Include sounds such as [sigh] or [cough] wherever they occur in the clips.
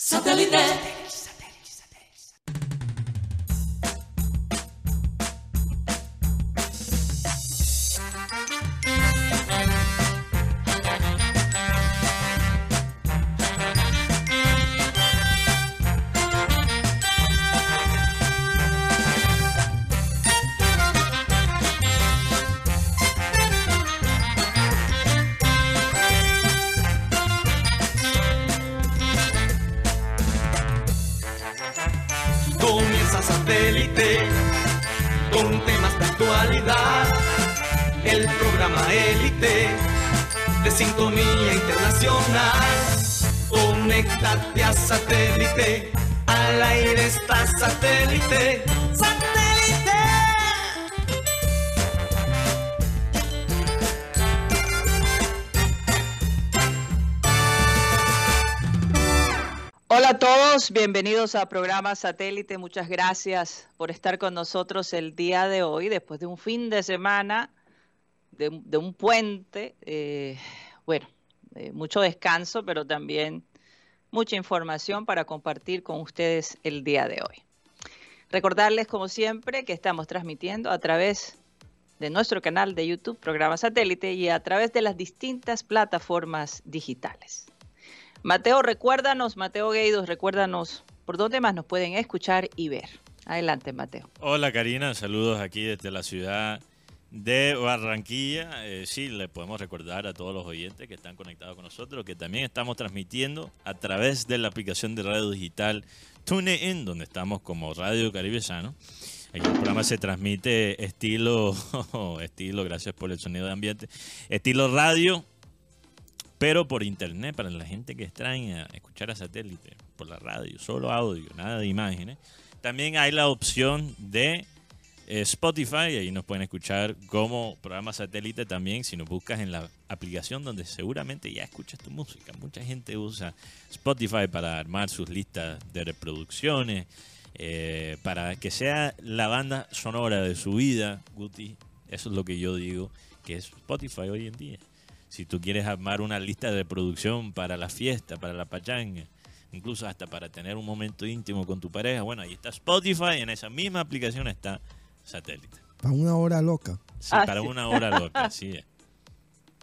Satellite. Satélite. Al aire está satélite. ¡Satélite! Hola a todos, bienvenidos a programa Satélite. Muchas gracias por estar con nosotros el día de hoy, después de un fin de semana, de, un- de un puente. eh, bueno, eh, mucho descanso, pero también mucha información para compartir con ustedes el día de hoy. Recordarles, como siempre, que estamos transmitiendo a través de nuestro canal de YouTube, programa Satélite, y a través de las distintas plataformas digitales. Mateo, recuérdanos, Mateo Gueidos, recuérdanos por dónde más nos pueden escuchar y ver. Adelante, Mateo. Hola Karina, saludos aquí desde la ciudad de Barranquilla. Eh, sí, le podemos recordar a todos los oyentes que están conectados con nosotros que también estamos transmitiendo a través de la aplicación de radio digital TuneIn, donde estamos como Radio Caribe Sano. Aquí el programa se transmite estilo, [laughs] estilo, gracias por el sonido de ambiente, estilo radio, pero por internet, para la gente que extraña escuchar a satélite, por la radio, solo audio, nada de imágenes. También hay la opción de Spotify, ahí nos pueden escuchar como programa satélite también, si nos buscas en la aplicación donde seguramente ya escuchas tu música. Mucha gente usa Spotify para armar sus listas de reproducciones, eh, para que sea la banda sonora de su vida, Guti. Eso es lo que yo digo, que es Spotify hoy en día. Si tú quieres armar una lista de reproducción para la fiesta, para la pachanga, incluso hasta para tener un momento íntimo con tu pareja, bueno, ahí está Spotify, en esa misma aplicación está Satélite. Para una hora loca. Sí, para una hora loca, [laughs] así es.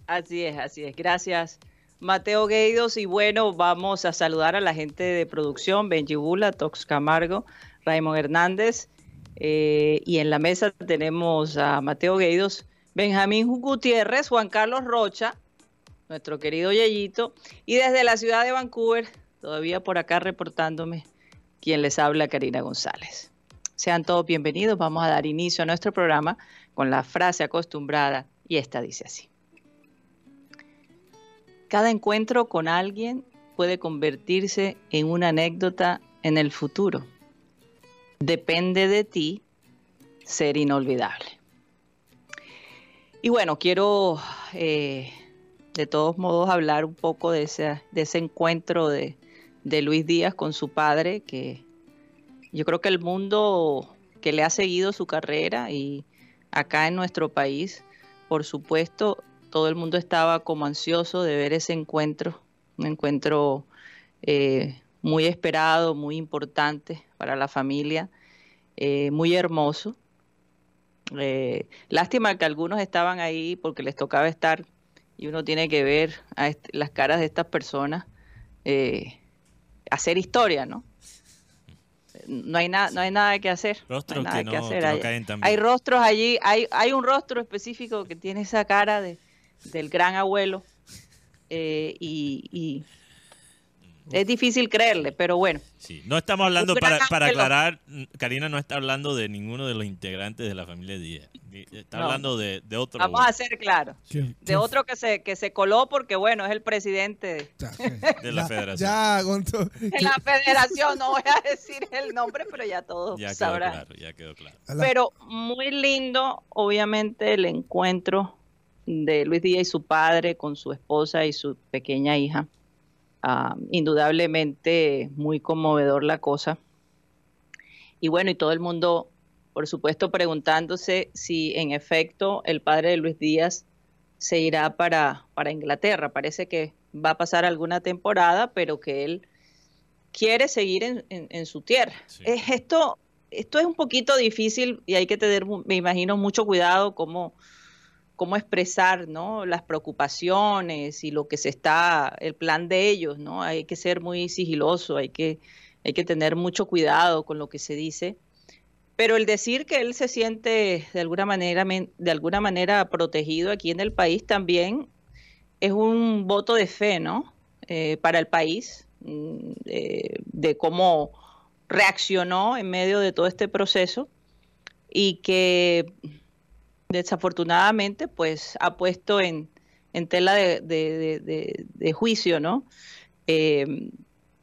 Así es, así es. Gracias, Mateo Gueidos. Y bueno, vamos a saludar a la gente de producción, Benji Bula, Tox Camargo, Raymond Hernández. eh, y en la mesa tenemos a Mateo Gueidos, Benjamín Gutiérrez, Juan Carlos Rocha, nuestro querido Yeyito. Y desde la ciudad de Vancouver, todavía por acá reportándome, quien les habla, Karina González. Sean todos bienvenidos. Vamos a dar inicio a nuestro programa con la frase acostumbrada y esta dice así. Cada encuentro con alguien puede convertirse en una anécdota en el futuro. Depende de ti ser inolvidable. Y bueno, quiero eh, de todos modos hablar un poco de ese, encuentro de Luis Díaz con su padre, que yo creo que el mundo que le ha seguido su carrera y acá en nuestro país, por supuesto, todo el mundo estaba como ansioso de ver ese encuentro, un encuentro eh, muy esperado, muy importante para la familia, eh, muy hermoso. Eh, lástima que algunos estaban ahí porque les tocaba estar y uno tiene que ver a las caras de estas personas, hacer historia, ¿no? No hay, nada no hay nada que hacer. no hay Rostros nada que no, que que hacer. no Hay- caen tan hay rostros allí, hay, hay un rostro específico que tiene esa cara de, del gran abuelo eh, y, y es difícil creerle, pero bueno, Sí, no estamos hablando, para, para aclarar, Karina no está hablando de ninguno de los integrantes de la familia Díaz. Está No. hablando de, de otro. vamos a ser claros. ¿Qué- De qué- otro que se, que se coló porque, bueno, es el presidente ya, de la ya- federación. Ya, Gonzo. de la federación. No voy a decir el nombre, pero ya todos Ya quedó sabrán. claro, ya quedó claro. Pero muy lindo, obviamente, el encuentro de Luis Díaz y su padre con su esposa y su pequeña hija. Ah, indudablemente muy conmovedor la cosa. Y bueno, y todo el mundo, por supuesto, preguntándose si en efecto el padre de Luis Díaz se irá para, para Inglaterra. Parece que va a pasar alguna temporada, pero que él quiere seguir en, en- en su tierra. Sí. Es esto, esto es un poquito difícil y hay que tener, me imagino, mucho cuidado cómo, cómo expresar ¿no? las preocupaciones y lo que se está, el plan de ellos, ¿no? Hay que ser muy sigiloso, hay que, hay que tener mucho cuidado con lo que se dice. Pero el decir que él se siente de alguna manera, de alguna manera protegido aquí en el país también es un voto de fe, ¿no? Eh, para el país, mm, eh, de cómo reaccionó en medio de todo este proceso y que desafortunadamente pues ha puesto en, en tela de, juicio, ¿no? Eh,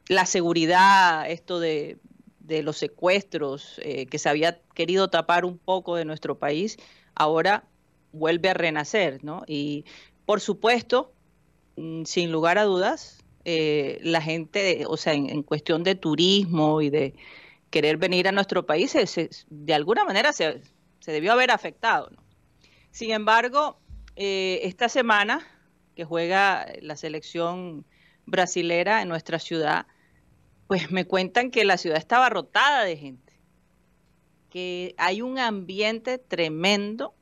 la seguridad, esto de, de los secuestros eh, que se había querido tapar un poco de nuestro país, ahora vuelve a renacer, ¿no? Y por supuesto, mm, sin lugar a dudas, eh, la gente, o sea, en, en cuestión de turismo y de querer venir a nuestro país, se- se- de alguna manera se, se debió haber afectado, ¿no? Sin embargo, eh, esta semana que juega la selección brasilera en nuestra ciudad, pues me cuentan que la ciudad estaba rotada de gente, que hay un ambiente tremendo.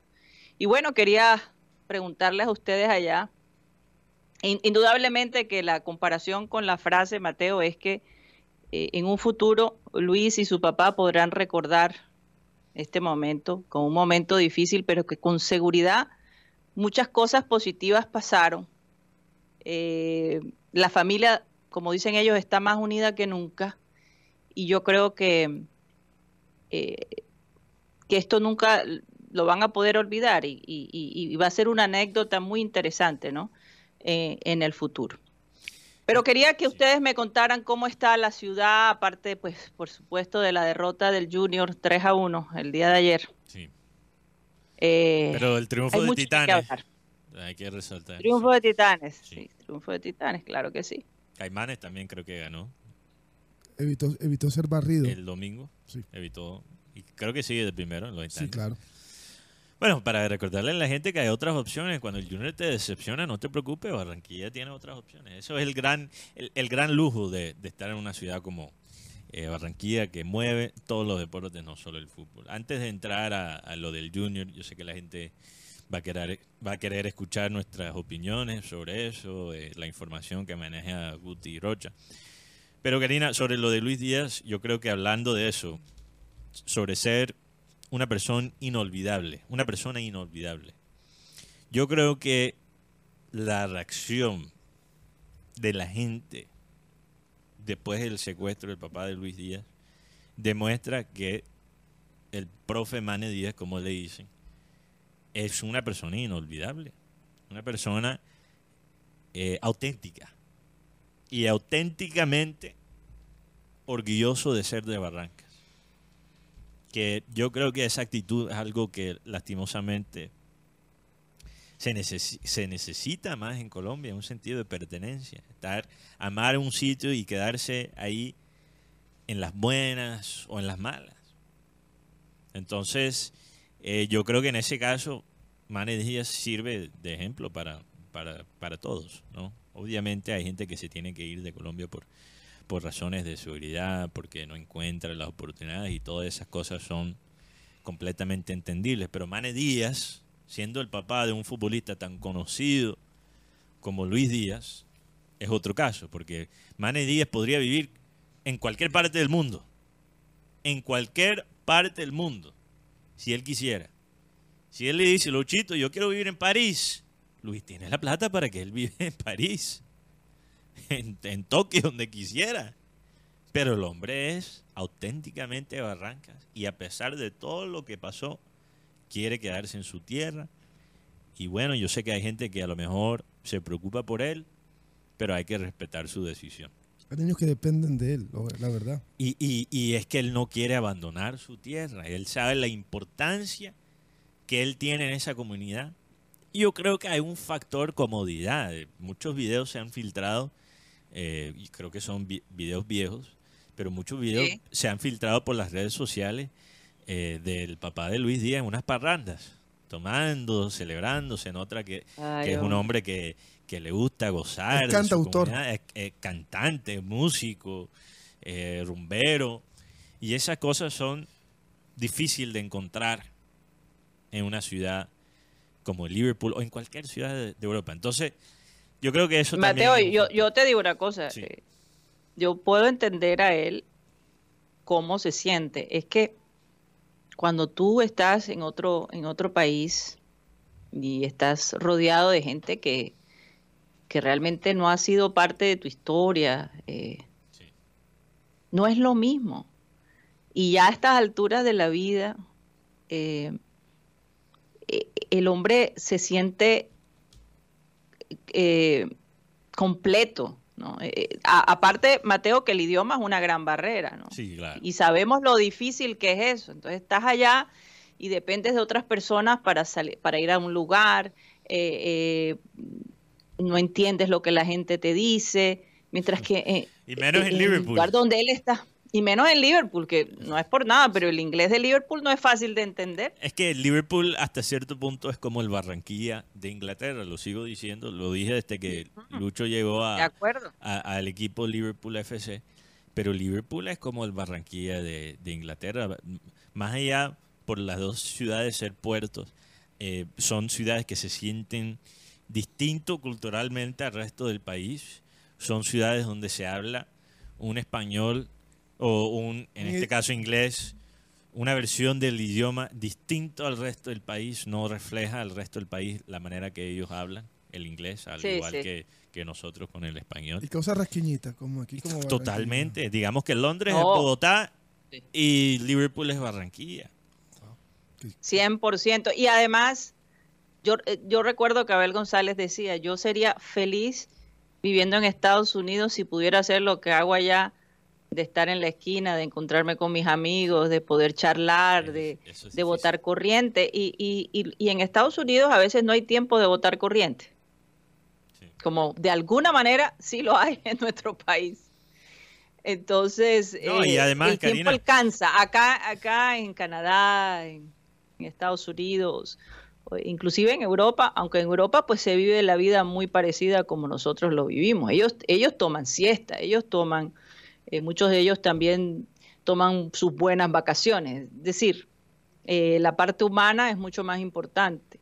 Y bueno, quería preguntarles a ustedes allá, in- indudablemente que la comparación con la frase, Mateo, es que eh, en un futuro Luis y su papá podrán recordar este momento como un momento difícil, pero que con seguridad muchas cosas positivas pasaron. Eh, la familia, como dicen ellos, está más unida que nunca y yo creo que, eh, que esto nunca lo van a poder olvidar y va a ser una anécdota muy interesante ¿no? Eh, en el futuro. Pero quería que ustedes me contaran cómo está la ciudad, aparte, pues, por supuesto, de la derrota del Junior 3 a 1 el día de ayer. Sí. Eh, Pero el triunfo hay de Titanes, hablar. hay que resaltar. Triunfo de Titanes, Sí. sí, triunfo de Titanes, claro que sí. Caimanes también creo que ganó Evitó, evitó ser barrido. el domingo. Sí. Evitó. Y creo que sigue de primero en los Sí, instantes. claro. Bueno, para recordarle a la gente que hay otras opciones. Cuando el Junior te decepciona, no te preocupes, Barranquilla tiene otras opciones. Eso es el gran, el, el gran lujo de, de estar en una ciudad como eh, Barranquilla que mueve todos los deportes, no solo el fútbol. Antes de entrar a, a lo del Junior, yo sé que la gente va a querer, va a querer escuchar nuestras opiniones sobre eso, eh, la información que maneja Guti Rocha. Pero Karina, sobre lo de Luis Díaz, yo creo que hablando de eso, sobre ser una persona inolvidable, una persona inolvidable. Yo creo que la reacción de la gente después del secuestro del papá de Luis Díaz demuestra que el profe Mane Díaz, como le dicen, es una persona inolvidable, una persona eh, auténtica y auténticamente orgulloso de ser de Barrancas que yo creo que esa actitud es algo que lastimosamente se, necesi- se necesita más en Colombia, un sentido de pertenencia, estar, amar un sitio y quedarse ahí en las buenas o en las malas. Entonces, eh, yo creo que en ese caso, Mane Díaz sirve de ejemplo para, para, para todos, ¿no? Obviamente hay gente que se tiene que ir de Colombia por, por razones de seguridad, porque no encuentra las oportunidades y todas esas cosas son completamente entendibles. Pero Mane Díaz, siendo el papá de un futbolista tan conocido como Luis Díaz, es otro caso, porque Mane Díaz podría vivir en cualquier parte del mundo, en cualquier parte del mundo, si él quisiera. Si él le dice, Luchito, yo quiero vivir en París, Luis tiene la plata para que él viva en París [laughs] en, en Tokio, donde quisiera. Pero el hombre es auténticamente Barrancas y a pesar de todo lo que pasó, quiere quedarse en su tierra. Y bueno, yo sé que hay gente que a lo mejor se preocupa por él, pero hay que respetar su decisión. Hay niños que dependen de él, la verdad. Y, y- y es que él no quiere abandonar su tierra. Él sabe la importancia que él tiene en esa comunidad. Y yo creo que hay un factor comodidad. Muchos videos se han filtrado, eh, y creo que son vi- videos viejos, pero muchos videos Sí. se han filtrado por las redes sociales eh, del papá de Luis Díaz en unas parrandas, tomando, celebrando. Se nota que, Ay, que es un hombre. que, que le gusta gozar. Es cantautor. comunidad, es- es cantante, músico. eh, rumbero. Y esas cosas son difíciles de encontrar en una ciudad como Liverpool o en cualquier ciudad de, de Europa. Entonces, yo creo que eso Mateo, también... yo, yo te digo una cosa. Sí. eh, Yo puedo entender a él cómo se siente. Es que cuando tú estás en otro, en otro país y estás rodeado de gente que, que realmente no ha sido parte de tu historia, eh, Sí. no es lo mismo. Y ya a estas alturas de la vida, eh, eh, el hombre se siente eh, completo, ¿no? Eh, a- aparte, Mateo, que el idioma es una gran barrera, ¿no? Sí, claro. Y sabemos lo difícil que es eso. Entonces estás allá y dependes de otras personas para salir, para ir a un lugar, eh, eh, no entiendes lo que la gente te dice, mientras que eh, Y menos en Liverpool. lugar donde él está, y menos en Liverpool, que no es por nada, pero el inglés de Liverpool no es fácil de entender. Es que Liverpool hasta cierto punto es como el Barranquilla de Inglaterra, lo sigo diciendo, lo dije desde que Lucho llegó De a, acuerdo. a- al equipo Liverpool FC, pero Liverpool es como el Barranquilla de, de Inglaterra, más allá por las dos ciudades ser puertos, eh, son ciudades que se sienten distinto culturalmente al resto del país, son ciudades donde se habla un español o un, en este caso inglés, una versión del idioma distinto al resto del país, no refleja al resto del país la manera que ellos hablan el inglés, al Sí, igual sí. Que, que nosotros con el español. Y causa rasquiñita, como aquí. Como. Totalmente. Digamos que Londres es. Bogotá Sí. y Liverpool es Barranquilla. 100%. Y además, yo, eh, yo recuerdo que Abel González decía, yo sería feliz viviendo en Estados Unidos si pudiera hacer lo que hago allá, de estar en la esquina, de encontrarme con mis amigos, de poder charlar, de, de votar corriente. Y, y, y, y en Estados Unidos a veces no hay tiempo de votar corriente. Como de alguna manera sí lo hay [laughs] en nuestro país. Entonces, No, y eh, además, el tiempo alcanza. Acá, acá en Canadá, en, en Estados Unidos, inclusive en Europa, aunque en Europa pues se vive la vida muy parecida como nosotros lo vivimos. Ellos, ellos toman siesta, ellos toman, eh, muchos de ellos también toman sus buenas vacaciones. Es decir, eh, la parte humana es mucho más importante.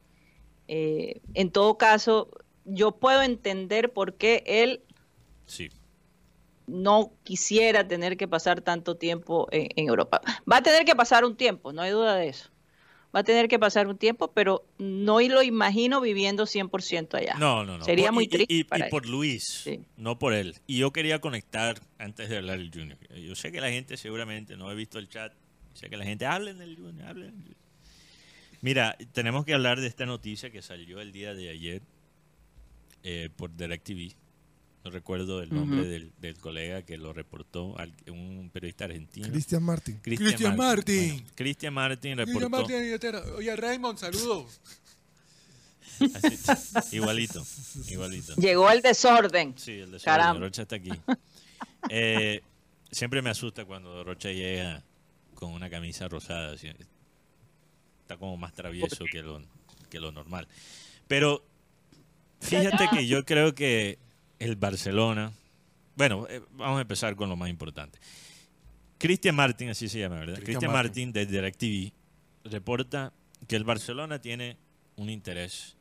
Eh, en todo caso, yo puedo entender por qué él Sí. no quisiera tener que pasar tanto tiempo en, en Europa. Va a tener que pasar un tiempo, no hay duda de eso. Va a tener que pasar un tiempo, pero no lo imagino viviendo 100% allá. No, no, no. Sería Por- muy triste Y, y para él. por Luis, Sí. no por él. Y yo quería conectar antes de hablar del Junior. Yo sé que la gente seguramente no ha visto el chat. Sé que la gente hablen del Junior, hablen del Junior. Mira, tenemos que hablar de esta noticia que salió el día de ayer eh, por DirecTV. No recuerdo el nombre del, del colega que lo reportó, al- un periodista argentino. Cristian Martin. Cristian Martin. Bueno, Cristian reportó. Martín Inglaterra. Oye, Raymond, saludos. Así- igualito, igualito. Llegó el desorden. Sí, el de Caramba. Rocha está aquí. Eh, siempre me asusta cuando Rocha llega con una camisa rosada. Está como más travieso que lo, que lo normal. Pero fíjate que yo creo que el Barcelona... Bueno, eh, vamos a empezar con lo más importante. Cristian Martin, así se llama, ¿verdad? Cristian. Martin de DirecTV reporta que el Barcelona tiene un interés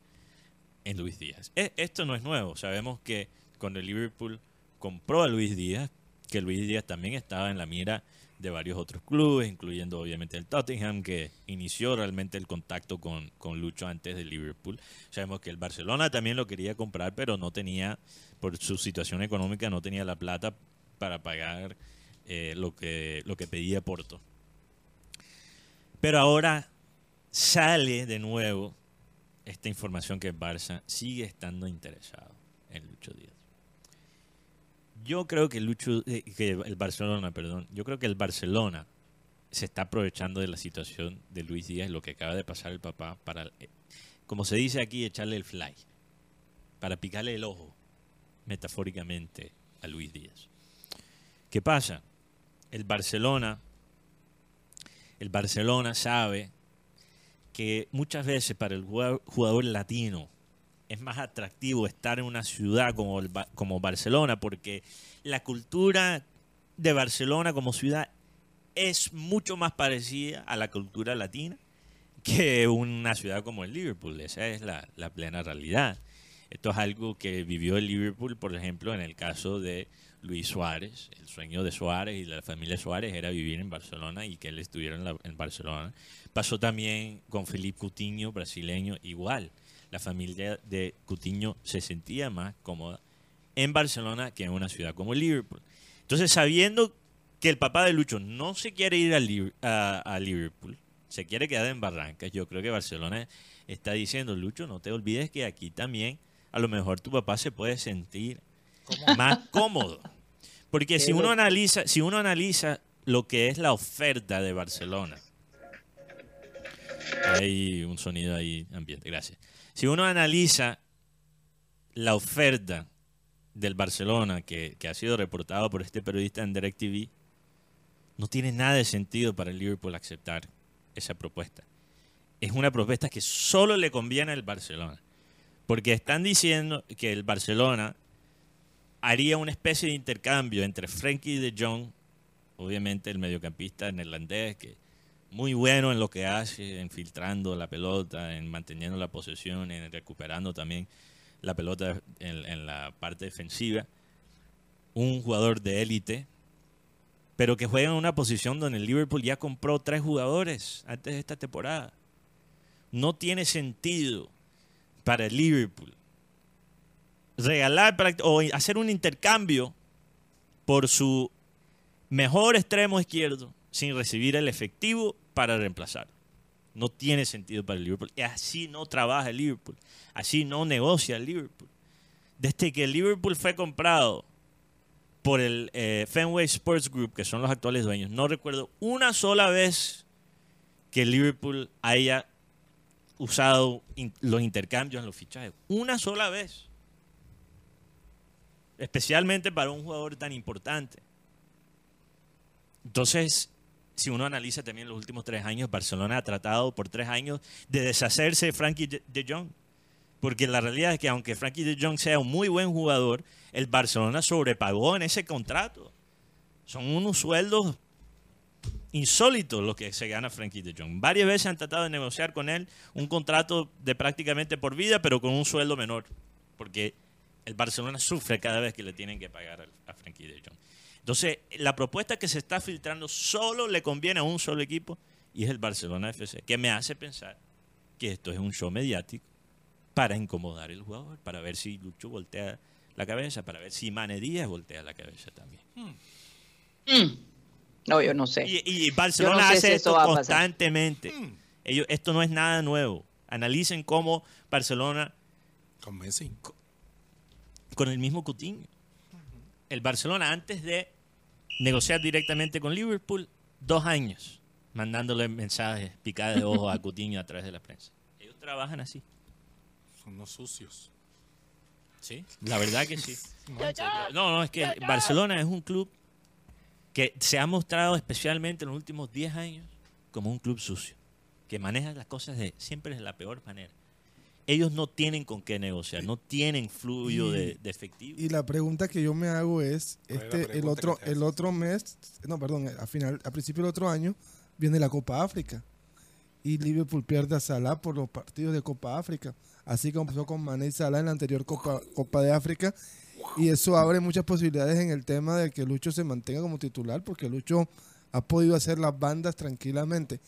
en Luis Díaz. E- Esto no es nuevo. Sabemos que cuando el Liverpool compró a Luis Díaz, que Luis Díaz también estaba en la mira de varios otros clubes, incluyendo obviamente el Tottenham, que inició realmente el contacto con, con Lucho antes del Liverpool. Sabemos que el Barcelona también lo quería comprar, pero no tenía, por su situación económica, no tenía la plata para pagar eh, lo, que, lo que pedía Porto. Pero ahora sale de nuevo esta información que Barça sigue estando interesado en Lucho Díaz. Yo creo que Lucho, eh, que el Barcelona, perdón, yo creo que el Barcelona se está aprovechando de la situación de Luis Díaz, lo que acaba de pasar el papá, para, eh, como se dice aquí, echarle el fly, para picarle el ojo, metafóricamente, a Luis Díaz. ¿Qué pasa? El Barcelona, el Barcelona sabe que muchas veces para el jugador, jugador latino es más atractivo estar en una ciudad como, como Barcelona porque la cultura de Barcelona como ciudad es mucho más parecida a la cultura latina que una ciudad como el Liverpool. Esa es la, plena realidad. Esto es algo que vivió el Liverpool, por ejemplo, en el caso de Luis Suárez. El sueño de Suárez y de la familia Suárez era vivir en Barcelona y que él estuviera en, la- Barcelona. Pasó también con Felipe Coutinho, brasileño, igual. La familia de Coutinho se sentía más cómoda en Barcelona que en una ciudad como Liverpool. Entonces, sabiendo que el papá de Lucho no se quiere ir a- a Liverpool, se quiere quedar en Barrancas, yo creo que Barcelona está diciendo, Lucho, no te olvides que aquí también a lo mejor tu papá se puede sentir más cómodo. Porque si uno analiza, si uno analiza lo que es la oferta de Barcelona, hay un sonido ahí ambiente, gracias. Si uno analiza la oferta del Barcelona que, ha sido reportado por este periodista en DirecTV, no tiene nada de sentido para el Liverpool aceptar esa propuesta. Es una propuesta que solo le conviene al Barcelona. Porque están diciendo que el Barcelona haría una especie de intercambio entre Frankie de Jong, obviamente el mediocampista neerlandés, que muy bueno en lo que hace, en filtrando la pelota, en manteniendo la posesión, en recuperando también la pelota en, en la parte defensiva. Un jugador de élite, pero que juega en una posición donde el Liverpool ya compró tres jugadores antes de esta temporada. No tiene sentido para el Liverpool regalar o hacer un intercambio por su mejor extremo izquierdo sin recibir el efectivo para reemplazar. No tiene sentido para el Liverpool. Y así no trabaja el Liverpool. Así no negocia el Liverpool. Desde que el Liverpool fue comprado por el eh, Fenway Sports Group, que son los actuales dueños, no recuerdo una sola vez que el Liverpool haya usado los intercambios en los fichajes. Una sola vez. Especialmente para un jugador tan importante. Entonces, si uno analiza también los últimos tres años, Barcelona ha tratado por tres años de deshacerse de Frankie de, Jong. Porque la realidad es que aunque Frankie de Jong sea un muy buen jugador, el Barcelona sobrepagó en ese contrato. Son unos sueldos insólitos los que se gana Frankie de Jong. Varias veces han tratado de negociar con él un contrato de prácticamente por vida, pero con un sueldo menor. Porque el Barcelona sufre cada vez que le tienen que pagar a Frankie de Jong. Entonces, la propuesta que se está filtrando solo le conviene a un solo equipo y es el Barcelona FC, que me hace pensar que esto es un show mediático para incomodar al jugador, para ver si Lucho voltea la cabeza, para ver si Mane Díaz voltea la cabeza también. No, yo no sé. Y, y Barcelona Yo no sé hace si esto constantemente. Ellos, esto no es nada nuevo. Analicen cómo Barcelona Con Messi. con el mismo Coutinho. El Barcelona antes de negociar directamente con Liverpool, dos años mandándole mensajes picadas de ojo a Coutinho a través de la prensa. Ellos trabajan así. Son unos sucios. Sí, la verdad que sí. [laughs] No, no, es que Barcelona es un club que se ha mostrado especialmente en los últimos 10 años como un club sucio, que maneja las cosas de siempre de la peor manera. Ellos no tienen con qué negociar, no tienen fluyo de, de efectivo. Y la pregunta que yo me hago es, ¿Cuál es la este, el otro, el otro mes, no, perdón, a final, a principio del otro año viene la Copa África. Y Liverpool pierde a Salah por los partidos de Copa África, así como pasó con Mané y Salah en la anterior Copa, Copa de África. Y eso abre muchas posibilidades en el tema de que Lucho se mantenga como titular porque Lucho ha podido hacer las bandas tranquilamente.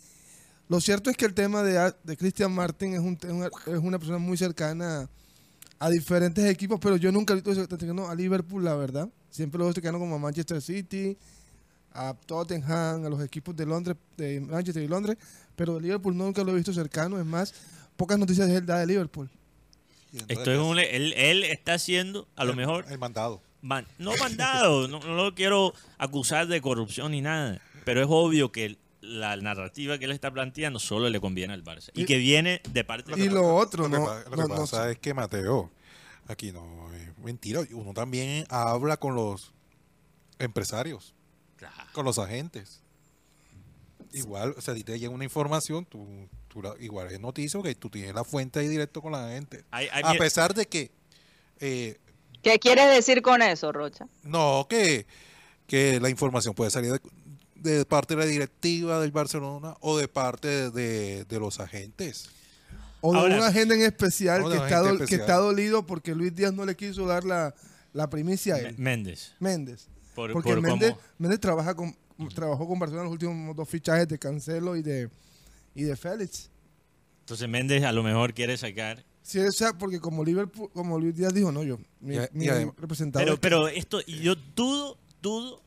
Lo cierto es que el tema de, Christian Martin es, un, es una, es una persona muy cercana a diferentes equipos, pero yo nunca he visto cercano a Liverpool, la verdad. Siempre lo he visto cercano como a Manchester City, a Tottenham, a los equipos de Londres, de Manchester y Londres, pero de Liverpool nunca lo he visto cercano. Es más, pocas noticias de él da de Liverpool. Esto es un, él, él está haciendo, a lo mejor, El mandado. man- no mandado, no, no lo quiero acusar de corrupción ni nada, pero es obvio que la narrativa que él está planteando solo le conviene al Barça y Y- que viene de parte Y de lo otro, Lo no, lo no- que pasa es que Mateo, aquí no es mentira. Uno también habla con los empresarios, Claro. con los agentes. Igual, o sea, si te llega una información, tú, tú la- igual es noticia que tú tienes la fuente ahí directo con la gente. A pesar de que, eh, ¿Qué quieres decir con eso, Rocha? no, que, que la información puede salir de, de parte de la directiva del Barcelona o de parte de, de- de los agentes. O de Ahora- un agente en especial que está, dol- que especial. está dolido porque Luis Díaz no le quiso dar la, la primicia a él. Méndez. Méndez. Por, Porque por Méndez, Méndez trabaja con, trabajó con Barcelona los últimos dos fichajes de Cancelo y de, y de Félix. entonces Méndez a lo mejor quiere sacar. Sí, o sea, porque como Liverpool, como Luis Díaz dijo, no, yo, mi, Y a- mi y adem- representante. Pero, pero esto, y yo dudo, dudo,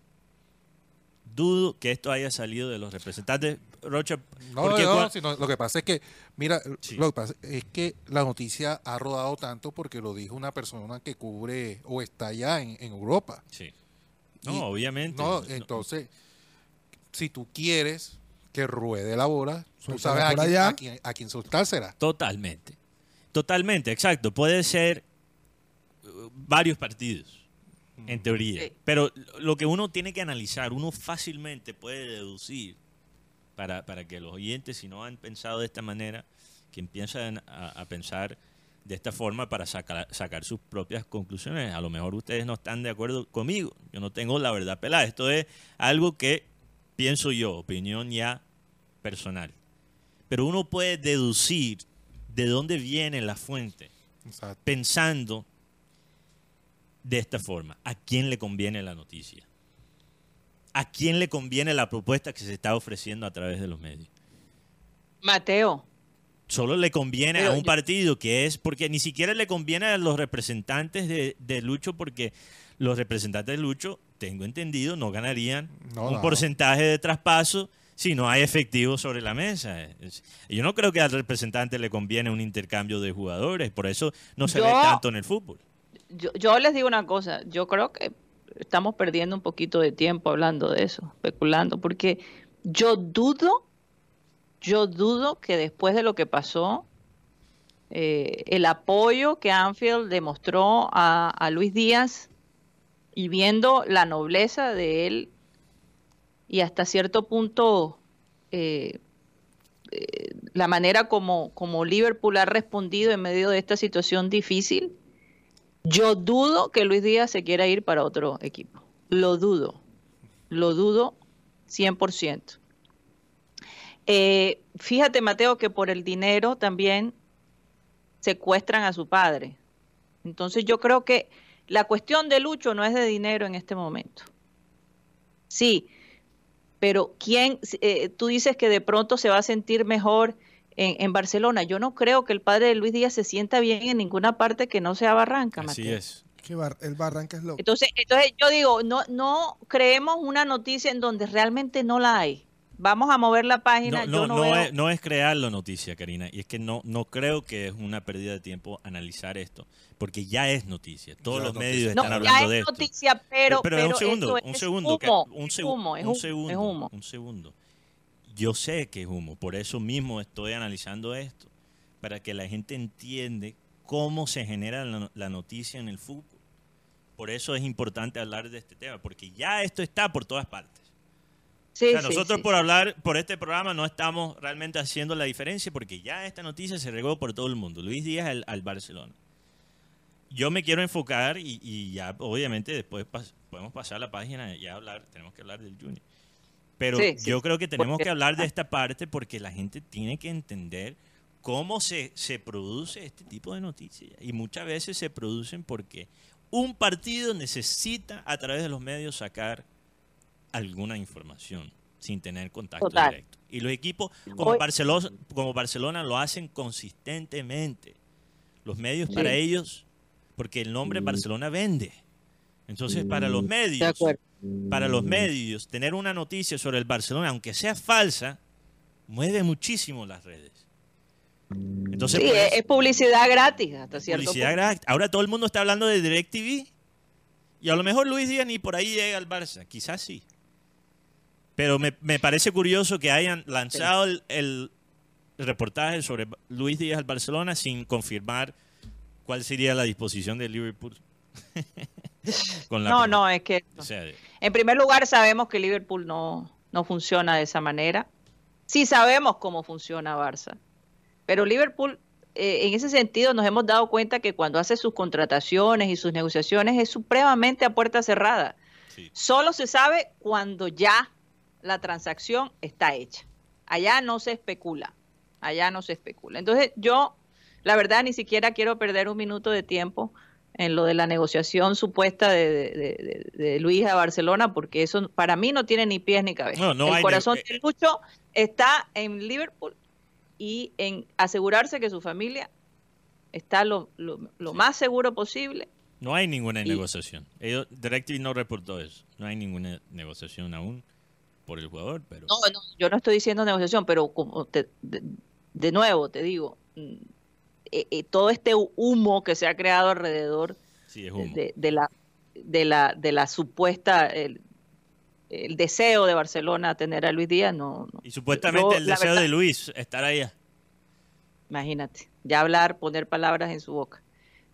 dudo que esto haya salido de los representantes. Rocha, No, no, cua- sino lo que pasa es que, mira, Sí. lo que pasa es que la noticia ha rodado tanto porque lo dijo una persona que cubre o está allá en, en Europa. Sí. No, Y- obviamente. No, entonces, si tú quieres que ruede la bola, tú sabes a por quién, allá. a quién, a quién soltársela. Totalmente. Totalmente, exacto. Puede ser uh, varios partidos, en teoría. Sí. Pero lo que uno tiene que analizar, uno fácilmente puede deducir, para, para que los oyentes, si no han pensado de esta manera, que empiezan a, a pensar de esta forma para sacar, sacar sus propias conclusiones. A lo mejor ustedes no están de acuerdo conmigo. Yo no tengo la verdad pelada. Esto es algo que pienso yo, opinión ya personal. Pero uno puede deducir de dónde viene la fuente Exacto. pensando de esta forma. ¿A quién le conviene la noticia? ¿A quién le conviene la propuesta que se está ofreciendo a través de los medios? Mateo, Solo le conviene a un yo- partido que es, porque ni siquiera le conviene a los representantes de, de Lucho, porque los representantes de Lucho, tengo entendido, no ganarían No, un no. porcentaje de traspaso si no hay efectivo sobre la mesa. Es- Yo no creo que al representante le conviene un intercambio de jugadores, por eso no se Yo- ve tanto en el fútbol. Yo, les digo una cosa, yo creo que estamos perdiendo un poquito de tiempo hablando de eso, especulando, porque yo dudo, yo dudo que después de lo que pasó, eh, el apoyo que Anfield demostró a, a Luis Díaz y viendo la nobleza de él y hasta cierto punto eh, eh, la manera como, como Liverpool ha respondido en medio de esta situación difícil, yo dudo que Luis Díaz se quiera ir para otro equipo. Lo dudo. Lo dudo 100%. Eh, fíjate, Mateo, que por el dinero también secuestran a su padre. Entonces yo creo que la cuestión de Lucho no es de dinero en este momento. Sí, pero ¿quién? eh, tú dices que de pronto se va a sentir mejor en, en Barcelona. Yo no creo que el padre de Luis Díaz se sienta bien en ninguna parte que no sea Barranca, Así Mateo. es. Que Bar- el Barranca es loco. Entonces, entonces yo digo, no, no creemos una noticia en donde realmente no la hay. Vamos a mover la página. No, yo no, no, no veo- es, no es crear la noticia, Karina. Y es que no, no creo que es una pérdida de tiempo analizar esto, porque ya es noticia. Todos Ya los medios No, están ya hablando es de esto. noticia, pero, pero, pero un segundo, un es segundo, que- humo, un, segu- humo, es un humo, segundo, es humo. un segundo. Yo sé que es humo, por eso mismo estoy analizando esto, para que la gente entiende cómo se genera la, la noticia en el fútbol. Por eso es importante hablar de este tema, porque ya esto está por todas partes. Sí, O sea, sí, nosotros sí. por hablar por este programa no estamos realmente haciendo la diferencia porque ya esta noticia se regó por todo el mundo. Luis Díaz al, al Barcelona. Yo me quiero enfocar y, y ya obviamente después pas- podemos pasar la página y hablar, tenemos que hablar del Junior. Pero Sí, sí, yo creo que tenemos que hablar de esta parte porque la gente tiene que entender cómo se, se produce este tipo de noticias. Y muchas veces se producen porque un partido necesita a través de los medios sacar alguna información sin tener contacto Total. directo. Y los equipos como Hoy- Barcelona, como Barcelona lo hacen consistentemente. Los medios para ellos, porque el nombre Barcelona vende. Entonces, para los De medios. Para los medios, tener una noticia sobre el Barcelona, aunque sea falsa, mueve muchísimo las redes. Entonces, Sí, pues, es, publicidad gratis hasta cierto publicidad punto. gratis. Ahora todo el mundo está hablando de DirecTV. Y a lo mejor Luis Díaz ni por ahí llega al Barça. Quizás sí. Pero me, me parece curioso que hayan lanzado el, el reportaje sobre Luis Díaz al Barcelona sin confirmar cuál sería la disposición de Liverpool. [laughs] Con la No, no, es que o sea, en primer lugar sabemos que Liverpool no, no funciona de esa manera. Sí sabemos cómo funciona Barça. Pero Liverpool, eh, en ese sentido, nos hemos dado cuenta que cuando hace sus contrataciones y sus negociaciones es supremamente a puerta cerrada. Sí. Solo se sabe cuando ya la transacción está hecha. Allá no se especula. Allá no se especula. Entonces yo, la verdad, ni siquiera quiero perder un minuto de tiempo en lo de la negociación supuesta de, de- de- de- Luis a Barcelona, porque eso para mí no tiene ni pies ni cabeza. No, no El corazón de Lucho está en Liverpool y en asegurarse que su familia está lo, lo- lo más seguro posible. No hay ninguna Y- negociación. Ellos, DirecTV no reportó eso. No hay ninguna negociación aún por el jugador, pero No, no, yo no estoy diciendo negociación, pero como te- de, nuevo te digo, eh, eh, todo este humo que se ha creado alrededor sí de, de la de la de la supuesta el, el deseo de Barcelona tener a Luis Díaz no, no. y supuestamente Yo, el deseo verdad, de Luis estar allá. imagínate ya hablar poner palabras en su boca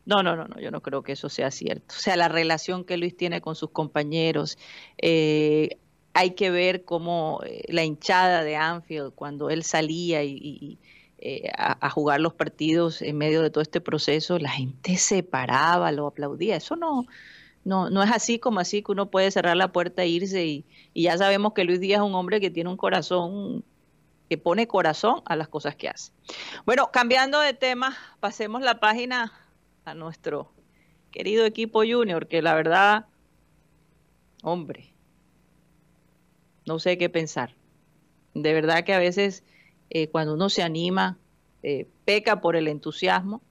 no no no no yo no creo que eso sea cierto o sea la relación que Luis tiene con sus compañeros eh, hay que ver cómo eh, la hinchada de Anfield cuando él salía y, eh, a, jugar los partidos en medio de todo este proceso la gente se paraba lo aplaudía eso no no, no es así como así que uno puede cerrar la puerta e irse y, y ya sabemos que Luis Díaz es un hombre que tiene un corazón, que pone corazón a las cosas que hace. Bueno, cambiando de tema, pasemos la página a nuestro querido equipo junior, que la verdad, hombre, no sé qué pensar. De verdad que a veces eh, cuando uno se anima, eh, peca por el entusiasmo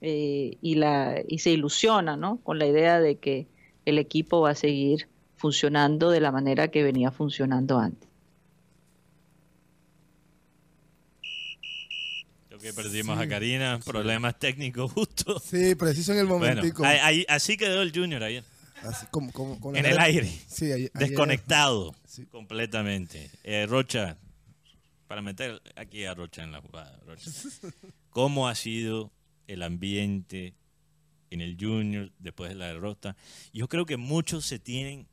eh, y, la, y se ilusiona ¿no? con la idea de que el equipo va a seguir funcionando de la manera que venía funcionando antes. Creo que perdimos Sí, a Karina, problemas técnicos justo. Sí, preciso en el Bueno, momentico. ahí- así quedó el Junior ayer, así como, como- con la en el aire, Sí, ayer- ayer- desconectado Sí. completamente. Eh, Rocha, para meter aquí a Rocha en la jugada, Rocha. [laughs] ¿Cómo ha sido el ambiente en el Junior después de la derrota? Yo creo que muchos se tienen,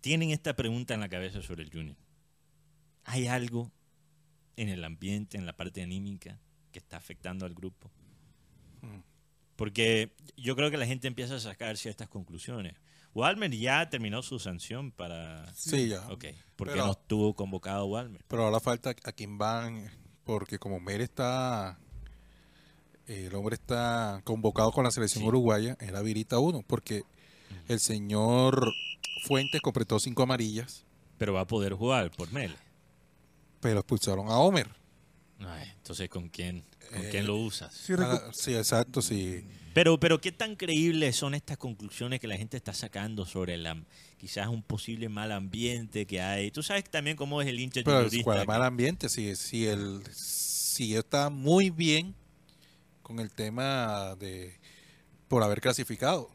tienen esta pregunta en la cabeza sobre el Junior. ¿Hay algo en el ambiente, en la parte anímica, que está afectando al grupo? Porque yo creo que la gente empieza a sacar ciertas conclusiones. Walmer ya terminó su sanción para... Sí, ya. Ok, porque Pero- no estuvo convocado Walmer. Pero ahora falta a quien van, porque como Mer está, eh, el hombre está convocado con la selección Sí. uruguaya, él habilita uno, porque el señor Fuentes completó cinco amarillas, Pero va a poder jugar por Mele. pero expulsaron a Homer. Ay, entonces, ¿con quién, con Eh, quién lo usas? Sí, Ah, sí, exacto, sí. Pero, pero ¿qué tan creíbles son estas conclusiones que la gente está sacando sobre la, quizás un posible mal ambiente que hay? Tú sabes también cómo es el hincha Pero cuál mal ambiente, si, si, él, si está muy bien con el tema de por haber clasificado.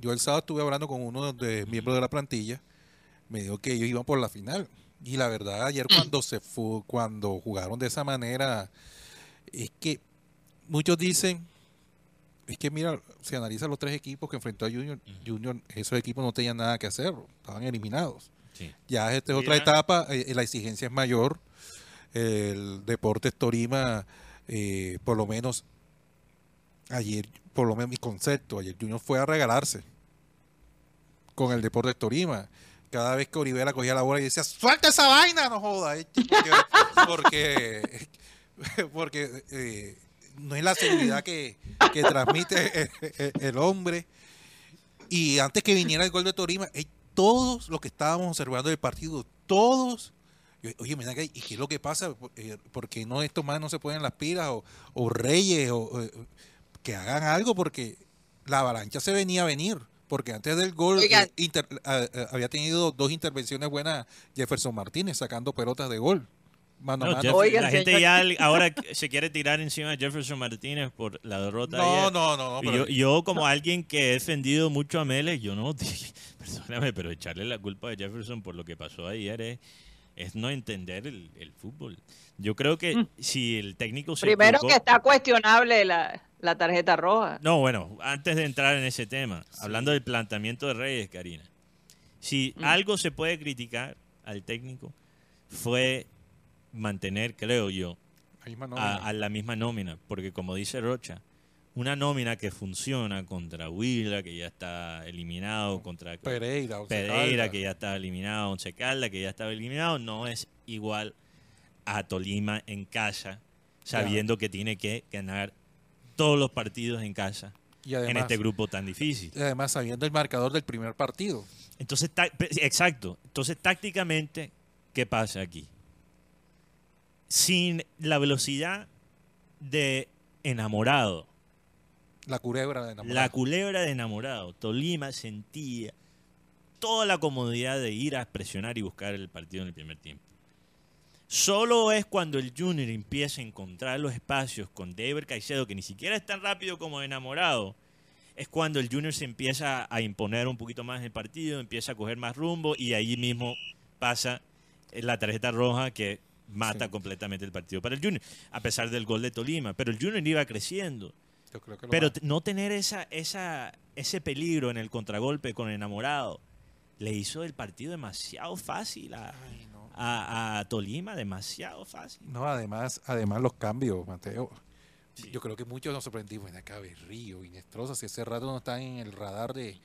Yo el sábado estuve hablando con uno de miembros de la plantilla, me dijo que ellos iban por la final. Y la verdad, ayer cuando se fue, cuando jugaron de esa manera, es que muchos dicen, es que mira, se analiza los tres equipos que enfrentó a Junior, Junior, esos equipos no tenían nada que hacer, estaban eliminados. Sí. Ya esta es otra etapa, eh, la exigencia es mayor. El Deportes Torima, eh, por lo menos ayer, por lo menos mi concepto, ayer Junior fue a regalarse con el Deportes Torima. Cada vez que Olivera cogía la bola y decía, suelta esa vaina, no joda. eh, Porque, porque, [laughs] porque, eh, no es la seguridad que, que transmite [laughs] el, hombre. Y antes que viniera el gol de Torima, eh, todos los que estábamos observando el partido, todos, yo, oye, mira, ¿y qué es lo que pasa? ¿Por eh, por qué no estos más no se ponen las pilas? O, o Reyes, o, o- que hagan algo, porque la avalancha se venía a venir. Porque antes del gol eh, inter- había tenido dos intervenciones buenas Jefferson Martínez sacando pelotas de gol. Mano a No, mano. Jeff- Oigan, la gente ya [laughs] ahora se quiere tirar encima de Jefferson Martínez por la derrota no, ayer. no, no, no, Y pero- yo, yo como alguien que he defendido mucho a Mele, yo no, [laughs] perdóname, pero echarle la culpa a Jefferson por lo que pasó ayer es, es no entender el, el fútbol. Yo creo que si el técnico se Mm. Primero equivocó- que está cuestionable la, la tarjeta roja. No, bueno, antes de entrar en ese tema, hablando del planteamiento de Reyes, Karina, si Mm. algo se puede criticar al técnico fue mantener, creo yo, a, la misma nómina, porque como dice Rocha, una nómina que funciona contra Huila, que ya está eliminado, contra Pereira, Pereira, que ya estaba eliminado, Once Caldas, que ya estaba eliminado, no es igual a Tolima en casa, sabiendo que tiene que ganar todos los partidos en casa Y en este grupo tan difícil. y además sabiendo el marcador del primer partido. Entonces, exacto. Entonces, tácticamente, ¿qué pasa aquí? Sin la velocidad de enamorado, La culebra de enamorado. la culebra de enamorado, Tolima sentía toda la comodidad de ir a presionar y buscar el partido en el primer tiempo. Solo es cuando el Junior empieza a encontrar los espacios con David Caicedo, que ni siquiera es tan rápido como enamorado, es cuando el Junior se empieza a imponer un poquito más en el partido, empieza a coger más rumbo y ahí mismo pasa la tarjeta roja que mata Sí. completamente el partido para el Junior, a pesar del gol de Tolima. Pero el Junior iba creciendo. Yo creo que lo Pero no tener esa, esa, ese peligro en el contragolpe con el enamorado le hizo el partido demasiado fácil a, Ay, no. a- a Tolima, demasiado fácil. No, además, además los cambios, Mateo. Sí. Yo creo que muchos nos sorprendimos. Ven acá, Berrío, Inestrosa, si hace rato no están en el radar de,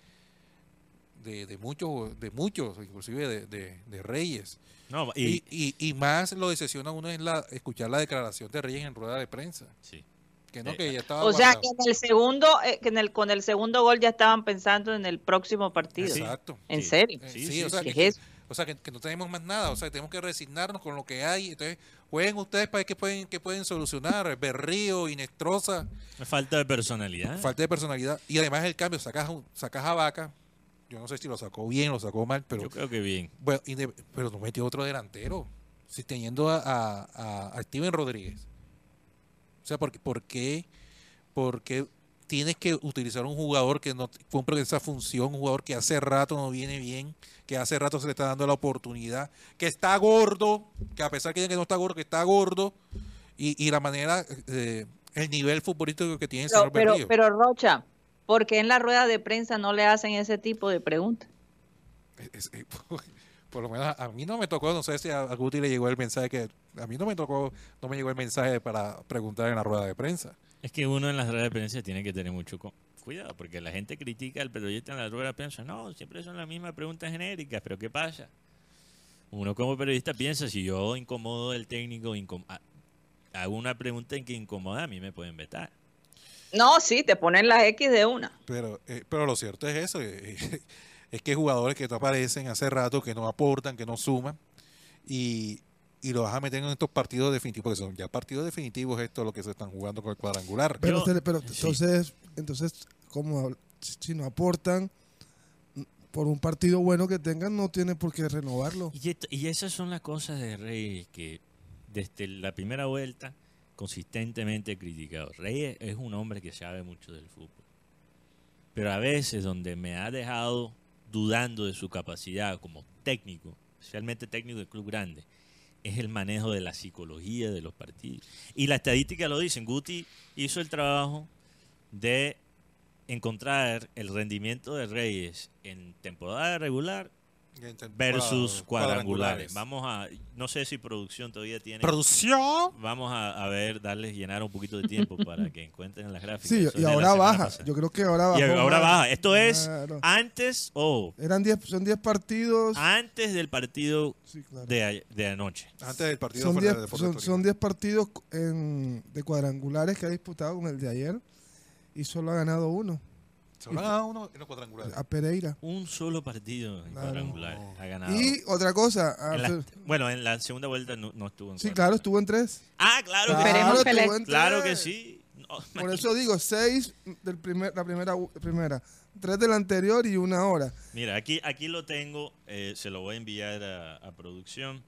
de, de muchos, de muchos, inclusive de, de- de Reyes. No, y, Y, y, y más lo decepciona uno es la, escuchar la declaración de Reyes en rueda de prensa. sí. Que no, Eh, que ya estaba O sea que en el segundo, eh, que en el, con el segundo gol ya estaban pensando en el próximo partido. Exacto. ¿En Sí. serio? Eh, Sí, sí, sí, o sea, que, o sea que, que no tenemos más nada, o sea, tenemos que resignarnos con lo que hay. Entonces, jueguen ustedes para ver qué pueden, qué pueden solucionar. [laughs] Berrío, Inestrosa, Falta de personalidad. falta de personalidad. Y además el cambio, sacas, sacas a Vaca. Yo no sé si lo sacó bien, lo sacó mal, pero Yo creo que bien. bueno, y de- pero no metió otro delantero. Si teniendo a, a, Steven Rodríguez. O sea, ¿por, qué- por qué? Porque tienes que utilizar un jugador que no cumple esa función, un jugador que hace rato no viene bien, que hace rato se le está dando la oportunidad, que está gordo, que a pesar que digan que no está gordo, que está gordo, y, y la manera, eh, el nivel futbolístico que tiene el Pero, señor pero, Berrío. pero Rocha, ¿por qué en la rueda de prensa no le hacen ese tipo de preguntas? Es- es- [laughs] por lo menos a mí no me tocó, no sé si a, a Guti le llegó el mensaje que a mí no me tocó, no me llegó el mensaje para preguntar en la rueda de prensa. Es que uno en las ruedas de prensa tiene que tener mucho cu- cuidado, porque la gente critica al periodista en la rueda de prensa. No, siempre son las mismas preguntas genéricas, pero ¿qué pasa? Uno como periodista piensa, si yo incomodo al técnico, incom- hago una pregunta en que incomoda, a mí me pueden vetar. No, sí, te ponen las X de una. Pero, eh, pero lo cierto es eso, eh, [laughs] es que hay jugadores que no aparecen hace rato, que no aportan, que no suman, y, y lo vas a meter en estos partidos definitivos, porque son ya partidos definitivos esto lo que se están jugando con el cuadrangular. Pero, pero sí. entonces, entonces, como si no aportan por un partido bueno que tengan, no tiene por qué renovarlo. Y, esto- y esas son las cosas de Reyes que desde la primera vuelta consistentemente criticado. Reyes es un hombre que sabe mucho del fútbol. Pero a veces donde me ha dejado dudando de su capacidad como técnico, especialmente técnico de club grande, es el manejo de la psicología de los partidos. Y la estadística lo dicen. Guti hizo el trabajo de encontrar el rendimiento de Reyes en temporada regular versus cuadrangulares. Vamos a, no sé si producción todavía tiene. Producción. Vamos a, a ver, darles llenar un poquito de tiempo para que encuentren las gráficas. Sí, Eso y ahora baja. pasada. Yo creo que ahora baja. Y ahora baja. Esto es Claro. antes o Eran 10, son 10 partidos. antes del partido Sí, claro. de, de anoche. Antes del partido Son fuera 10 de Deportes son, son 10 partidos en- de cuadrangulares que ha disputado con el de ayer y solo ha ganado uno, Ganado uno en los cuadrangulares. a Pereira. Un solo partido en Claro. cuadrangular ha ganado. Y otra cosa, ah, En la- se- bueno, en la segunda vuelta no, no estuvo en sí, cuadrangular. claro, estuvo en 3. Ah, claro que Esperemos sí. que le- estuvo en Claro que tres. sí. No, [laughs] Por eso digo, 6 del primer, la primera, primera, 3 de la anterior y una hora. Mira, aquí, aquí lo tengo, eh, se lo voy a enviar a, a producción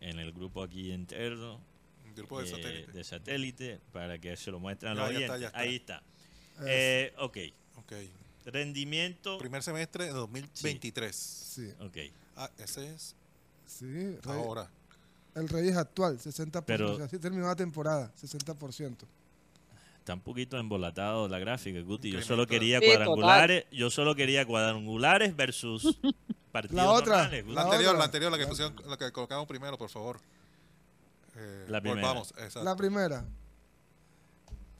en el grupo aquí interno Un grupo de eh, satélite. de satélite para que se lo muestren a Ya, los ya está, oyentes. ya está. Ahí está. Eh, ok, Ok. rendimiento. Primer semestre de 2023. Sí, Ok, Ah, ese es sí. Rey- ahora. el Rey es actual, 60%. Pero- así terminó la temporada, 60%. está un poquito embolatado la gráfica, Guti. Yo solo quería Sí, cuadrangulares, yo solo quería cuadrangulares versus [laughs] partidos La otra, normales. La, anterior, otra. la anterior, la que pusieron, la que colocamos primero, por favor. Eh, La primera. Volvamos, exacto. La primera.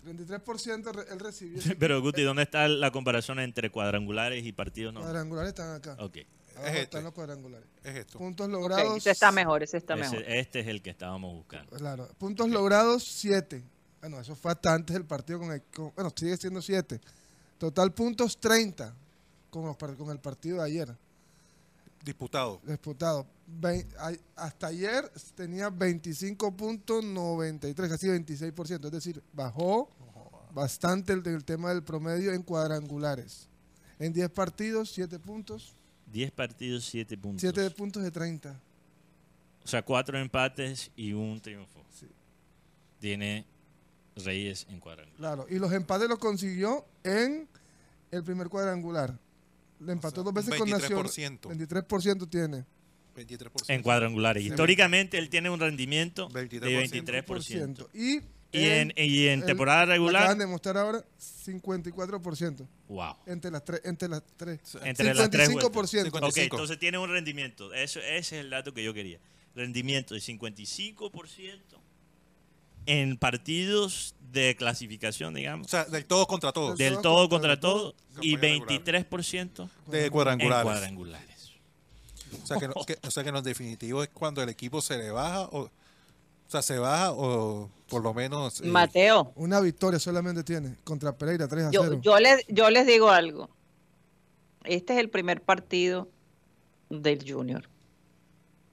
33% re- él recibió. [laughs] Pero Guti, ¿dónde está la comparación entre cuadrangulares y partidos no? Cuadrangulares están acá. Ok. Abajo este. están los cuadrangulares. Es esto. Puntos logrados. ese está mejor, ese está Ese- mejor. este es el que estábamos buscando. Claro, puntos logrados 7. Bueno, eso fue hasta antes del partido con el. con- bueno, sigue siendo 7. Total puntos 30 con, los par- con el partido de ayer. Disputado. Disputado. Hasta ayer tenía 25.93, casi 26%. Es decir, bajó bastante el, el tema del promedio en cuadrangulares. En 10 partidos, 7 puntos. 10 partidos, 7 puntos. 7 puntos de 30. O sea, 4 empates y un triunfo. Sí. Tiene Reyes en cuadrangular. Claro, y los empates los consiguió en el primer cuadrangular. Le empató sea, dos veces con Nacional. 23%. 23% tiene. 23%. En cuadrangulares. Históricamente él tiene un rendimiento 23%. de 23%. Y, Y en, y en el- temporada regular, Acaban de mostrar ahora 54%. wow. Entre las tres. Entre las tres. Entre las tres 55%. vueltas. 55. Ok, entonces tiene un rendimiento. Eso, ese es el dato que yo quería. Rendimiento de 55% en partidos de clasificación, O digamos. sea, del todo contra todos. Del- todo contra contra todo. Y Campaña regular. 23% de en cuadrangulares. O sea, que, no- que- o sea, que en lo definitivo es cuando el equipo se le baja o, o sea, se baja o por lo menos... eh, Mateo, Una victoria solamente tiene contra Pereira 3 a yo, 0. yo, les, yo les digo algo. Este es el primer partido del Junior.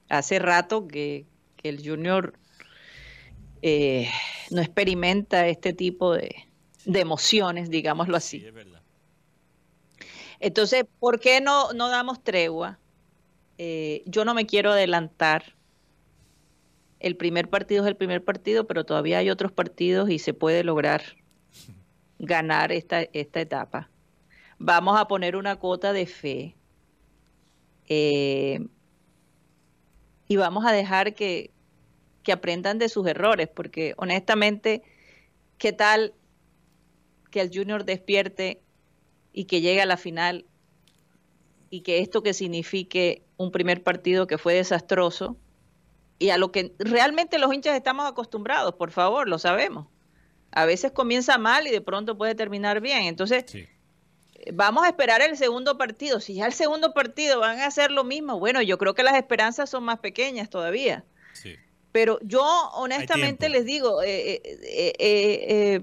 Hace rato que, que el Junior eh, no experimenta este tipo de, de emociones, digámoslo así. Sí, es verdad. Entonces, ¿por qué no, no damos tregua? Eh, yo no me quiero adelantar. El primer partido es el primer partido, pero todavía hay otros partidos y se puede lograr ganar esta, esta etapa. Vamos a poner una cuota de fe eh, y vamos a dejar que, que aprendan de sus errores, porque honestamente, ¿qué tal que el Junior despierte y que llegue a la final y que esto que signifique un primer partido que fue desastroso y a lo que realmente los hinchas estamos acostumbrados, por favor, lo sabemos. A veces comienza mal y de pronto puede terminar bien. Entonces, Sí. vamos a esperar el segundo partido. Si ya el segundo partido van a hacer lo mismo, bueno, yo creo que las esperanzas son más pequeñas todavía. Sí. Pero yo honestamente les digo, eh, eh, eh,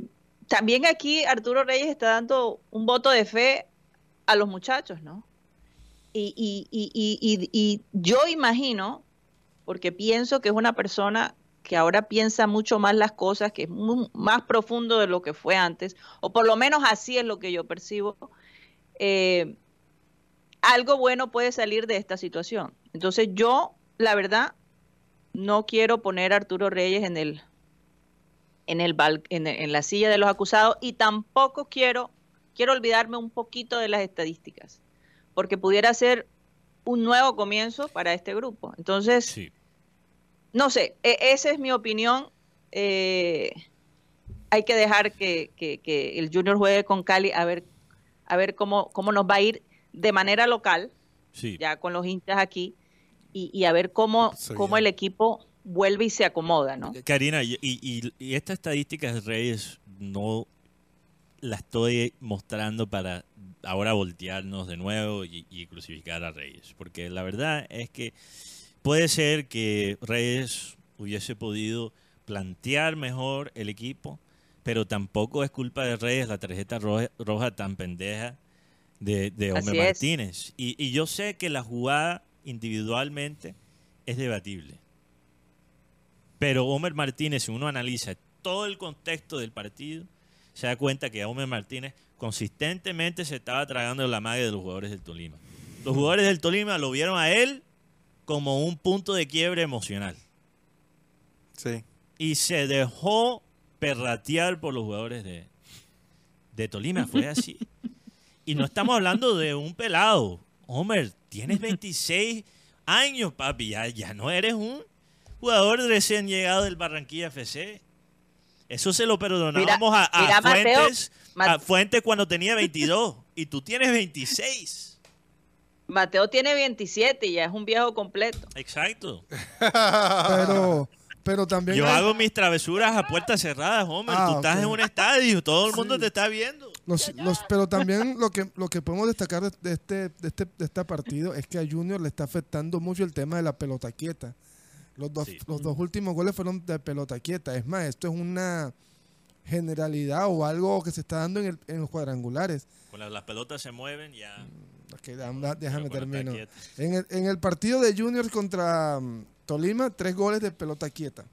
también aquí Arturo Reyes está dando un voto de fe a los muchachos, ¿no? Y, y, y, y, yo imagino, porque pienso que es una persona que ahora piensa mucho más las cosas, que es mu- más profundo de lo que fue antes, o por lo menos así es lo que yo percibo, eh, algo bueno puede salir de esta situación. Entonces yo, la verdad, no quiero poner a Arturo Reyes en el en el en, en la silla de los acusados y tampoco quiero quiero olvidarme un poquito de las estadísticas porque pudiera ser un nuevo comienzo para este grupo entonces Sí. no sé e- esa es mi opinión Eh, hay que dejar que, que- que el Junior juegue con Cali a ver a ver cómo cómo nos va a ir de manera local Sí. ya con los hinchas aquí y, y a ver cómo, cómo el equipo vuelve y se acomoda, ¿no? Karina, y, y, y esta estadística de Reyes no la estoy mostrando para ahora voltearnos de nuevo y, y crucificar a Reyes. Porque la verdad es que puede ser que Reyes hubiese podido plantear mejor el equipo, pero tampoco es culpa de Reyes la tarjeta roja, roja tan pendeja de, Homer. Martínez. Y, y yo sé que la jugada individualmente es debatible. Pero Homer Martínez, si uno analiza todo el contexto del partido, se da cuenta que Homer Martínez consistentemente se estaba tragando la magia de los jugadores del Tolima. Los jugadores del Tolima lo vieron a él como un punto de quiebre emocional. Sí. Y se dejó perratear por los jugadores de, de Tolima. Fue así. [laughs] Y no estamos hablando de un pelado. Homer, tienes 26 años, papi. Ya, ya no eres un jugador recién llegado del Barranquilla FC. Eso se lo perdonábamos Mira- a, a mira, Mateo, Fuentes, a Fuentes cuando tenía 22 y tú tienes 26. Mateo tiene 27 y ya es un viejo completo. Exacto. Pero Pero también Yo hay- hago mis travesuras a puertas cerradas, Homer. Ah, Tú estás en un estadio, todo el mundo Sí. te está viendo. Los, los- pero también lo que, lo que podemos destacar de, de este, de, este, de este partido es que a Junior le está afectando mucho el tema de la pelota quieta. Los dos, Sí. los dos últimos goles fueron de pelota quieta. Es más, esto es una generalidad o algo que se está dando en, el- en los cuadrangulares. Cuando las pelotas se mueven, ya. Ok, déjame, déjame quieta. En el, en el partido de Junior contra mm, Tolima, tres goles de pelota quieta.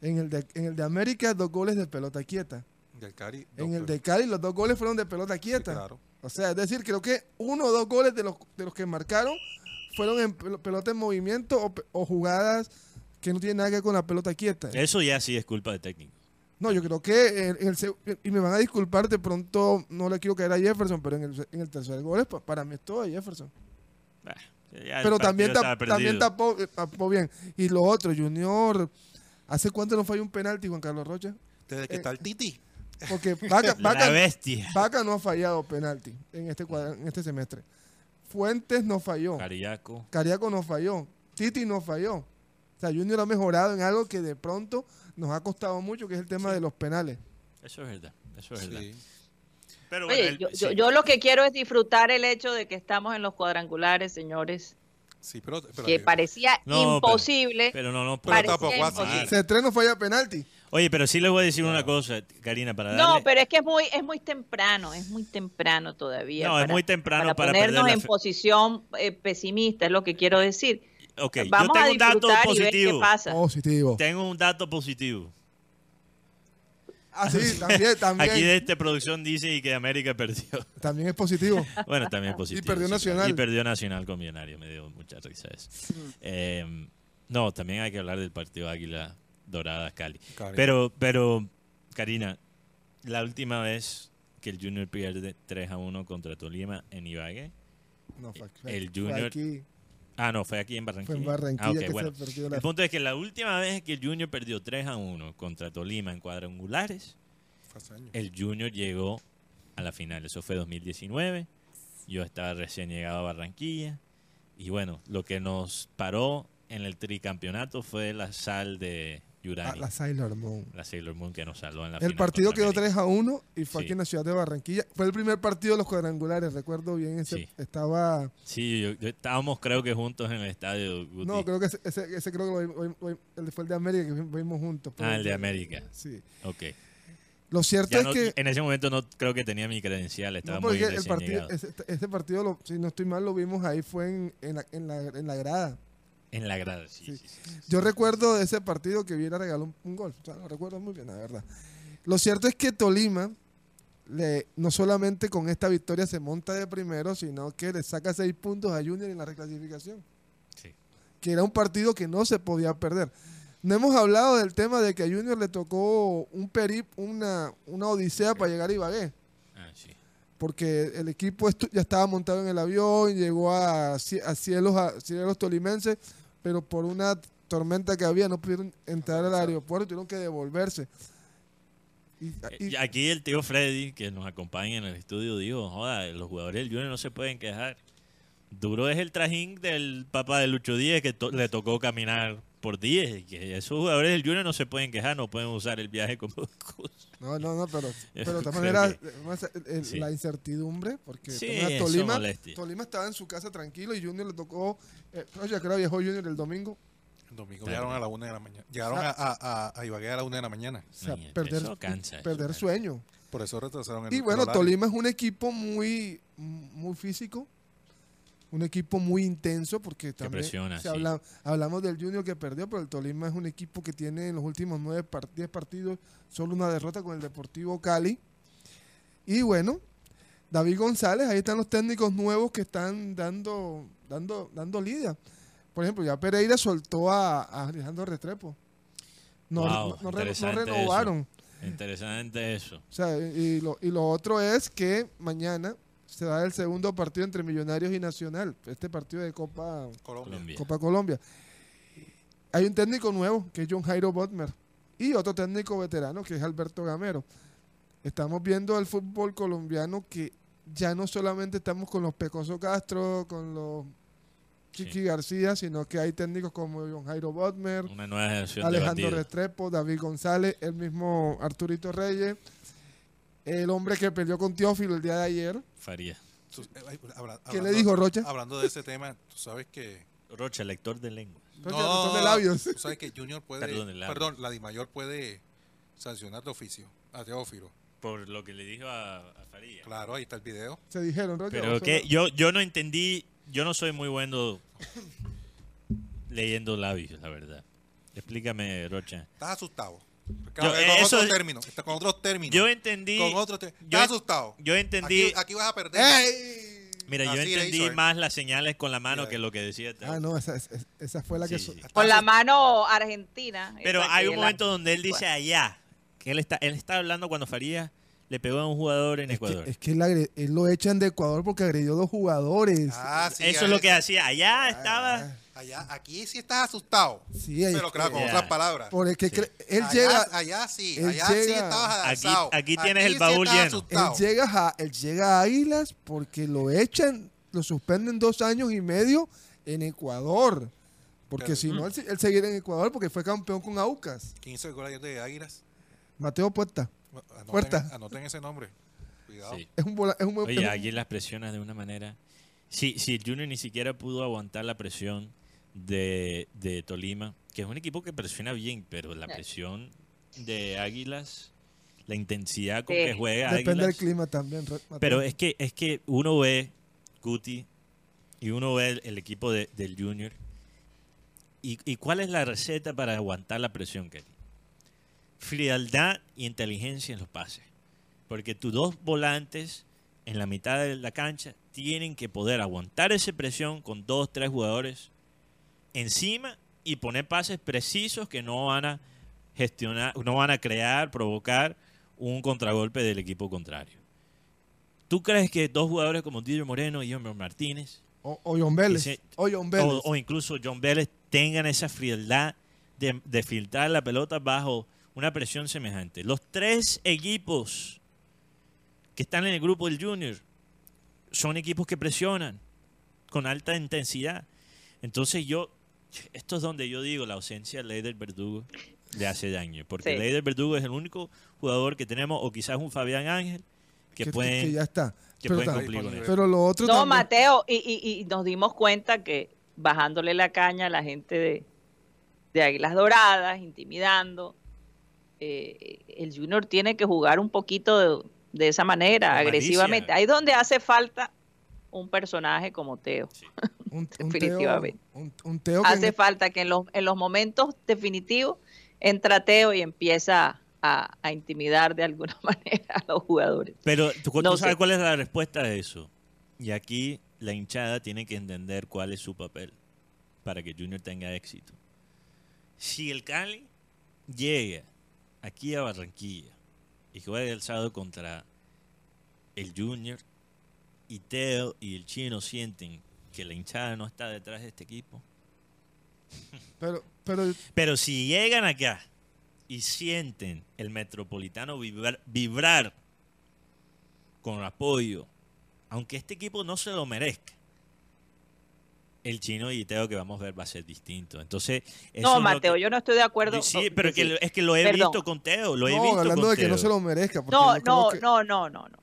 En el de, en el de América, dos goles de pelota quieta. Del Cari. En el de Cali, los dos goles fueron de pelota sí, quieta. claro. O sea, es decir, creo que uno o dos goles de los, de los que marcaron fueron en pel- pelota en movimiento o, o jugadas que no tienen nada que ver con la pelota quieta. Eso ya sí es culpa de técnico. No, yo creo que en, en el, y me van a disculpar, de pronto no le quiero caer a Jefferson, pero en el, en el tercer gol es pa- para mí es todo de Jefferson. Bah, Pero también, estaba también tapó, eh, tapó bien. Y lo otro, Junior, ¿hace cuánto no falló un penalti, Juan Carlos Rocha? Desde que Eh, está el Titi. Porque Vaca, [laughs] La Vaca- bestia. Vaca no ha fallado penalti en este, cuadra- en este semestre. Fuentes no falló. Cariaco. Cariaco no falló. Titi no falló. O sea, Junior ha mejorado en algo que de pronto nos ha costado mucho, que es el tema de los penales. Eso es verdad. Eso es verdad. Pero bueno, Oye, el- yo, sí. yo, yo lo que quiero es disfrutar el hecho de que estamos en los cuadrangulares, señores, Sí, pero, pero- que parecía No, pero- imposible. Pero no, no Pero parecía tampoco imposible. C3 no falla penalti. Oye, pero sí les voy a decir una cosa, Karina, para darle... No, pero es que es muy, es muy temprano, es muy temprano todavía. No, es muy temprano para ponernos perder la en fe- posición eh, pesimista, es lo que quiero decir. Ok, Vamos yo a tengo un dato disfrutar y ver qué positivo. pasa. Positivo. Tengo un dato positivo. Ah, sí, también, [laughs] también. Aquí de esta producción dice que América perdió. También es positivo. [laughs] Bueno, también positivo. perdió sí, Nacional. Y perdió Nacional con Millonario. Me dio mucha risa eso. Mm. Eh, no, también hay que hablar del partido Águila Dorada Cali. Cari. Pero, pero, Karina, la última vez que el Junior pierde 3 a 1 contra Tolima en Ibagué. No, fue, fue- El fue Junior aquí. Ah, no, fue aquí en Barranquilla. Fue en Barranquilla Ah, ok, que bueno. se perdió la... El punto es que la última vez que el Junior perdió 3 a 1 contra Tolima en cuadrangulares, el Junior llegó a la final. Eso fue 2019. Yo estaba recién llegado a Barranquilla. Y bueno, lo que nos paró en el tricampeonato fue la sal de Ah, Yurani. la Sailor Moon. la Sailor Moon que nos salvó en la El final partido quedó América. 3 a 1 y fue Sí. aquí en la ciudad de Barranquilla. Fue el primer partido de los cuadrangulares, recuerdo bien. Ese Sí. Estaba. Sí, yo- yo- estábamos creo que juntos en el estadio. Guti. No, creo que ese, ese, ese creo que lo lo el fue el de América que vimos juntos. Ah, el de América. Sí. Ok. Lo cierto Ya es no- que. en ese momento no creo que tenía mi credencial, estaba no, muy el partido, ese, ese partido, lo- si no estoy mal, lo vimos ahí, fue en, en, la, en, la, en la grada. En la grada, sí. Sí. Yo recuerdo de ese partido que Viera regaló un, un gol. O sea, lo recuerdo muy bien, la verdad. Lo cierto es que Tolima, le, no solamente con esta victoria se monta de primero, sino que le saca seis puntos a Junior en la reclasificación. Sí. Que era un partido que no se podía perder. No hemos hablado del tema de que a Junior le tocó un perip, una, una odisea para llegar a Ibagué. Ah, sí. Porque el equipo ya estaba montado en el avión, llegó a, a cielos, a cielos tolimenses, pero por una tormenta que había no pudieron entrar al aeropuerto tuvieron que devolverse. Y- y- Eh, Aquí el tío Freddy, que nos acompaña en el estudio, dijo, joda, los jugadores del Junior no se pueden quejar. Duro es el trajín del papá de Lucho Díez que to- le tocó caminar por 10. y Que esos jugadores del Junior no se pueden quejar, no pueden usar el viaje como [laughs] excusa. no, no, no, pero, [laughs] pero de todas maneras, sí. la incertidumbre, porque Sí, Tolima, molestia. Tolima estaba en su casa tranquilo y Junior le tocó, eh, ya creo que viajó Junior el domingo, El domingo Claro. llegaron a la una de la mañana. Llegaron a, a, a, a Ibagué a la una de la mañana. o sea, Ay, perder, eso cansa, perder sueño. Por eso retrasaron el Y bueno. Tolima es un equipo muy, muy físico, un equipo muy intenso, porque también presiona, se sí. hablamos del Junior que perdió, pero el Tolima es un equipo que tiene en los últimos nueve par- diez partidos solo una derrota con el Deportivo Cali. Y bueno, David González, ahí están los técnicos nuevos que están dando, dando, dando lidia. Por ejemplo, ya Pereira soltó a, a Alejandro Restrepo. No, Wow, no- no re- no interesante renovaron. Interesante eso. O sea, y lo, y lo otro es que mañana se da el segundo partido entre Millonarios y Nacional, este partido de Copa, Colombia. Copa Colombia. Hay un técnico nuevo, que es John Jairo Botmer, y otro técnico veterano, que es Alberto Gamero. Estamos viendo el fútbol colombiano que ya no solamente estamos con los Pecoso Castro, con los Chiqui García, sino que hay técnicos como John Jairo Botmer, Una nueva generación Alejandro. Restrepo, David González, el mismo Arturito Reyes, el hombre que peleó con Teófilo el día de ayer. Faría. Eh, ¿Qué le dijo Rocha? Hablando de ese tema, tú sabes que. Rocha, lector de lengua. Rocha, lector de labios. Tú sabes que Junior puede. Perdón, perdón, la Dimayor puede sancionar de oficio a Teófilo. Por lo que le dijo a, a Faría. Claro, ahí está el video. Se dijeron, Rocha. Pero que yo, yo no entendí, yo no soy muy bueno leyendo labios, la verdad. Explícame, Rocha. Estás asustado. Yo- con eh, eso otros es- términos. Está con otros términos. Yo entendí, con otros términos. yo- asustado. yo entendí, Aquí, aquí vas a perder. ¡Ey! mira, yo Así le entendí hizo más las señales con la mano Mira. que lo que decía. Teo. Ah, no, esa, esa- fue la que... Sí, so- sí. Con la mano argentina. Pero hay que un la- momento donde él dice allá, que él está, él está hablando cuando Faría le pegó a un jugador en Es Ecuador. que, es que él, él lo echan de Ecuador porque agredió a dos jugadores. Ah, sí, Eso es lo que hacía. Allá estaba. Allá, aquí sí estás asustado. Sí, ahí- Pero claro, con Ya. otras palabras. Por el que Sí. cre- él allá, llega, allá sí, él allá sí estabas Aquí- asustado. aquí tienes el sí baúl estás lleno. él llega a, él llega a Águilas porque lo echan, lo suspenden dos años y medio en Ecuador. Porque si no, él, se- él seguiría en Ecuador porque fue campeón con Aucas. 15 goles ayer de Águilas. Mateo Puerta. Anoten, Puerta. anoten ese nombre. Cuidado. Sí. Es un, bola- es un buen- es Oye, un- las presionas de una manera. Si, si el Junior ni siquiera pudo aguantar la presión de, de Tolima, que es un equipo que presiona bien, pero la presión de Águilas, la intensidad con Sí. que juega depende del clima también. Mateo. Pero es que, es que uno ve Guti y uno ve el, el equipo de- del Junior. Y, y cuál es la receta para aguantar la presión, Kelly? Frialdad y inteligencia en los pases. Porque tus dos volantes en la mitad de la cancha tienen que poder aguantar esa presión con dos, tres jugadores encima y poner pases precisos que no van a gestionar, no van a crear, provocar un contragolpe del equipo contrario. ¿Tú crees que dos jugadores como Didier Moreno y Homer Martínez o, o John Vélez. O John Vélez. o, o incluso John Vélez tengan esa frialdad de, de filtrar la pelota bajo una presión semejante? Los tres equipos que están en el grupo del Junior son equipos que presionan con alta intensidad. Entonces yo, esto es donde yo digo la ausencia de Leider Verdugo le hace daño, porque Sí. Leider Verdugo es el único jugador que tenemos, o quizás un Fabián Ángel, que, que, pueden, que ya está. que pero, pueden cumplir con eso. pero lo otro No, también- Mateo, y, y- y nos dimos cuenta que bajándole la caña a la gente de, de Águilas Doradas, intimidando, eh, el Junior tiene que jugar un poquito de, de esa manera, agresivamente. malicia. Ahí donde hace falta un personaje como Teo. [laughs] un, un Teo, definitivamente. un, un Teo que Hace falta que en los, en los momentos definitivos entra Teo y empieza a, a intimidar de alguna [laughs] manera a los jugadores. Pero tú, tú No sabes sé. cuál es la respuesta a eso. Y aquí la hinchada tiene que entender cuál es su papel para que Junior tenga éxito. Si el Cali llega aquí a Barranquilla y juega el sábado contra el Junior y Teo y el Chino sienten que la hinchada no está detrás de este equipo, pero, pero pero si llegan acá y sienten el metropolitano vibrar, vibrar con apoyo, aunque este equipo no se lo merezca, el chino y Teo que vamos a ver va a ser distinto. Entonces, eso No, Mateo, que- yo no estoy de acuerdo. Sí, con- pero que sí. lo- es que lo he Perdón. visto con Teo, lo he no, visto hablando con de que no se lo merezca. No, no, que- no, no, no, no.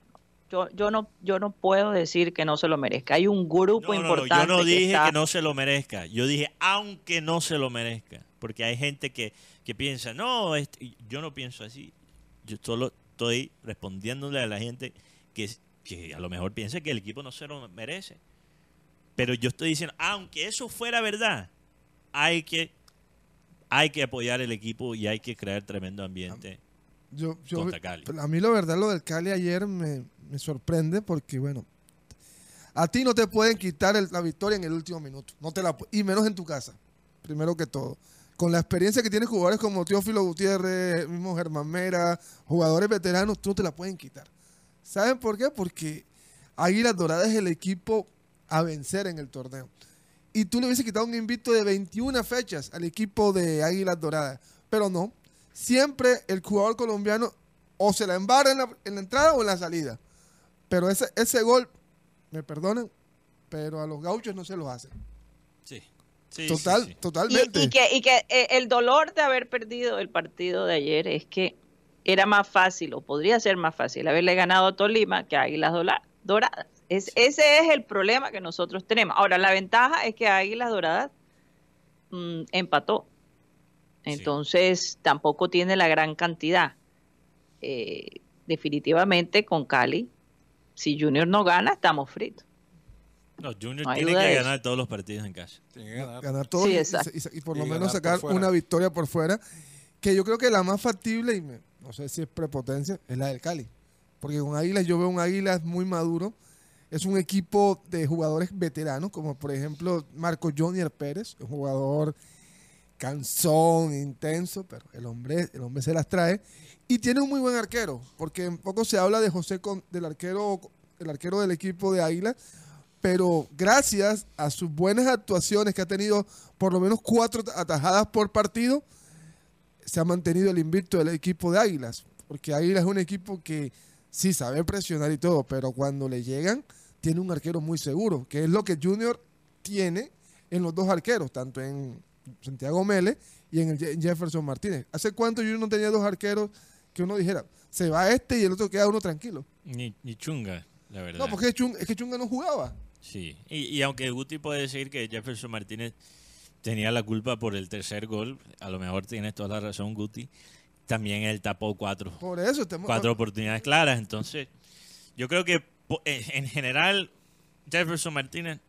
Yo, yo no, yo no puedo decir que no se lo merezca. Hay un grupo No, no, no, importante. yo no dije está- que no se lo merezca. Yo dije, aunque no se lo merezca. Porque hay gente que, que piensa, no, este- yo no pienso así. Yo solo estoy respondiéndole a la gente que, que a lo mejor piensa que el equipo no se lo merece. Pero yo estoy diciendo, aunque eso fuera verdad, hay que, hay que apoyar el equipo y hay que crear tremendo ambiente. yo, yo- contra Cali. a mí la verdad lo del Cali ayer me, me sorprende porque, bueno, a ti no te pueden quitar el- la victoria en el último minuto. No te la, y menos en tu casa, primero que todo. Con la experiencia que tienen jugadores como Teófilo Gutiérrez, mismo Germán Mera, jugadores veteranos, tú no te la pueden quitar. ¿Saben por qué? Porque Águilas Doradas es el equipo a vencer en el torneo. Y tú le hubiese quitado un invito de 21 fechas al equipo de Águilas Doradas. Pero no. Siempre el jugador colombiano o se la embarra en la, en la entrada o en la salida. Pero ese, ese gol, me perdonan, pero a los gauchos no se los hacen. Sí. Sí, Total, sí, sí. Y, totalmente. y que, y que eh, el dolor de haber perdido el partido de ayer es que era más fácil, o podría ser más fácil, haberle ganado a Tolima que a Águilas Doradas. Es, ese es el problema que nosotros tenemos. Ahora, la ventaja es que Águilas Doradas mm, empató. Sí. Entonces, tampoco tiene la gran cantidad. Eh, definitivamente con Cali, si Junior no gana, estamos fritos. No, Junior No tiene que ganar todos los partidos en casa. Tiene que ganar. ganar todo Sí, y- por Y lo menos sacar una victoria por fuera, que yo creo que la más factible, y me- no sé si es prepotencia, es la del Cali. Porque con Águilas yo veo un Águilas muy maduro. Es un equipo de jugadores veteranos, como por ejemplo Marco Jonier Pérez, un jugador cansón, intenso, pero el hombre, el hombre se las trae. Y tiene un muy buen arquero, porque poco se habla de José, Con- del arquero, el arquero del equipo de Águilas, pero gracias a sus buenas actuaciones que ha tenido por lo menos cuatro atajadas por partido, se ha mantenido el invicto del equipo de Águilas, porque Águilas es un equipo que sí sabe presionar y todo, pero cuando le llegan tiene un arquero muy seguro, que es lo que Junior tiene en los dos arqueros, tanto en Santiago Mele y en Jefferson Martínez. ¿Hace cuánto Junior no tenía dos arqueros que uno dijera, se va este y el otro queda uno tranquilo? Ni, ni chunga, la verdad. No, porque es que Chunga no jugaba. Sí, y, y aunque Guti puede decir que Jefferson Martínez tenía la culpa por el tercer gol, a lo mejor tienes toda la razón, Guti. También él tapó cuatro, Por eso estamos... cuatro oportunidades claras. Entonces, yo creo que en en general, Jefferson Martínez,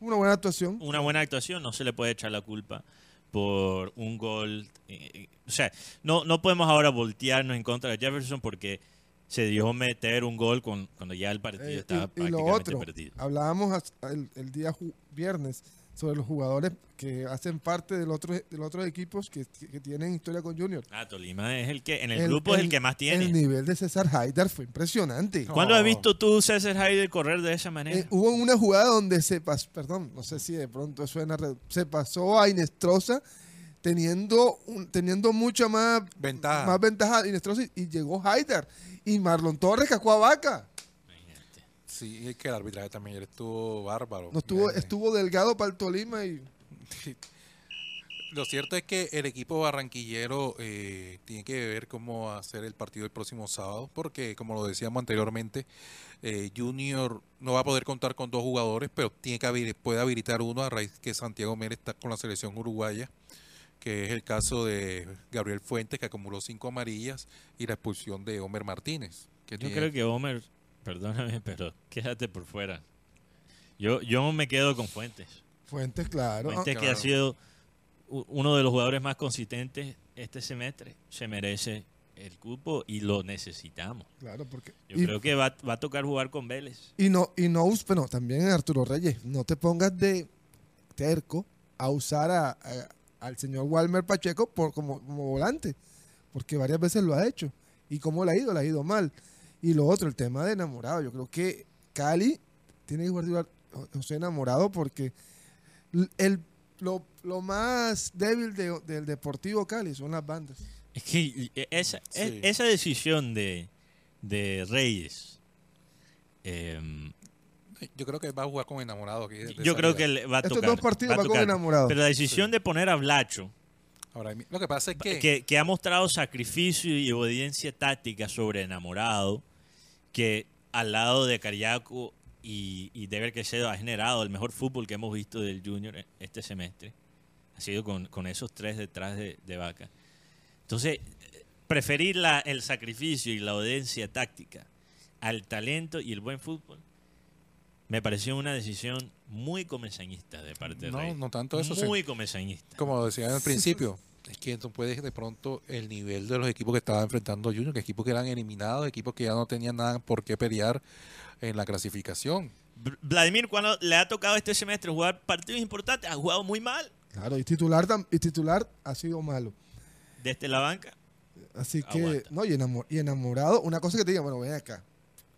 Una buena actuación. una buena actuación, no se le puede echar la culpa por un gol. eh, eh, o sea, no, no podemos ahora voltearnos en contra de Jefferson porque se dio meter un gol con, cuando ya el partido Eh, estaba y, y lo prácticamente otro, perdido. hablábamos el, el día viernes sobre los jugadores que hacen parte del otro, de los otros equipos que, que tienen historia con Junior. Ah, Tolima es el que, en el, grupo es el que más tiene. El nivel de César Haidar fue impresionante. ¿Cuándo has visto tú César Haider correr de esa manera? Eh, hubo una jugada donde se pasó, perdón, no sé si de pronto suena, se pasó a Inestrosa teniendo, un- teniendo mucha más Ventaja. más ventaja Inestrosa y, y llegó Haidar. Y Marlon Torres cascó a Vaca. Sí, es que el arbitraje también ayer estuvo bárbaro. No estuvo, Eh, estuvo delgado para el Tolima y [laughs] Lo cierto es que el equipo barranquillero eh, tiene que ver cómo hacer el partido el próximo sábado, porque como lo decíamos anteriormente, eh, Junior no va a poder contar con dos jugadores, pero tiene que habil- puede habilitar uno a raíz que Santiago Mérez está con la selección uruguaya, que es el caso de Gabriel Fuentes, que acumuló cinco amarillas, y la expulsión de Homer Martínez. Que Yo tiene- creo que Homer, perdóname, [laughs] pero quédate por fuera. Yo, yo me quedo con Fuentes. Fuentes, claro. Fuentes que claro. ha sido uno de los jugadores más consistentes este semestre. Se merece el cupo y lo necesitamos. Claro, porque. Yo y, creo que va, va a tocar jugar con Vélez. y no, y no, bueno, también Arturo Reyes, no te pongas de terco a usar a, a- al señor Walmer Pacheco por, como, como volante, porque varias veces lo ha hecho. ¿Y cómo le ha ido? Le ha ido mal. Y lo otro, el tema de enamorado. Yo creo que Cali tiene que jugar José enamorado porque el, lo, lo más débil de- del Deportivo Cali son las bandas. Es que esa, Sí. e- esa decisión de, de Reyes, em, Yo creo que va a jugar con enamorado aquí. de- de yo creo que va a Estos tocar. dos partidos va a va con tocar. enamorado. Pero la decisión de poner a Blacho, Ahora, lo que pasa es que, que, que ha mostrado sacrificio y obediencia táctica sobre enamorado, que al lado de Cariaco y, y Deber Quesedo ha generado el mejor fútbol que hemos visto del Junior e- este semestre. Ha sido con, con esos tres detrás de, de Vaca. Entonces, preferir la- el sacrificio y la obediencia táctica al talento y el buen fútbol me pareció una decisión muy comesañista de parte de No, no tanto eso, sí. Muy comesañista. como decía al principio, [laughs] es que tú puedes de pronto el nivel de los equipos que estaban enfrentando Junior, que equipos que eran eliminados, equipos que ya no tenían nada por qué pelear en la clasificación. Vl- Vladimir, cuando le ha tocado este semestre jugar partidos importantes, ha jugado muy mal Claro, y titular, y titular ha sido malo. desde la banca. Así que, Aguanta. no, y, y enamorado, una cosa que te diga, bueno, ven acá,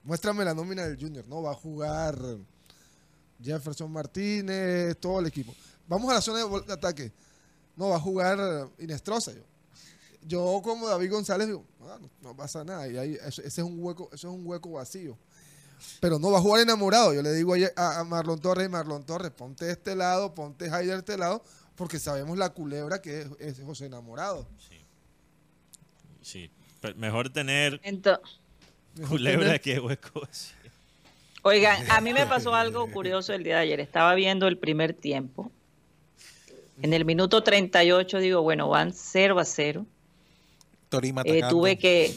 muéstrame la nómina del Junior, ¿no? Va a jugar Jefferson Martínez, todo el equipo. Vamos a la zona de ataque. No, va a jugar Inestrosa. Yo, yo como David González digo, "Ah, no, no pasa nada. Y ahí, eso- ese es un hueco, eso es un hueco vacío. pero no va a jugar enamorado. Yo le digo a, a Marlon Torres, Marlon Torres, ponte de este lado, ponte Haider de este lado, porque sabemos la culebra que es, es José Enamorado. Sí. Pe- Mejor tener Ento- culebra que hueco. sí. Oigan, a mí me [laughs] pasó algo curioso el día de ayer. Estaba viendo el primer tiempo. En el minuto 38 digo, bueno, van 0 a 0. Torima Eh, tuve que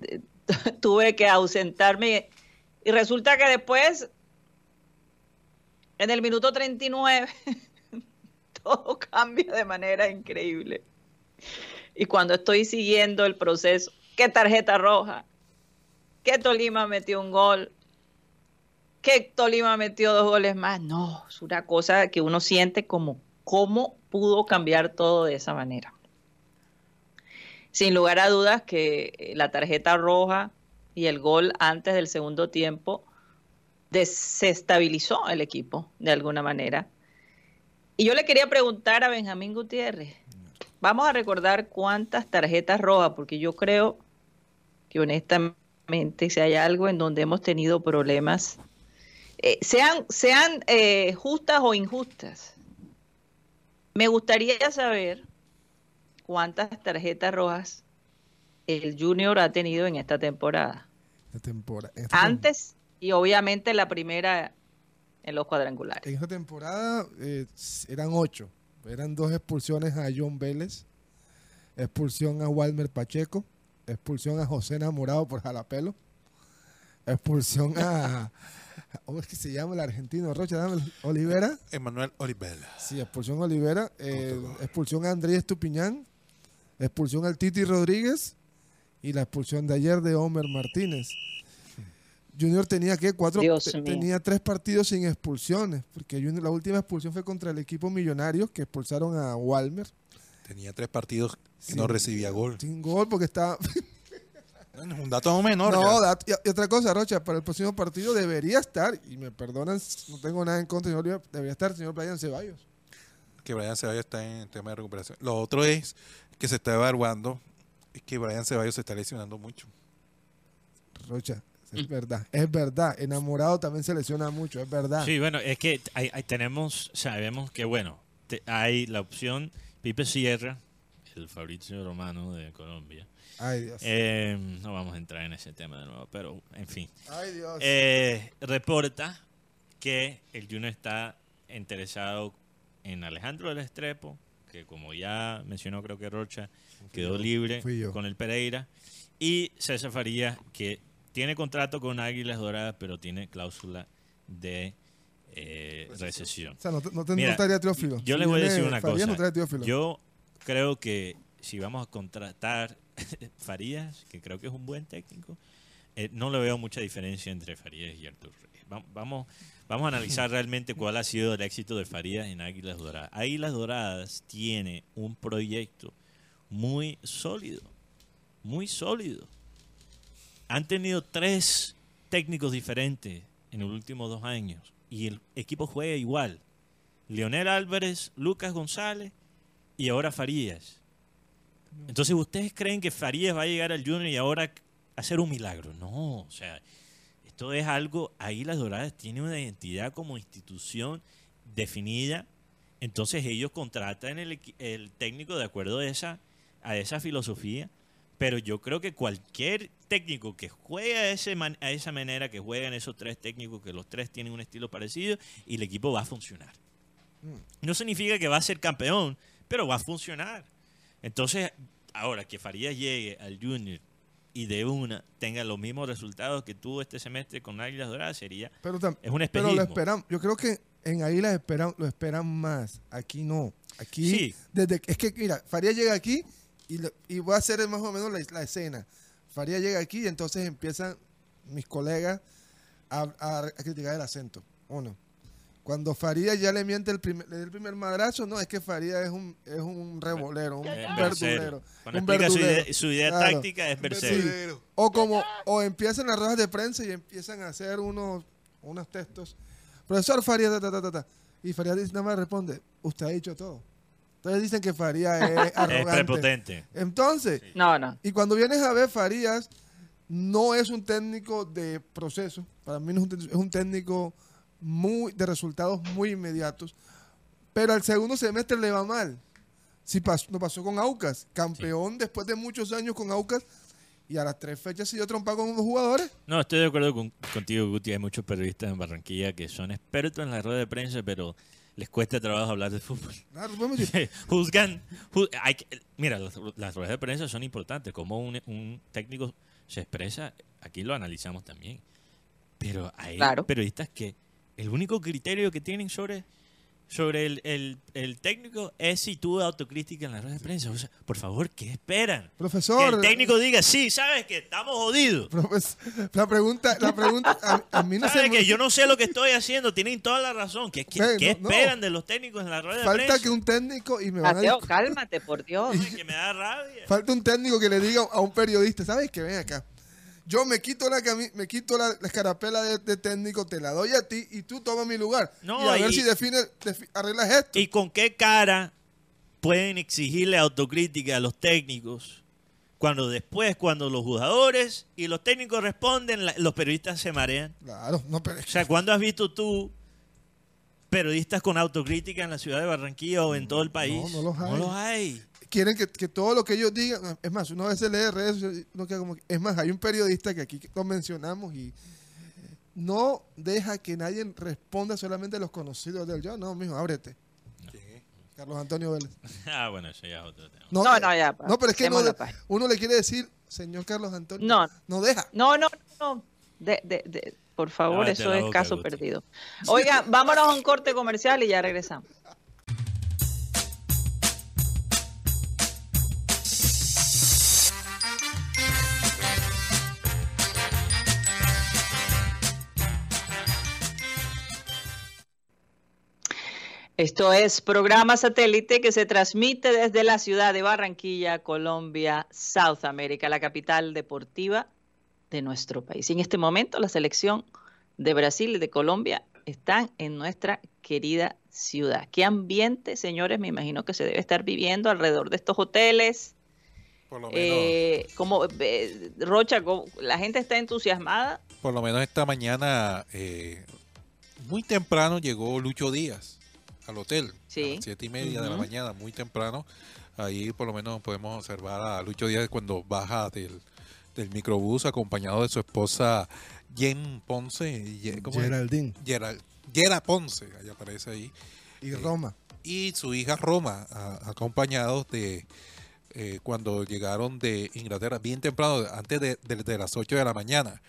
[laughs] tuve que ausentarme y resulta que después en el minuto 39 [laughs] todo cambia de manera increíble. Y cuando estoy siguiendo el proceso, qué tarjeta roja, que Tolima metió un gol, que Tolima metió dos goles más, no, es una cosa que uno siente como cómo pudo cambiar todo de esa manera sin lugar a dudas que eh, la tarjeta roja y el gol antes del segundo tiempo desestabilizó el equipo de alguna manera. Y yo le quería preguntar a Benjamín Gutiérrez, vamos a recordar cuántas tarjetas rojas, porque yo creo que honestamente si hay algo en donde hemos tenido problemas, eh, sean, sean eh, justas o injustas, me gustaría saber cuántas tarjetas rojas el Junior ha tenido en esta temporada. Esta temporada, esta tem- Antes y obviamente la primera en los cuadrangulares. En esta temporada eh, eran ocho. Eran dos expulsiones a John Vélez, expulsión a Walmer Pacheco, expulsión a José Enamorado por jalapelo, expulsión a... [laughs] ¿Cómo es que se llama el argentino? Rocha, dame Olivera. Emanuel Olivella. Sí, expulsión Olivera, eh, expulsión a Andrés Estupiñán, expulsión al Titi Rodríguez y la expulsión de ayer de Homer Martínez. Junior tenía que cuatro, Dios te- mío. tenía tres partidos sin expulsiones, porque Junior- la última expulsión fue contra el equipo Millonarios que expulsaron a Walmer Tenía tres partidos y Sí. no recibía gol. sin gol porque estaba [laughs] Bueno, es un dato menor. no, dat- y, y otra cosa, Rocha, para el próximo partido debería estar y me perdonan, no tengo nada en contra, señor debería estar el señor Brian Ceballos. que Brian Ceballos está en tema de recuperación. Lo otro es que se está evaluando es que Brian Ceballos se está lesionando mucho. Rocha, es verdad, es verdad. Enamorado también se lesiona mucho, es verdad. Sí, bueno, es que hay- hay- tenemos, sabemos que, bueno, te- hay la opción Pipe Sierra, el Fabrizio Romano de Colombia. Ay, Dios. Eh, no vamos a entrar en ese tema de nuevo, pero en fin. Ay, Dios. Eh, reporta que el Junior está interesado en Alejandro del Estrepo, que como ya mencionó creo que Rocha, quedó libre con el Pereira, y César Farías, que tiene contrato con Águilas Doradas, pero tiene cláusula de eh, recesión. o sea, no, no, no Mira, traería Teófilo. Yo les voy a decir una Farías, cosa. no. Yo creo que si vamos a contratar [laughs] Farías, que creo que es un buen técnico, eh, no le veo mucha diferencia entre Farías y Artur Reyes. Va- Vamos, vamos a analizar [laughs] realmente cuál ha sido el éxito de Farías en Águilas Doradas. Águilas Doradas tiene un proyecto muy sólido, muy sólido. Han tenido tres técnicos diferentes en los últimos dos años y el equipo juega igual. Leonel Álvarez, Lucas González y ahora Farías. Entonces, ¿ustedes creen que Farías va a llegar al Junior y ahora hacer un milagro? No, o sea, esto es algo, Águilas Doradas tiene una identidad como institución definida, entonces ellos contratan el, técnico de acuerdo a esa, a esa filosofía, pero yo creo que cualquier técnico que juegue a, ese man- a esa manera, que juegan esos tres técnicos, que los tres tienen un estilo parecido, y el equipo va a funcionar. No significa que va a ser campeón, pero va a funcionar. Entonces, ahora que Farías llegue al Junior y de una tenga los mismos resultados que tuvo este semestre con Águilas Doradas, sería pero, es un pero lo esperan, yo creo que en Águilas esperan, lo esperan más. Aquí no. Aquí, Sí. desde es que, mira, Faría llega aquí y, lo- y voy a hacer más o menos la, la escena. Faría llega aquí y entonces empiezan mis colegas a, a- a criticar el acento. Uno. Cuando Faría ya le miente el primer, le da el primer madrazo, no, es que Faría es un, es un revolero, un, Eh, verdulero. Cuando un explica su verdulero. idea, su idea Claro. táctica es Sí. bercero. O como, o empiezan las ruedas de prensa y empiezan a hacer unos, unos textos. Profesor Faría, ta, ta, ta, ta, ta. Y Faría dice- nada más responde, usted ha dicho todo. Entonces dicen que Faría es [laughs] Es arrogante. prepotente. Entonces, No, no. y cuando vienes a ver Farías, no es un técnico de proceso. Para mí no es un, es un técnico muy de resultados muy inmediatos. Pero al segundo semestre le va mal. Si pasó, no pasó con Aucas, campeón después de muchos años con Aucas y a las tres fechas se dio trompa con unos jugadores. No, estoy de acuerdo con- contigo, Guti. Hay muchos periodistas en Barranquilla que son expertos en la rueda de prensa, pero les cuesta trabajo hablar de fútbol. Claro, podemos decir, [laughs] Juzgan. ju- hay que- mira, las, las ruedas de prensa son importantes. Como un, un técnico se expresa, aquí lo analizamos también. Pero hay Claro. periodistas que el único criterio que tienen sobre, sobre el, el- el técnico es si tuvo autocrítica en la rueda de prensa. O sea, por favor, ¿qué esperan? Que profesor. el técnico diga, sí, sabes que estamos jodidos. profes- la pregunta, la pregunta, a, a mí no se ¿Sabes me- que yo no sé lo que estoy haciendo? Tienen toda la razón. ¿Qué, qué- Ven, qué no, no. esperan de los técnicos en la rueda de falta prensa? que un técnico y me van a Mateo, discu- cálmate, por Dios. Que me da rabia. falta un técnico que le diga a un periodista, ¿sabes qué? Ven acá. Yo me quito la me quito la, la escarapela de, de técnico, te la doy a ti y tú tomas mi lugar. No, y a ver si define, defi- arreglas esto. ¿Y con qué cara pueden exigirle autocrítica a los técnicos cuando después, cuando los jugadores y los técnicos responden, la- los periodistas se marean? Claro, no, pero O sea, ¿cuándo has visto tú periodistas con autocrítica en la ciudad de Barranquilla o en todo el país? no los hay. No los hay. Quieren que, que todo lo que ellos digan, es más, uno a veces lee redes, sociales, uno queda como es más, hay un periodista que aquí lo mencionamos y no deja que nadie responda solamente a los conocidos del yo, no, mijo, ábrete. Carlos Antonio Vélez. [laughs] Ah, bueno, eso ya es otro tema. No, no, ya, No, pero es que demos uno, le quiere decir, señor Carlos Antonio, No. no deja. No, no, no. De, de, de- por favor, eso es boca, caso Guti. perdido. Oiga, vámonos a un corte comercial y ya regresamos. Esto es programa satélite que se transmite desde la ciudad de Barranquilla, Colombia, South America, la capital deportiva de nuestro país. Y en este momento la selección de Brasil y de Colombia están en nuestra querida ciudad. ¿Qué ambiente, señores? Me imagino que se debe estar viviendo alrededor de estos hoteles. Por lo menos, Eh, como eh, Rocha, ¿cómo- la gente está entusiasmada. por lo menos esta mañana, eh, muy temprano llegó Lucho Díaz al hotel. Sí. A las siete y media de la mañana, muy temprano. Ahí por lo menos podemos observar a Lucho Díaz cuando baja del, del microbús acompañado de su esposa Jen Ponce. ¿cómo es? Geraldine Geral- Yera Ponce, ahí aparece ahí. y Roma. y su hija Roma, a- acompañados de eh, cuando llegaron de Inglaterra, bien temprano, antes de, de- de las 8 de la mañana.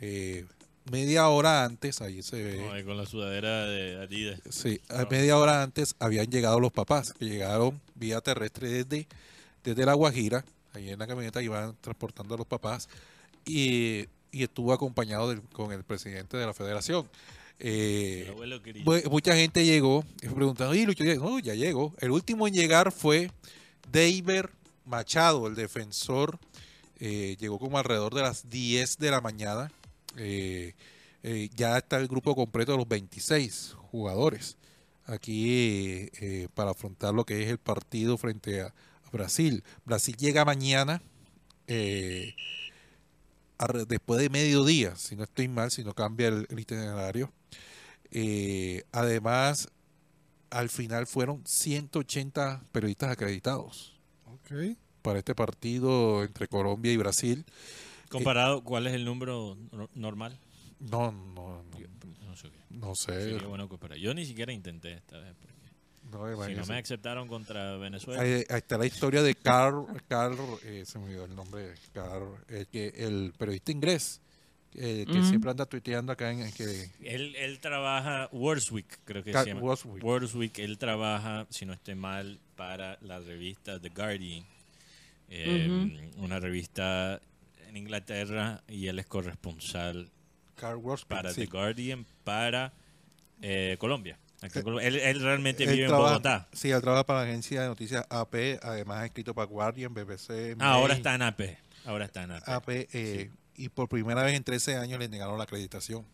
Eh, media hora antes, ahí se ve, No, con la sudadera de Adidas. sí, a media hora antes habían llegado los papás, que llegaron vía terrestre desde, desde La Guajira, ahí en la camioneta iban transportando a los papás, y, y estuvo acompañado del- con el presidente de la federación. Eh, mucha gente llegó preguntando, ¿y Lucho? No, ya llegó. El último en llegar fue David Machado, el defensor. eh, llegó como alrededor de las 10 de la mañana. Eh, eh, ya está el grupo completo de los 26 jugadores aquí eh, para afrontar lo que es el partido frente a, a Brasil. Brasil llega mañana. arre- después de mediodía, si no estoy mal, si no cambia el, el itinerario. Además, al final fueron 180 periodistas acreditados para este partido entre Colombia y Brasil. Comparado, ¿cuál es el número no- normal? No, no, no, No sé qué. no sé. Sería bueno comparar. Yo ni siquiera intenté esta vez. Porque No, si no me aceptaron contra Venezuela. Ahí, ahí está la historia de Carl, Carl eh, se me olvidó el nombre, Carl, el, que, el periodista inglés, eh, que siempre anda tuiteando acá en, en que Él, él trabaja, Wordswick creo que se llama. Wordswick. Wordswick, él trabaja, si no estoy mal, para la revista The Guardian. eh, Una revista en Inglaterra y él es corresponsal para. The Guardian para eh, Colombia. Aquí. Él, él realmente Él vive en Bogotá. Sí, él trabaja para la agencia de noticias AP, además ha escrito para Guardian, BBC. Ah, ahora está en AP. Ahora está en AP. AP, eh, y por primera vez en 13 años le negaron la acreditación.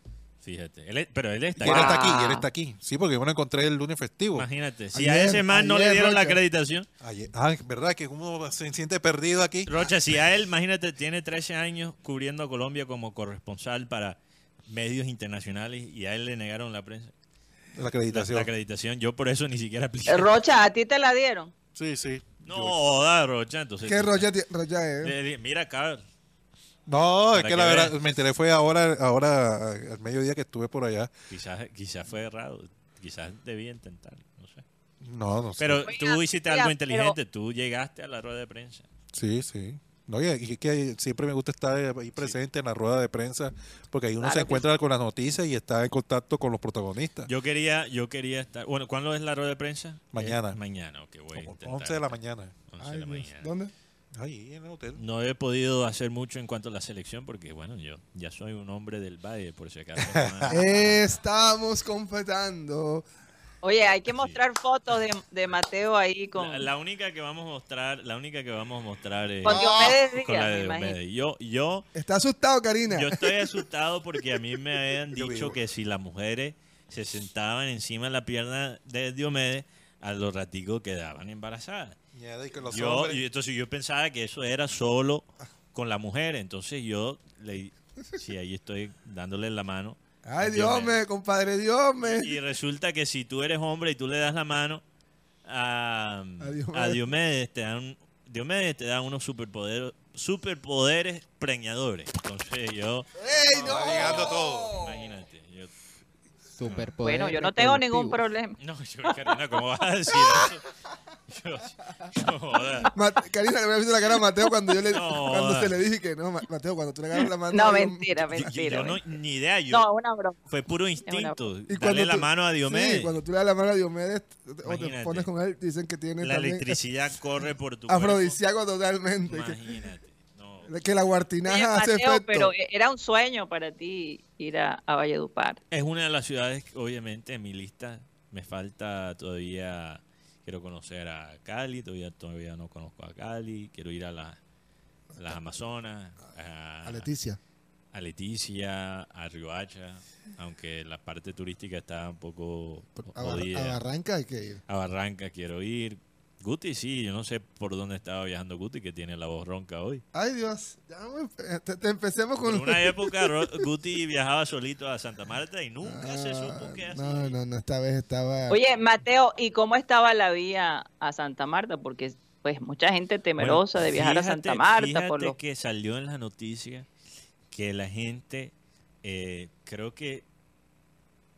Fíjate. Él es- pero él está Y él aquí. está aquí, y él Wow. está aquí. Sí, porque yo me lo encontré el lunes festivo. Imagínate. Si a ese man no ayer, le dieron la acreditación. Ayer- ah, ¿verdad? Que uno se siente perdido aquí. Rocha, si a él, imagínate, tiene 13 años cubriendo a Colombia como corresponsal para medios internacionales y a él le negaron la prensa. La acreditación. la acreditación. Yo por eso ni siquiera apliqué. Eh, Rocha, ¿a ti te la dieron? Sí, sí. No, da, Rocha. Entonces, ¿Qué Rocha, es? Mira acá. No, es que que la verdad, me enteré fue ahora, ahora al mediodía que estuve por allá. Quizás, quizás fue errado. Quizás debía intentar. No sé. No, no sé. Pero tú hiciste algo inteligente. Tú llegaste a la rueda de prensa. Sí, sí. No, y que siempre me gusta estar ahí presente en la rueda de prensa porque ahí uno Claro se encuentra con las noticias y está en contacto con los protagonistas. Yo quería, yo quería estar. Bueno, ¿cuándo es la rueda de prensa? Mañana. Eh, mañana, ok, voy a Como intentar 11 de la mañana. 11 de la mañana. ¿Dónde? Ahí en el hotel. No he podido hacer mucho en cuanto a la selección porque, bueno, yo ya soy un hombre del Valle, por si acaso. [laughs] Estamos completando. Oye, hay que mostrar fotos de, de Mateo ahí con, la, la única que vamos a mostrar, la única que vamos a mostrar es con Diomedes Díaz, con la me de. Diomedes. Yo, yo, Está asustado, Karina. yo estoy asustado porque a mí me habían [laughs] dicho que si las mujeres se sentaban encima de la pierna de Diomedes, a los raticos quedaban embarazadas. Y con los Yo, hombres. y entonces yo pensaba que eso era solo con la mujer, entonces yo le, sí, ahí estoy dándole la mano. Ay, Dios Dios me- compadre, Dios me. Y resulta que si tú eres hombre y tú le das la mano a, A Diomedes. a Diomedes, te dan, Diomedes te da unos superpoderes, superpoderes preñadores. Entonces yo, ¡Ey, no! Llegando todo. imagínate, yo, Superpoder Bueno, yo no tengo ningún problema. no, yo, Karina, ¿cómo vas a decir eso? Yo, yo, joda. Mate- Karina, le había visto la cara a Mateo cuando yo le, No, cuando se le dije que no, Ma- Mateo, cuando tú le agarras la mano. No, a Dios- mentira, Yo- yo- mentira. yo no, mentira. ni idea, yo, No, una broma. fue puro instinto, Y cuando darle la tú- mano a Diomedes. Sí, cuando tú le das la mano a Diomedes o te Imagínate. pones con él, dicen que tiene la también electricidad corre por tu cuerpo. afrodisíaco totalmente. que- Imagínate. No. Que, la Oye, guartinaja hace Mateo, efecto. pero e- era un sueño para ti ir a, a Valledupar. Es una de las ciudades, que, obviamente, en mi lista. Me falta todavía, quiero conocer a Cali, todavía, todavía no conozco a Cali, quiero ir a la- las Amazonas, a, a Leticia. a Leticia, a Riohacha, aunque la parte turística está un poco jodida. a Barranca hay que ir. A Barranca quiero ir. Guti sí, yo no sé por dónde estaba viajando Guti, que tiene la voz ronca hoy. Ay, Dios. Ya me- te, te empecemos Por con... una época Ro- [laughs] Guti viajaba solito a Santa Marta y nunca se Ah, supo qué hacía. No, no, no, esta vez estaba... Oye, Mateo, ¿y cómo estaba la vía a Santa Marta? Porque pues mucha gente temerosa Bueno, de viajar a Santa Marta por fíjate los que salió en las noticias que la gente, eh, creo que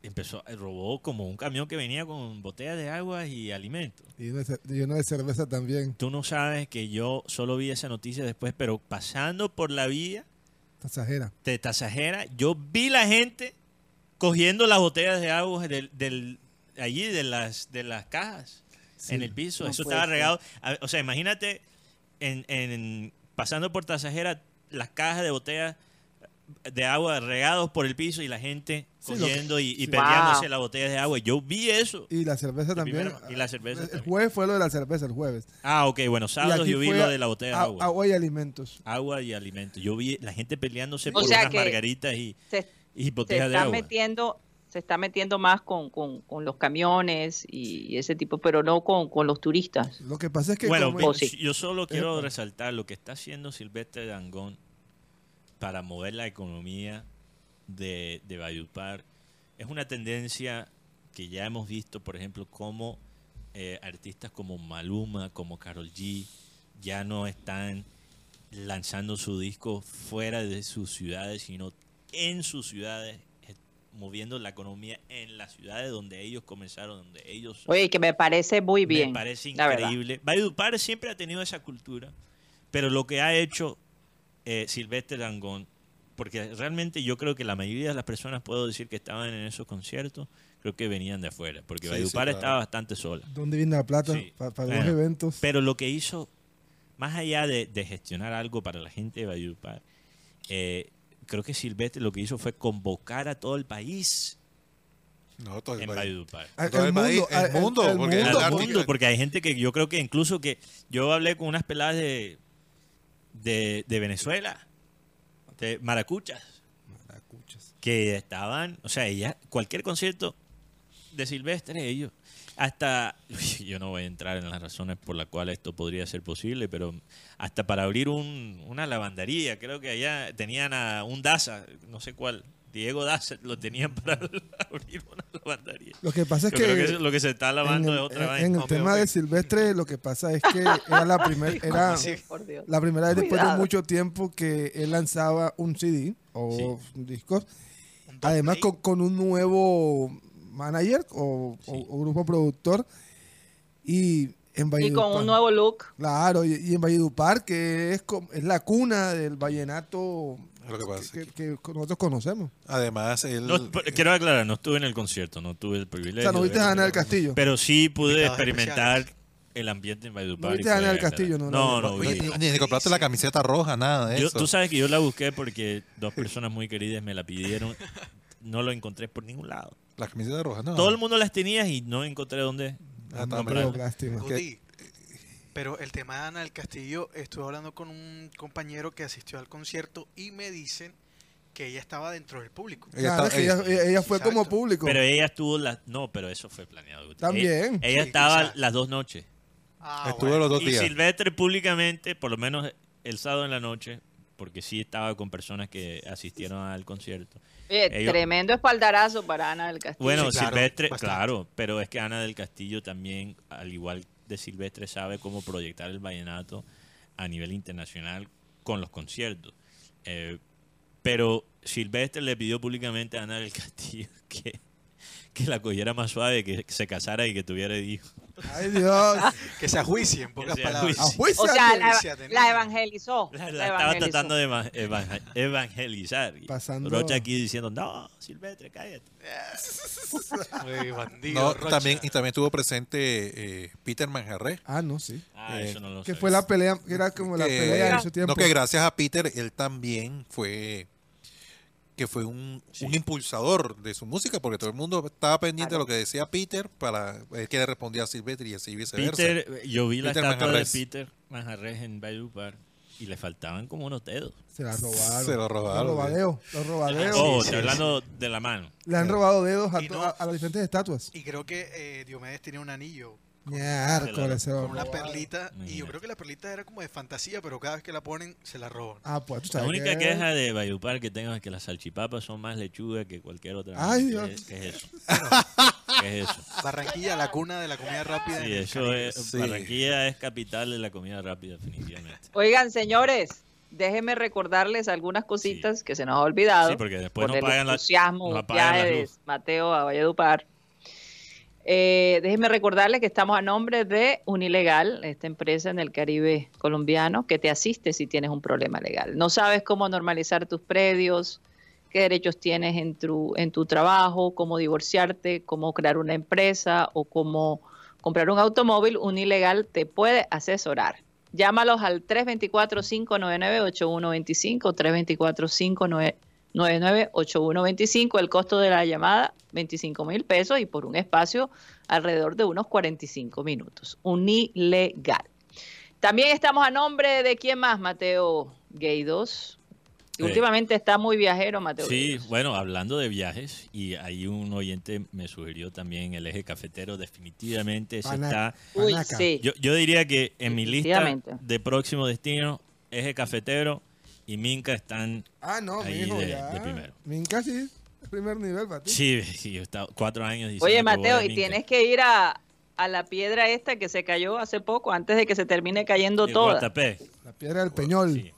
empezó, robó como un camión que venía con botellas de agua y alimentos. Y uno de y cerveza también. Tú no sabes que yo solo vi esa noticia después, pero pasando por la vía Pasajera. de Tasajera, yo vi la gente cogiendo las botellas de agua del, del- allí de las de las cajas Sí, en el piso. no Eso estaba ser. regado. O sea, imagínate en, en- pasando por Tasajera las cajas de botellas de agua regados por el piso y la gente Sí, cogiendo y, y sí. peleándose Wow. las botellas de agua. Yo vi eso. Y la cerveza también. primero- y la cerveza El también. jueves fue lo de la cerveza, el jueves. Ah, ok, bueno, Y sábado yo vi lo de la botella de agua. Agua y alimentos. Agua y alimentos. Yo vi la gente peleándose O por sea unas margaritas y, se, y botellas de está agua. metiendo se está metiendo más con, con, con los camiones y ese tipo, pero no con, con los turistas. Lo que pasa es que Bueno, como- yo solo quiero Epa. resaltar lo que está haciendo Silvestre Dangón para mover la economía de, de Valledupar. Es una tendencia que ya hemos visto, por ejemplo, como eh, artistas como Maluma, como Carol G, ya no están lanzando su disco fuera de sus ciudades, sino en sus ciudades, eh, moviendo la economía en las ciudades donde ellos comenzaron, donde ellos. Oye, que me parece muy bien. Me parece increíble. Valledupar siempre ha tenido esa cultura, pero lo que ha hecho eh, Silvestre Dangón, porque realmente yo creo que la mayoría de las personas, puedo decir que estaban en esos conciertos, creo que venían de afuera, porque Sí, Valledupar sí, claro. estaba bastante sola. ¿Dónde viene la plata Sí. Pa- para Bueno, los eventos? Pero lo que hizo, más allá de, de gestionar algo para la gente de Valledupar, eh, creo que Silvestre lo que hizo fue convocar a todo el país No, todo el en país. Valledupar. Todo el país, el mundo, porque el mundo, arte- mundo, porque hay gente que yo creo que incluso que yo hablé con unas peladas de, de, de Venezuela, de Maracuchas, Maracuchas. que estaban, o sea, ellas, cualquier concierto de Silvestre, ellos, hasta, [laughs] yo no voy a entrar en las razones por las cuales esto podría ser posible, pero hasta para abrir un, una lavandería, creo que allá tenían a un Daza, no sé cuál, Diego Daza lo tenían para [laughs] abrir una lavandería. Lo que pasa es Yo creo que, que lo que se está lavando en es otra en- vaina. en el tema de Silvestre, lo que pasa es que [laughs] era la primera, era así? Por Dios. la primera vez después de mucho tiempo que él lanzaba un CD o discos, Un dub además con, con un nuevo manager o, Sí. grupo productor y en Y con un nuevo look. Claro, y, y en Valledupar, que es, es la cuna del vallenato lo que pasa. que, que nosotros conocemos. Además, él. No, quiero aclarar, no estuve en el concierto, no tuve el O privilegio. sea, no viste a Ana del Castillo. Pero sí pude experimentar especiales. el ambiente en Valledupar. ¿No viste a Ana del Castillo? No, No, no, no, Oye, vi. ni, ni compraste la camiseta roja, nada de Yo- eso. tú sabes que yo la busqué porque dos personas muy queridas me la pidieron. No lo encontré por ningún lado. La camiseta roja, no. Todo el mundo las tenía y no encontré dónde Ah. Pero lástima. Guti, pero el tema de Ana del Castillo, estuve hablando con un compañero que asistió al concierto y me dicen que ella estaba dentro del público. Ella Claro, está- es que ella, ella- ella fue como público. Pero ella estuvo las... No, pero eso fue planeado. También. Ella, ella Sí, estaba quizás. las dos noches. Ah, Estuve bueno. los dos y días. Silvestre públicamente, por lo menos el sábado en la noche, porque sí estaba con personas que asistieron al concierto. Oye, Ellos- tremendo espaldarazo para Ana del Castillo. Bueno, Sí, claro, Silvestre, bastante. claro, pero es que Ana del Castillo también, al igual de Silvestre, sabe cómo proyectar el vallenato a nivel internacional con los conciertos. Eh, pero Silvestre le pidió públicamente a Ana del Castillo [laughs] que, que la cogiera más suave, que se casara y que tuviera hijos. Ay, Dios. [laughs] Que se ajuicie, en pocas se palabras. O sea, la, evangelizó. La, la la estaba evangelizó. tratando de eva- evangelizar. Pasando- Rocha aquí diciendo, no, Silvestre, cállate. [laughs] Uy, bandido, No, Rocha. también, y también estuvo presente eh, Peter Manjarré. Ah, no, sí. Ah, Eh, eso no lo Que fue la pelea, era como la Que- pelea en su tiempo. No, que gracias a Peter, él también fue que fue un, Sí. un impulsador de su música, porque todo el mundo estaba pendiente Claro. de lo que decía Peter para ver qué le respondía a Silvestre y así viceversa. Peter, yo vi la Peter estatua Manjarres. de Peter Manjarres en Valledupar y le faltaban como unos dedos. Se la robaron. Se lo robaron, Los robadeos. Los robadeos. oh, sí, hablando de la mano. Le han robado dedos a, no- a- a las diferentes estatuas. Y creo que eh, Diomedes tenía un anillo Miércoles, se lo con una perlita. Y yo creo que la perlita era como de fantasía, pero cada vez que la ponen, se la roban. Ah, pues tú La única que- queja de Valledupar que tengo es que las salchipapas son más lechuga que cualquier otra. Ay, ¿Qué, Dios. es- qué es eso? [laughs] ¿Qué es eso? Barranquilla, la cuna de la comida rápida. Sí, eso es. Sí. Barranquilla es capital de la comida rápida, definitivamente. Oigan, señores, déjenme recordarles algunas cositas que se nos ha olvidado. Sí, porque después por no el pagan la, entusiasmo no la de luz. Mateo a Valledupar. Eh, déjenme recordarles que estamos a nombre de Unilegal, esta empresa en el Caribe colombiano que te asiste si tienes un problema legal. No sabes cómo normalizar tus predios, qué derechos tienes en tu, en tu trabajo, cómo divorciarte, cómo crear una empresa o cómo comprar un automóvil, Unilegal te puede asesorar. Llámalos al 324-599-8125, 324-599-8125. El costo de la llamada, 25 mil pesos y por un espacio alrededor de unos 45 minutos. Unilegal. También estamos a nombre de quién más, Mateo Gueidos. Últimamente está muy viajero, Mateo. Sí, Gueidos. bueno, hablando de viajes, y ahí un oyente me sugirió también el eje cafetero, definitivamente ese Pana- está... Uy, sí. Yo, yo diría que en mi lista de próximo destino, eje cafetero y Minca están... Ah, no, Ahí mijo, de- ya. de primero. Minca sí, el primer nivel para ti. Sí, sí, [laughs] yo he estado cuatro años diciendo Oye, Mateo, y tienes que ir a, a la piedra esta que se cayó hace poco, antes de que se termine cayendo Sí, toda. Guatapé. La piedra del Peñol. Sí,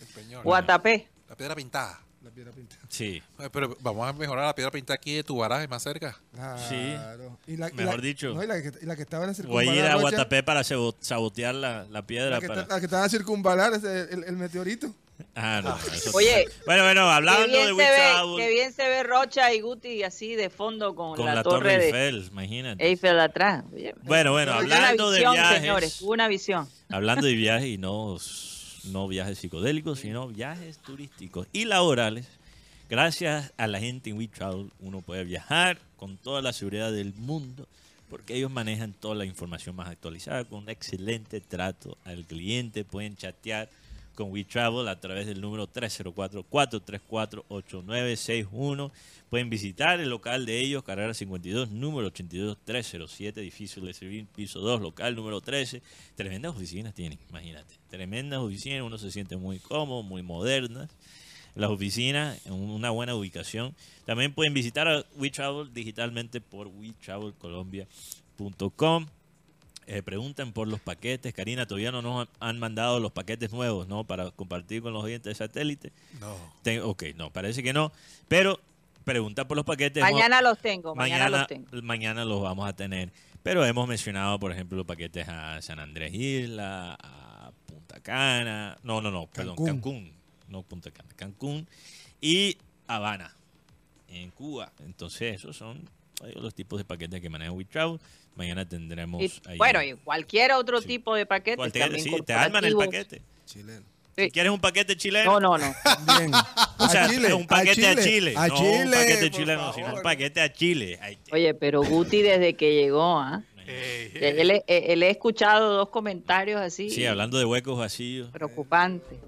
El peñón. Guatapé. La piedra pintada. La piedra pintada. sí. Pero vamos a mejorar la piedra pintada aquí de tu baraje más cerca. Claro. Y la- y Mejor la- dicho. No, y la, que, y la que estaba en la Voy a ir circunvalar. a Guatapé para sabo- sabotear la, la piedra. La que, para... está- la que estaba en circunvalar, ese, el, el meteorito. Ah, no, eso- Oye, Bueno, bueno, hablando bien, de se Witch ve, Owl, qué bien se ve Rocha y Guti así de fondo con, con la, la, torre, Torre de Eiffel, imagínate. Eiffel atrás. Oye, Bueno, bueno, hablando de visión, viajes. señores, una visión. Hablando de [laughs] viajes y no, no viajes psicodélicos, sino viajes turísticos y laborales. Gracias a la gente en WeTravel uno puede viajar con toda la seguridad del mundo porque ellos manejan toda la información más actualizada con un excelente trato al cliente. Pueden chatear con WeTravel a través del número 304-434-8961. Pueden visitar el local de ellos, carrera 52, número 82307, edificio de Servir, piso 2, local número 13. Tremendas oficinas tienen, imagínate. Tremendas oficinas, uno se siente muy cómodo, muy modernas. las oficinas, una buena ubicación. También pueden visitar a WeTravel digitalmente por wetravelcolombia.com. Eh, preguntan por los paquetes. Karina, todavía no nos han mandado los paquetes nuevos, ¿no? Para compartir con los oyentes de satélite. No. Te- ok, no, parece que no. Pero pregunta por los paquetes. Mañana los tengo, mañana, mañana, los tengo. mañana los vamos a tener. Pero hemos mencionado, por ejemplo, los paquetes a San Andrés Isla, a Punta Cana. No, no, no, perdón, Cancún. Cancún. No Punta Cana, Cancún. Y Habana, en Cuba. Entonces, esos son eh, los tipos de paquetes que maneja WeTravel. Mañana tendremos. Y, ahí- bueno, y cualquier otro Sí. tipo de paquete. Cualquier- sí, te arman el paquete. Chileno. Sí. Si quieres un paquete chileno, No, no, no. Bien. [laughs] o sea, a Chile. un paquete a Chile. A no Chile. un paquete chileno, sino un paquete a Chile. Oye, pero Guti desde que llegó, ¿ah? Ey, Él, he- él he escuchado dos comentarios así Sí, hablando de huecos vacíos. preocupantes.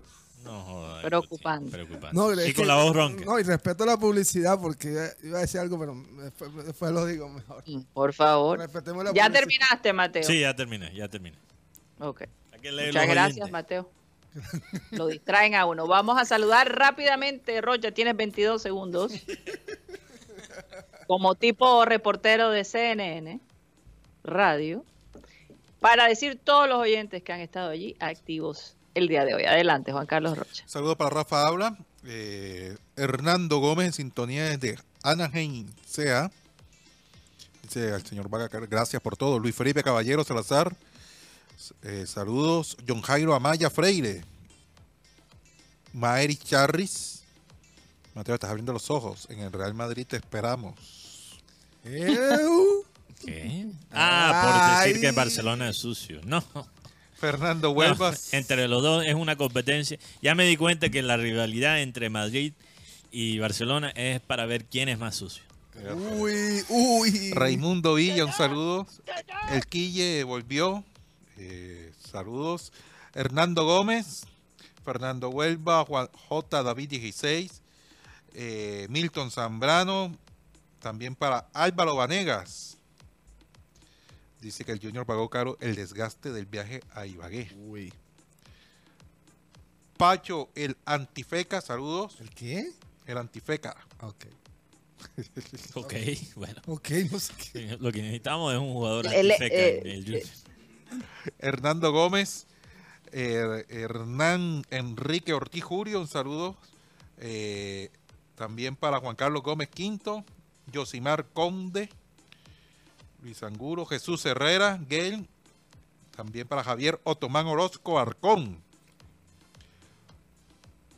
No jodas. Preocupante. No, y es con que- la voz ronca. No, y respeto la publicidad porque iba a decir algo, pero después, después lo digo mejor. Por favor. Respetemos la Ya publicidad. terminaste, Mateo. Sí, ya terminé, ya terminé. Ok. Hay que leer Muchas gracias, oyentes. Mateo. Lo distraen a uno. Vamos a saludar rápidamente, Rocha, tienes 22 segundos. Como tipo reportero de CNN Radio, para decir todos los oyentes que han estado allí activos el día de hoy. Adelante, Juan Carlos Rocha. Saludos para Rafa Habla. eh, Hernando Gómez en sintonía desde Anaheim, sea. Dice al señor Vaga, gracias por todo. Luis Felipe Caballero Salazar. eh, saludos. John Jairo Amaya Freire. Maeri Charris. Mateo, estás abriendo los ojos. En el Real Madrid te esperamos. [laughs] ¿Qué? Ah, por decir Ay. que Barcelona es sucio. No. Fernando No, Huelvas. entre los dos es una competencia. Ya me di cuenta que la rivalidad entre Madrid y Barcelona es para ver quién es más sucio. Uy, uy. Raimundo Villa, un saludo. El Quille volvió. eh, saludos. Hernando Gómez, Fernando Huelva, Juan J. David 16, eh, Milton Zambrano, también para Álvaro Vanegas. Dice que el Junior pagó caro el desgaste del viaje a Ibagué. Uy. Pacho, el Antifeca, saludos. ¿El qué? El Antifeca. Ok. [laughs] Ok, bueno. Ok, no sé qué. Lo que necesitamos es un jugador El- antifeca eh, en el Junior. [laughs] Hernando Gómez, eh, Hernán Enrique Ortiz Jurio, un saludo. Eh, también para Juan Carlos Gómez Quinto, Yosimar Conde, Luis Anguro, Jesús Herrera, Gail. También para Javier Otomán Orozco Arcón.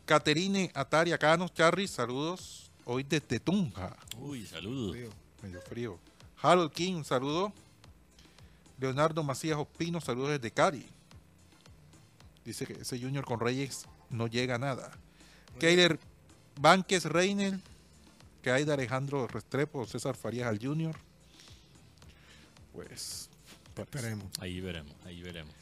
Caterine Ataria Canos, Charry, saludos. Hoy desde Tunja. Uy, saludos. Medio frío. Harold King, un saludo. Leonardo Macías Ospino, saludos desde Cari. Dice que ese Junior con Reyes no llega a nada. Keiler Vánquez Reiner, que hay de Alejandro Restrepo, César Farías al Junior. Pues, Esperemos. Ahí veremos, ahí veremos.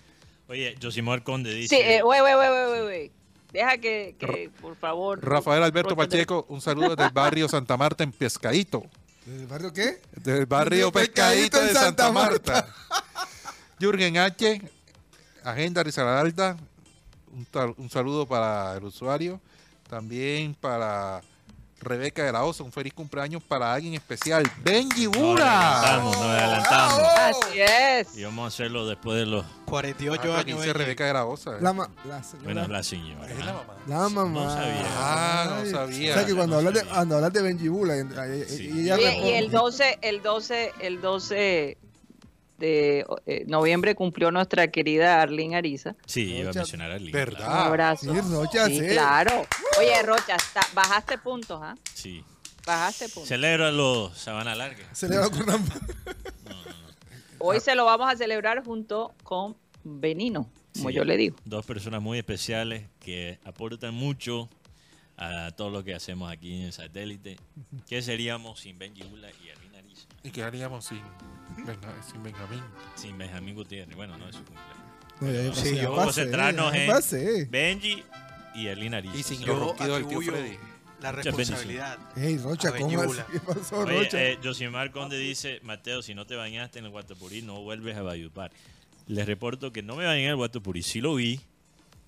Oye, Josimar Conde Sí, dice... eh, wey, wey, wey, wey. Deja que, que, por favor. Rafael Alberto Pacheco, un saludo desde el barrio [laughs] Santa Marta en Pescadito. ¿Del barrio qué? Del barrio Pescadito de Santa Marta. [laughs] Jürgen H. Agenda Risaralda. Un, un saludo para el usuario. También para Rebeca de la Osa. Un feliz cumpleaños para alguien especial. Benji Nos Bura. adelantamos, nos adelantamos. Así es. Y vamos a hacerlo después de los... 48 Ah, aquí años. dice Benji. Rebeca de la Osa. La, ma- la señora. Bueno, la señora. Es la mamá. La mamá. No sabía. Ah, no Ay. sabía. O sea que cuando No hablas de, sabía. cuando hablas de Benji Bula, y- y- Sí. y ella Oye, responde. y el 12, el 12, el 12 de eh, noviembre cumplió nuestra querida Arlene Ariza. Sí, iba a mencionar link. ¿verdad? Un abrazo. sí, Rocha, sí. claro. Oye, Rocha, está- bajaste puntos, ¿ah? Sí. Bajaste puntos. Celebra los Sabana Larga. Se le va con rampa. Hoy se lo vamos a celebrar junto con Benino, como Sí. yo le digo. Dos personas muy especiales que aportan mucho a todo lo que hacemos aquí en Satélite. ¿Qué seríamos sin Benji Bula y Ariza? ¿Y qué haríamos sin, Benja- sin Benjamín? Sin Benjamín Gutiérrez. Bueno, no es su cumpleaños. No, ya yo pasé, yo pasé, concentrarnos ya en- pasé. Benji y Alina Ariza. Y sin yo atribuyo Freddy. la responsabilidad. Ey, Rocha, A ¿cómo así? ¿Qué pasó, Oye, Rocha? eh, Josimar Conde dice, Mateo, si no te bañaste en el Guatapurí, no vuelves a Valledupar. Les reporto que no me bañé en el Guatapurí, sí lo vi,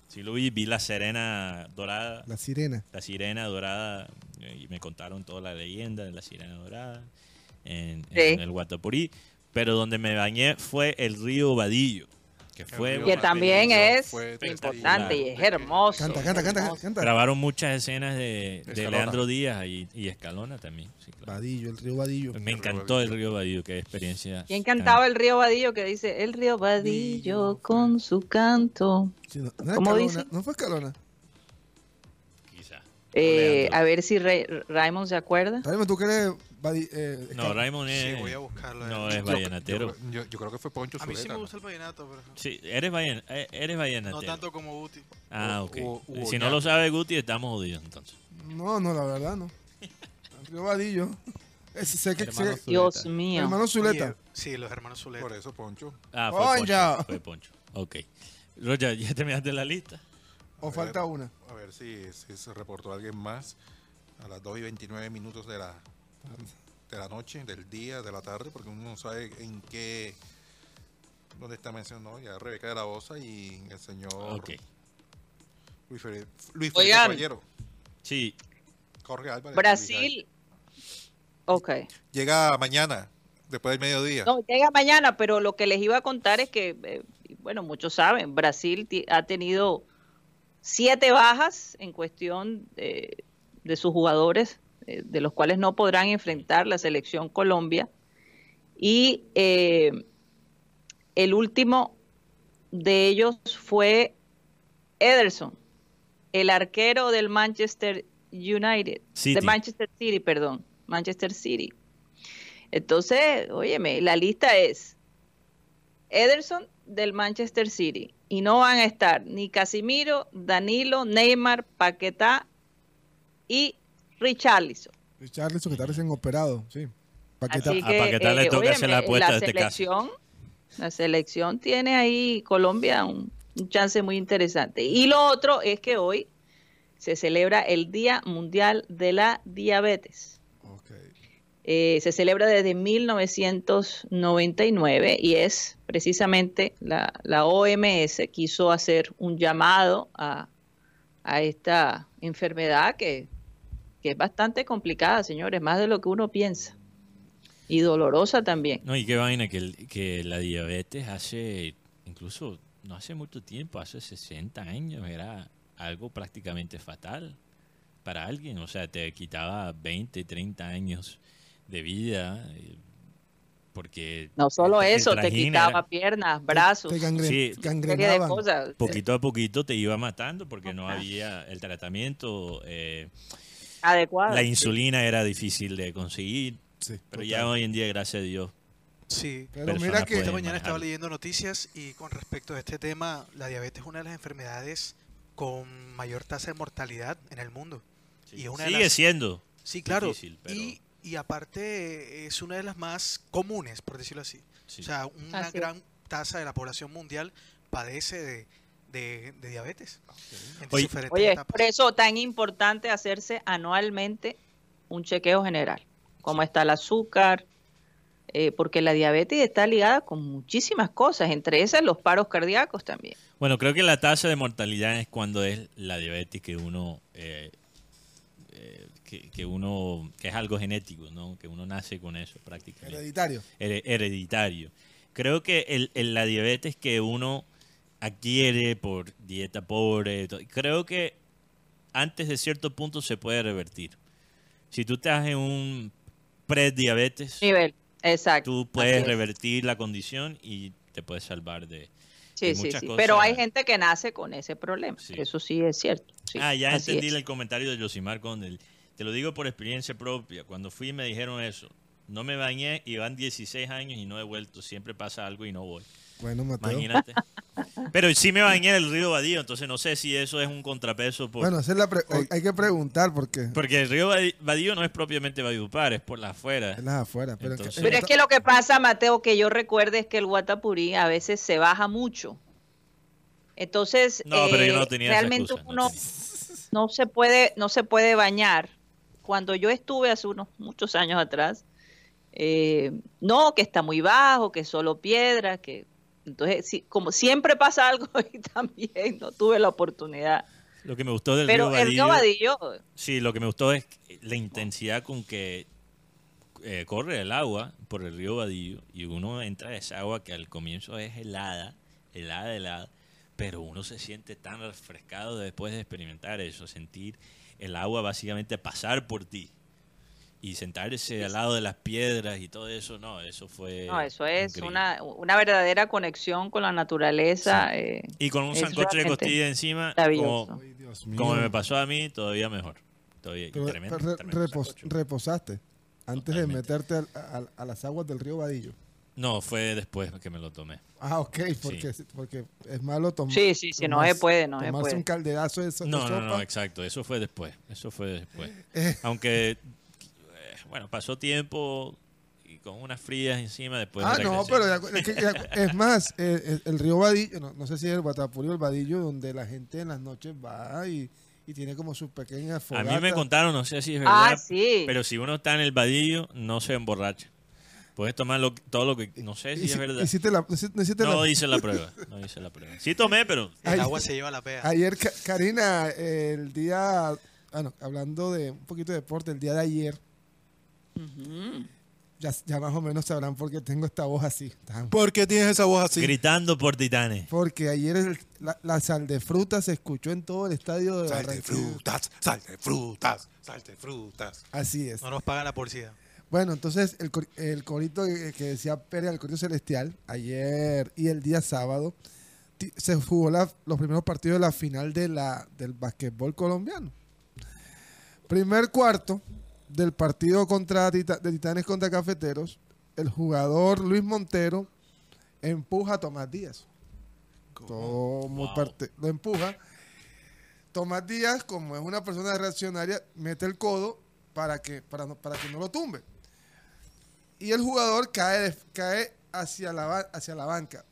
Sí lo vi, vi la Serena Dorada, La sirena. la Sirena Dorada, eh, y me contaron toda la leyenda de la Sirena Dorada en, Sí. en el Guatapurí. Pero donde me bañé fue el río Vadillo, que fue... Que también es fue importante y es hermoso. Canta, canta, canta. Grabaron muchas escenas de, de. Leandro Díaz y, y Escalona también. sí, claro. Vadillo, el río Vadillo. Me El río encantó el río Vadillo, qué experiencia. ¿Quién cantaba el río Vadillo que dice el río Vadillo con su canto? Sí, no, ¿Cómo Escalona, dice? No fue Escalona. Quizá. Eh, a ver si Ra- Raymond se acuerda. Raymond, ¿tú crees Vadi- eh, No, Raymond Sí, es, voy a buscarlo. no eh. es Yo- vallenatero. Yo, yo- yo creo que fue Poncho A mí sí me gusta el vallenato, pero Sí, eres, vallen, eh, eres vallenatero. no tanto como Guti. Ah, ok. o- o si no ya. lo sabe Guti, estamos jodidos entonces. No, no, la verdad no. Río Vadillo. Sé que, sé-. Dios mío. hermano Zuleta. Oye, sí, los hermanos Zuleta. Por eso, Poncho. Ah, fue Poncho. Poncho. Fue Poncho. Ok. Roger, ¿ya terminaste la lista? O A falta ver, una. A ver si, si se reportó alguien más a las 2 y 29 minutos de la, de la noche, del día, de la tarde, porque uno no sabe en qué. ¿Dónde está mencionado? Ya Rebeca de la Osa y el señor. Luis, Felipe, Luis Felipe. Caballero. Sí, Jorge Álvarez. Brasil. Ok. Llega mañana, después del mediodía. No, llega mañana, pero lo que les iba a contar es que, eh, bueno, muchos saben, Brasil ha tenido siete bajas en cuestión de, de sus jugadores, eh, de los cuales no podrán enfrentar la selección Colombia. Y eh, el último de ellos fue Ederson, el arquero del Manchester United, City. de Manchester City, perdón, Manchester City. Entonces, óyeme, la lista es Ederson del Manchester City y no van a estar ni Casimiro, Danilo, Neymar, Paquetá y Richarlison. Richarlison, que está recién operado. Sí. Paquetá. Así A que, Paquetá le eh, toca hacer la apuesta la de este caso. selección, la selección tiene ahí Colombia un, un chance muy interesante. Y lo otro es que hoy se celebra el Día Mundial de la Diabetes. Eh, se celebra desde 1999 y es precisamente la, la OMS quiso hacer un llamado a, a esta enfermedad que, que es bastante complicada, señores, más de lo que uno piensa y dolorosa también. No, y qué vaina que, el- que la diabetes hace, incluso no hace mucho tiempo, hace 60 años, era algo prácticamente fatal para alguien. O sea, te quitaba 20, 30 años de vida. eh, Porque No solo el- el eso, te quitaba era- piernas, brazos, Te gangre- Sí. de cosas. poquito a poquito te iba matando porque no había el tratamiento. eh, la insulina era difícil de conseguir. Sí, Pero total. ya hoy en día, gracias a Dios, Sí. Pero mira que Esta mañana estaba leyendo noticias y con respecto a este tema, la diabetes es una de las enfermedades con mayor tasa de mortalidad en el mundo. Y es una de sigue las- siendo. Sí, claro. Difícil, pero- y, y aparte es una de las más comunes, por decirlo así. Sí. O sea, una Así gran tasa de la población mundial padece de, de- de diabetes. Oye- diferentes Oye, etapas. por eso tan importante hacerse anualmente un chequeo general, cómo está el azúcar, eh, porque la diabetes está ligada con muchísimas cosas, entre esas los paros cardíacos también. Bueno, creo que la tasa de mortalidad es cuando es la diabetes que uno, eh, eh, que, que uno, que es algo genético, ¿no? Que uno nace con eso prácticamente, Hereditario. Here- hereditario. Creo que el, el- la diabetes que uno adquiere por dieta pobre, creo que antes de cierto punto se puede revertir. Si tú estás en un prediabetes, Nivel, exacto. tú puedes revertir la condición y te puedes salvar de, Sí, sí, cosas. Pero hay gente que nace con ese problema, Sí. eso sí es cierto. sí, ah, ya entendí es. el comentario de Josimar con el... Te lo digo por experiencia propia. Cuando fui me dijeron eso. No me bañé y van 16 años y no he vuelto. Siempre pasa algo y no voy. Bueno, Mateo. Imagínate. Pero sí me bañé en el río Badío, entonces no sé si eso es un contrapeso. Por, Bueno, hacer la pre- hay, hay que preguntar porque porque el río Badío no es propiamente Valledupar, es por la afuera. es las afuera. Pero, Entonces- Pero es que lo que pasa, Mateo, que yo recuerde es que el Guatapurí a veces se baja mucho. Entonces, No, pero yo no eh, tenía esa realmente excusa, no uno tenía. no se puede no se puede bañar. Cuando yo estuve hace unos muchos años atrás, eh, no, que está muy bajo, que es solo piedra, que Entonces, sí, como siempre pasa algo [laughs] y también no tuve la oportunidad. Lo que me gustó del Pero río el río Vadillo, Vadillo, sí, lo que me gustó es la intensidad con que eh, corre el agua por el río Vadillo y uno entra a esa agua que al comienzo es helada, helada, helada, pero uno se siente tan refrescado después de experimentar eso, sentir el agua básicamente pasar por ti y sentarse al lado de las piedras y todo eso, no, eso fue... no, eso es una, una verdadera conexión con la naturaleza. eh, Y con un sancocho de costilla encima, como, como me pasó a mí, todavía mejor. Todavía, Pero- tremendo, pero re- tremendo repos- reposaste antes Totalmente. de meterte al- al- a, las aguas del río Vadillo. No, fue después que me lo tomé. Ah, ok, porque, porque es malo tomar. Sí, sí, sí, no se puede, no se puede. un calderazo de, so- de No, no, sopa. no, exacto. Eso fue después. Eso fue después. [laughs] Eh. Aunque, bueno, pasó tiempo y con unas frías encima después. ah, de no, pero ya- es, que ya- es más, eh, el, el río Vadillo, no, no sé si es el Guatapurí o el Vadillo, donde la gente en las noches va y, y tiene como sus pequeñas A fogatas. mí me contaron, no sé si es verdad, Ah, sí. pero si uno está en el vadillo, no se emborracha. Puedes tomar lo- todo lo que. No sé si es verdad. hiciste la- hiciste- hiciste No la- hice la prueba. No hice la prueba. Sí tomé, pero. El agua se lleva la pega. Ayer, Karina, el día, bueno, hablando de un poquito de deporte, el día de ayer, Ya, ya más o menos sabrán por qué tengo esta voz así. tan- ¿Por qué tienes esa voz así? Gritando por titanes. Porque ayer el- la, la sal de fruta se escuchó en todo el estadio de Sal de frutas, sal de frutas, sal de frutas. Así es. No nos pagan la porcida. Bueno, entonces el, el corito que, decía Pérez, el corito celestial, ayer y el día sábado, se jugó la- los primeros partidos de la final de la, del basquetbol colombiano. Primer cuarto del partido contra Tita- de Titanes contra Cafeteros, el jugador Luis Montero empuja a Tomás Díaz. Todo Wow. parte- lo empuja. Tomás Díaz, como es una persona reaccionaria, mete el codo para que, para no, para que no lo tumbe. Y el jugador cae, cae hacia, la, hacia la banca.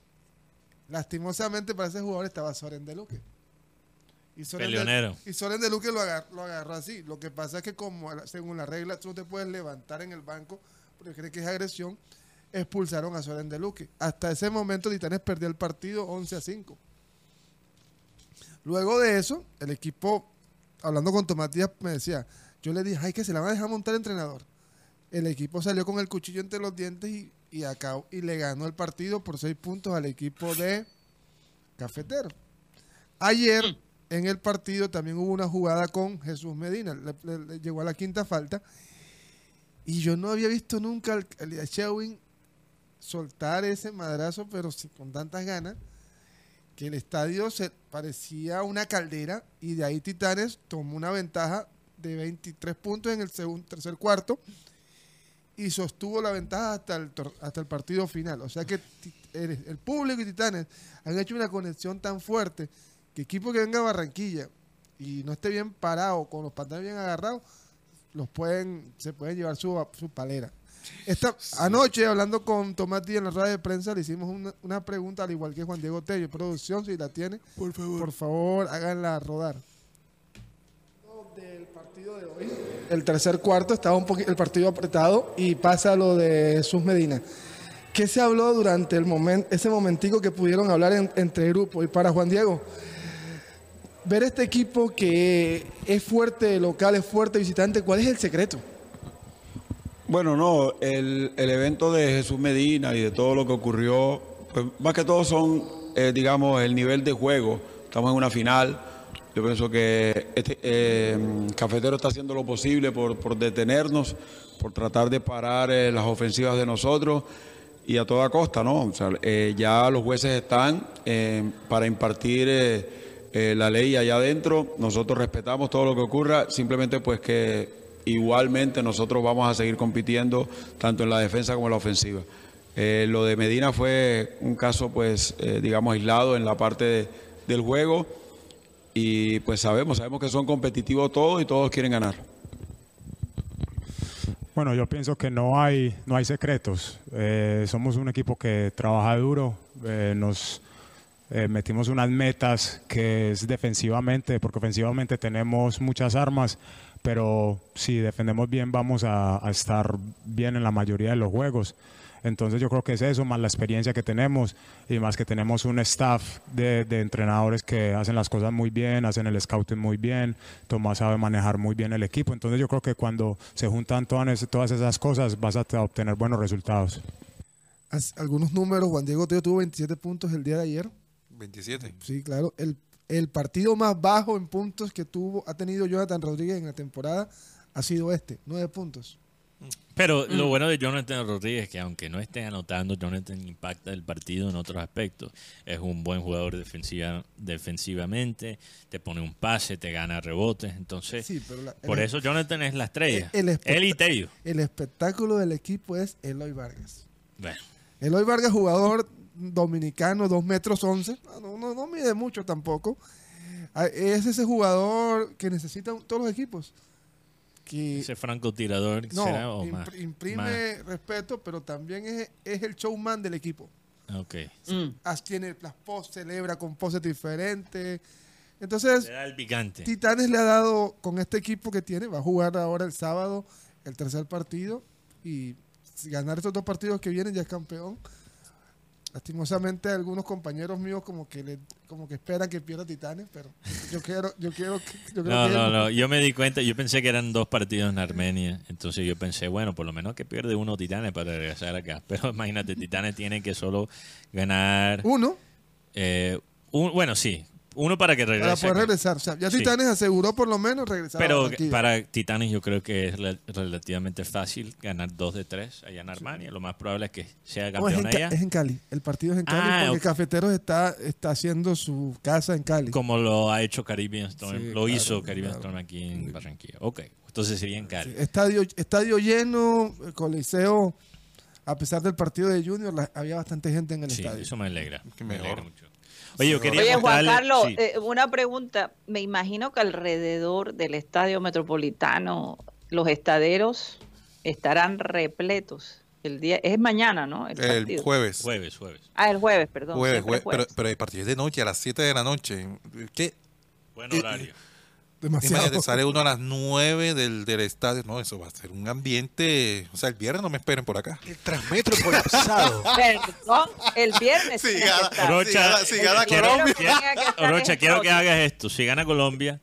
Lastimosamente para ese jugador estaba Soren de Luque. Y Soren de, Peleonero. y Soren de Luque lo agarró, lo agarró así. Lo que pasa es que como según la regla tú no te puedes levantar en el banco porque cree que es agresión, expulsaron a Soren de Luque. Hasta ese momento Titanes perdió el partido 11 a 5. Luego de eso, el equipo, hablando con Tomás Díaz, me decía, yo le dije, ay, que se la van a dejar montar entrenador. El equipo salió con el cuchillo entre los dientes y, y, acabó- y le ganó el partido por seis puntos al equipo de Cafetero. Ayer, en el partido, también hubo una jugada con Jesús Medina. Le, le- le llegó a la quinta falta. Y yo no había visto nunca al al Shewin soltar ese madrazo, pero sí, con tantas ganas, que el estadio se parecía una caldera y de ahí Titanes tomó una ventaja de 23 puntos en el segundo, tercer cuarto y sostuvo la ventaja hasta el, hasta el partido final. O sea que el público y Titanes han hecho una conexión tan fuerte que equipo que venga a Barranquilla y no esté bien parado, con los pantalones bien agarrados, los pueden, se pueden llevar su, su palera. Esta, Anoche, hablando con Tomás Díaz en la rueda de prensa, le hicimos una, una pregunta, al igual que Juan Diego Tello. Producción, si la tiene, Por favor. por favor, háganla rodar. Del partido de hoy. El tercer cuarto estaba un poquito el partido apretado y pasa lo de Jesús Medina. ¿Qué se habló durante el momento, ese momentico que pudieron hablar en- entre grupos? Y para Juan Diego, ver este equipo que es fuerte local, es fuerte visitante, ¿cuál es el secreto? Bueno, no, el, el evento de Jesús Medina y de todo lo que ocurrió, pues más que todo son, eh, digamos, el nivel de juego. Estamos en una final. Yo pienso que este eh, Cafetero está haciendo lo posible por, por detenernos, por tratar de parar eh, las ofensivas de nosotros y a toda costa, ¿no? O sea, ya los jueces están para impartir eh, la ley allá adentro. Nosotros respetamos todo lo que ocurra, simplemente pues que igualmente nosotros vamos a seguir compitiendo tanto en la defensa como en la ofensiva. Eh, lo de Medina fue un caso, pues, eh, digamos, aislado en la parte de- del juego y pues sabemos, sabemos que son competitivos todos y todos quieren ganar. Bueno, yo pienso que no hay, no hay secretos. Somos un equipo que trabaja duro, nos eh, metimos unas metas que es defensivamente, porque ofensivamente tenemos muchas armas, pero si defendemos bien vamos a, a estar bien en la mayoría de los juegos. Entonces yo creo que es eso, más la experiencia que tenemos y más que tenemos un staff de, de entrenadores que hacen las cosas muy bien, hacen el scouting muy bien, Tomás sabe manejar muy bien el equipo. Entonces yo creo que cuando se juntan todas, todas esas cosas vas a obtener buenos resultados. Algunos números, Juan Diego Tello tuvo 27 puntos el día de ayer. 27. Sí, claro. El, el partido más bajo en puntos que tuvo, ha tenido Jonathan Rodríguez en la temporada ha sido este, 9 puntos. Pero lo bueno de Jonathan Rodríguez es que aunque no esté anotando, Jonathan impacta el partido en otros aspectos. Es un buen jugador defensiva, defensivamente, te pone un pase, te gana rebotes. Entonces, Sí, pero la- por el- eso Jonathan es la estrella. El espectá- Él y Tello. El espectáculo del equipo es Eloy Vargas. Bueno, Eloy Vargas, jugador dominicano, 2 metros 11. No, no, no mide mucho tampoco. Ah, Es ese jugador que necesitan todos los equipos. Que ese francotirador no, será o impr- más. imprime respeto, pero también es, es el showman del equipo. Ok. Mm. Tiene las poses, celebra con poses diferentes. Entonces, Le da el picante. Titanes le ha dado con este equipo que tiene, va a jugar ahora el sábado el tercer partido y ganar estos dos partidos que vienen ya es campeón. Lastimosamente algunos compañeros míos como que le, como que esperan que pierda Titanes, pero yo quiero, yo quiero, que- yo creo No, que no, no. Yo me di cuenta, yo pensé que eran dos partidos en Armenia. Entonces yo pensé, bueno, por lo menos que pierde uno Titanes para regresar acá. [laughs] Pero imagínate, Titanes tiene que solo ganar. uno eh, un, bueno, sí. Uno para que regrese. para poder acá. regresar. O sea, ya Sí. Titanes aseguró por lo menos regresar. Pero para Titanes yo creo que es rel- relativamente fácil ganar dos de tres allá en Armania. Lo más probable es que sea No, es, en, campeón allá. es en Cali. El partido es en Cali Ah, porque ok. Cafeteros está, está haciendo su casa en Cali. Como lo ha hecho Caribbean Storm. Sí, lo claro, hizo Caribbean claro. Storm aquí en Barranquilla. Ok. Entonces sería en Cali. Sí, estadio, estadio lleno, Coliseo, a pesar del partido de Junior, la- había bastante gente en el Sí, estadio. eso me alegra. Qué me alegra mucho. Oye, yo quería Oye, Juan Carlos, sí. eh, una pregunta. Me imagino que alrededor del estadio metropolitano los estaderos estarán repletos. El día es mañana, ¿no? El, jueves. Jueves, jueves. Ah, el jueves, perdón. Jueves, siempre jueves, pero, pero el partido es de noche, a las 7 de la noche. ¿Qué? Buen Y- horario. Demasiado. Imagínate, sale uno a las 9 del, del estadio. No, eso va a ser un ambiente. O sea, el viernes no me esperen por acá. El Transmetro colapsado. [laughs] Perdón, el viernes. Que gana- estar. Rocha, si gana- si gana quiero- Colombia. Tenía que quiero que hagas esto. Si gana Colombia,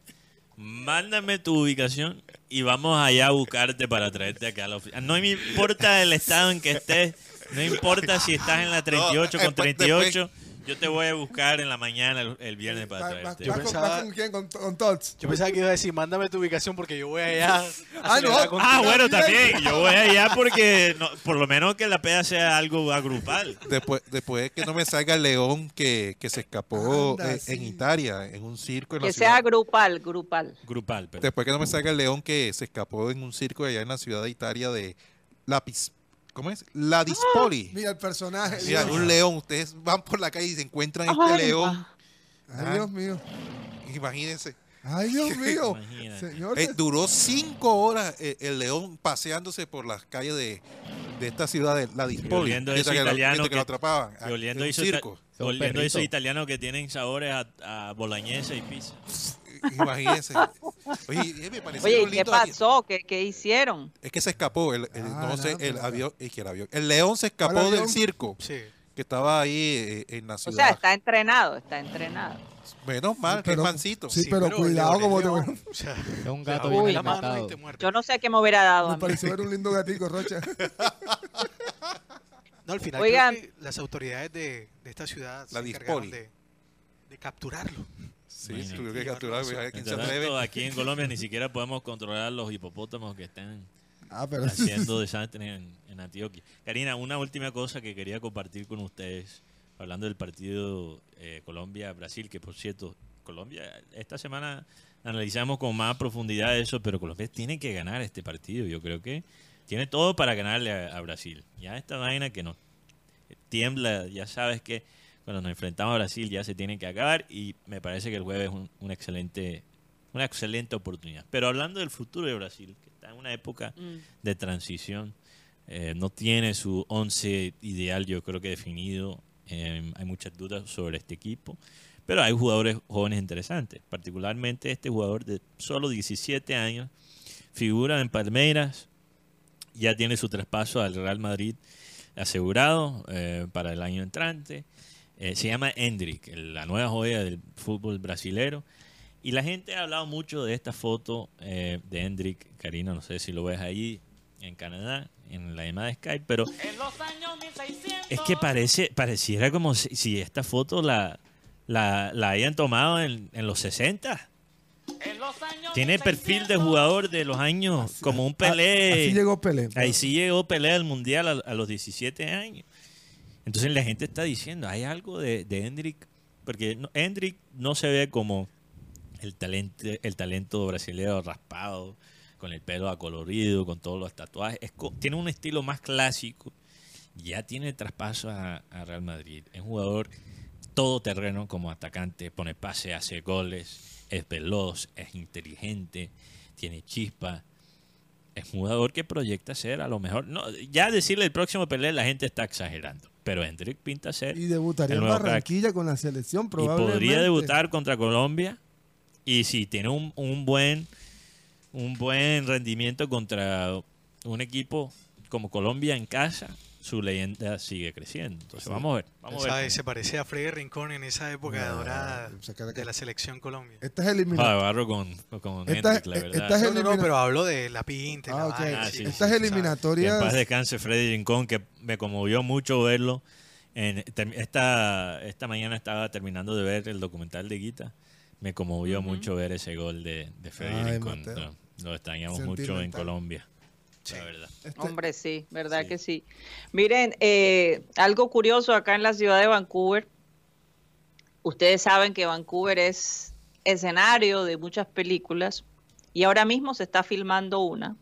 mándame tu ubicación y vamos allá a buscarte para traerte acá a la oficina. No me importa el estado en que estés, no importa si estás en la 38 No, con después- 38, yo te voy a buscar en la mañana el, el viernes para Va- va- traerte. Yo pensaba- va con quién? Con, con Tots. Yo pensaba que iba a decir, mándame tu ubicación porque yo voy allá. a Ah, no. Ah, bueno, también. Yo voy [laughs] allá porque no- por lo menos que la peda sea algo agrupal. Después, después que no me salga el león que, que se escapó Anda, eh, sí. en Italia, en un circo en la Que ciudad. sea grupal, grupal. Grupal, pero. Después que no me salga el león que se escapó en un circo allá en la ciudad de Italia de Lápiz. ¿Cómo es? La Dispoli. Mira el personaje. Mira, Dios. un león. Ustedes van por la calle y se encuentran este león. Ay, Dios mío. Imagínense. Ay, Dios [laughs] mío. Señor. Eh, duró cinco horas eh, el león paseándose por las calles de, de esta ciudad de La Dispoli. Oliendo Mientras eso que que que- lo atrapaban. Y oliendo en un eso, circo. Son oliendo eso perritos. italiano que tienen sabores a, a boloñesa y pizza. [laughs] Imagínense. Oye, me pareció Oye, ¿y lindo qué pasó? ¿Qué, qué hicieron? Es que se escapó. El, el- Ah, no sé, no, el avión, eh, que el avión. El león se escapó ¿Cuál del circo Sí. que estaba ahí eh, en la O sea, ciudad. está entrenado, está entrenado. Menos mal, que es Pero- mansito. Sí, pero cuidado León es como te. [laughs] O sea, Es un gato agarra bien la mano y matado. te muerde. Yo no sé qué me hubiera dado a Me mí. pareció ver un lindo gatico, Rocha. [laughs] No, al final Oigan. creo que las autoridades de, de esta ciudad La se encargaron de capturarlo. Sí, Imagínate. tuvieron que capturar. Sí, ¿quién se atreve? aquí en Colombia ni [laughs] siquiera podemos controlar los hipopótamos que están Ah, pero haciendo desastres en, en Antioquia. Karina, una última cosa que quería compartir con ustedes, hablando del partido eh, Colombia-Brasil, que por cierto, Colombia, esta semana analizamos con más profundidad eso, pero Colombia tiene que ganar este partido. Yo creo que tiene todo para ganarle a, a Brasil. Ya esta vaina que no tiembla, ya sabes que cuando nos enfrentamos a Brasil ya se tiene que acabar y me parece que el jueves es un, un excelente una excelente oportunidad. Pero hablando del futuro de Brasil, que está en una época Mm. de transición, eh, no tiene su once ideal, yo creo que definido. Eh, hay muchas dudas sobre este equipo, pero hay jugadores jóvenes interesantes, particularmente este jugador de solo 17 años, figura en Palmeiras, ya tiene su traspaso al Real Madrid asegurado eh, para el año entrante. Eh, se llama Hendrick, la nueva joya del fútbol brasilero. Y la gente ha hablado mucho de esta foto eh, de Hendrick. Karina, no sé si lo ves ahí en Canadá, en la llamada de Skype, pero es que parece, pareciera como si, si esta foto la, la, la hayan tomado en, en los 60. Tiene el perfil de jugador de los años, como un Pelé. Así llegó Pelé. Ahí sí llegó Pelé al Mundial a, a los 17 años. Entonces la gente está diciendo, hay algo de, de Hendrick, porque no- Hendrick no se ve como el talento, el talento brasileño raspado, con el pelo acolorido, con todos los tatuajes. Tiene un estilo más clásico. Ya tiene traspaso a, a Real Madrid. Es un jugador todoterreno como atacante, pone pase, hace goles, es veloz, es inteligente, tiene chispa. Es un jugador que proyecta ser a lo mejor. No, ya decirle el próximo Pelé, la gente está exagerando. Pero Hendrick pinta ser Y debutaría en crack. Barranquilla con la selección, Y probablemente. podría debutar contra Colombia. Y si tiene un, un buen un buen rendimiento contra un equipo como Colombia en casa, su leyenda sigue creciendo. Entonces vamos a ver. Vamos a ver. Se parecía a Freddy Rincón en esa época No, dorada de la selección Colombia. Esta es Ah, con, con Esta- Hendrick, la verdad. esta es No, no, pero hablo de la pinta. Ah, ok. vaina, Ah, sí, sí, sí, Estas sí, eliminatorias. Que en paz descanse Freddy Rincón, que me conmovió mucho verlo. En, esta, esta mañana estaba terminando de ver el documental de Guita. Me conmovió mucho ver ese gol de, de Freddy Ay, Rincón. No, lo extrañamos mucho en Sentimental. Colombia. La verdad. Este- Hombre, sí, verdad Sí. que sí. Miren, eh, algo curioso acá en la ciudad de Vancouver. Ustedes saben que Vancouver es escenario de muchas películas y ahora mismo se está filmando una,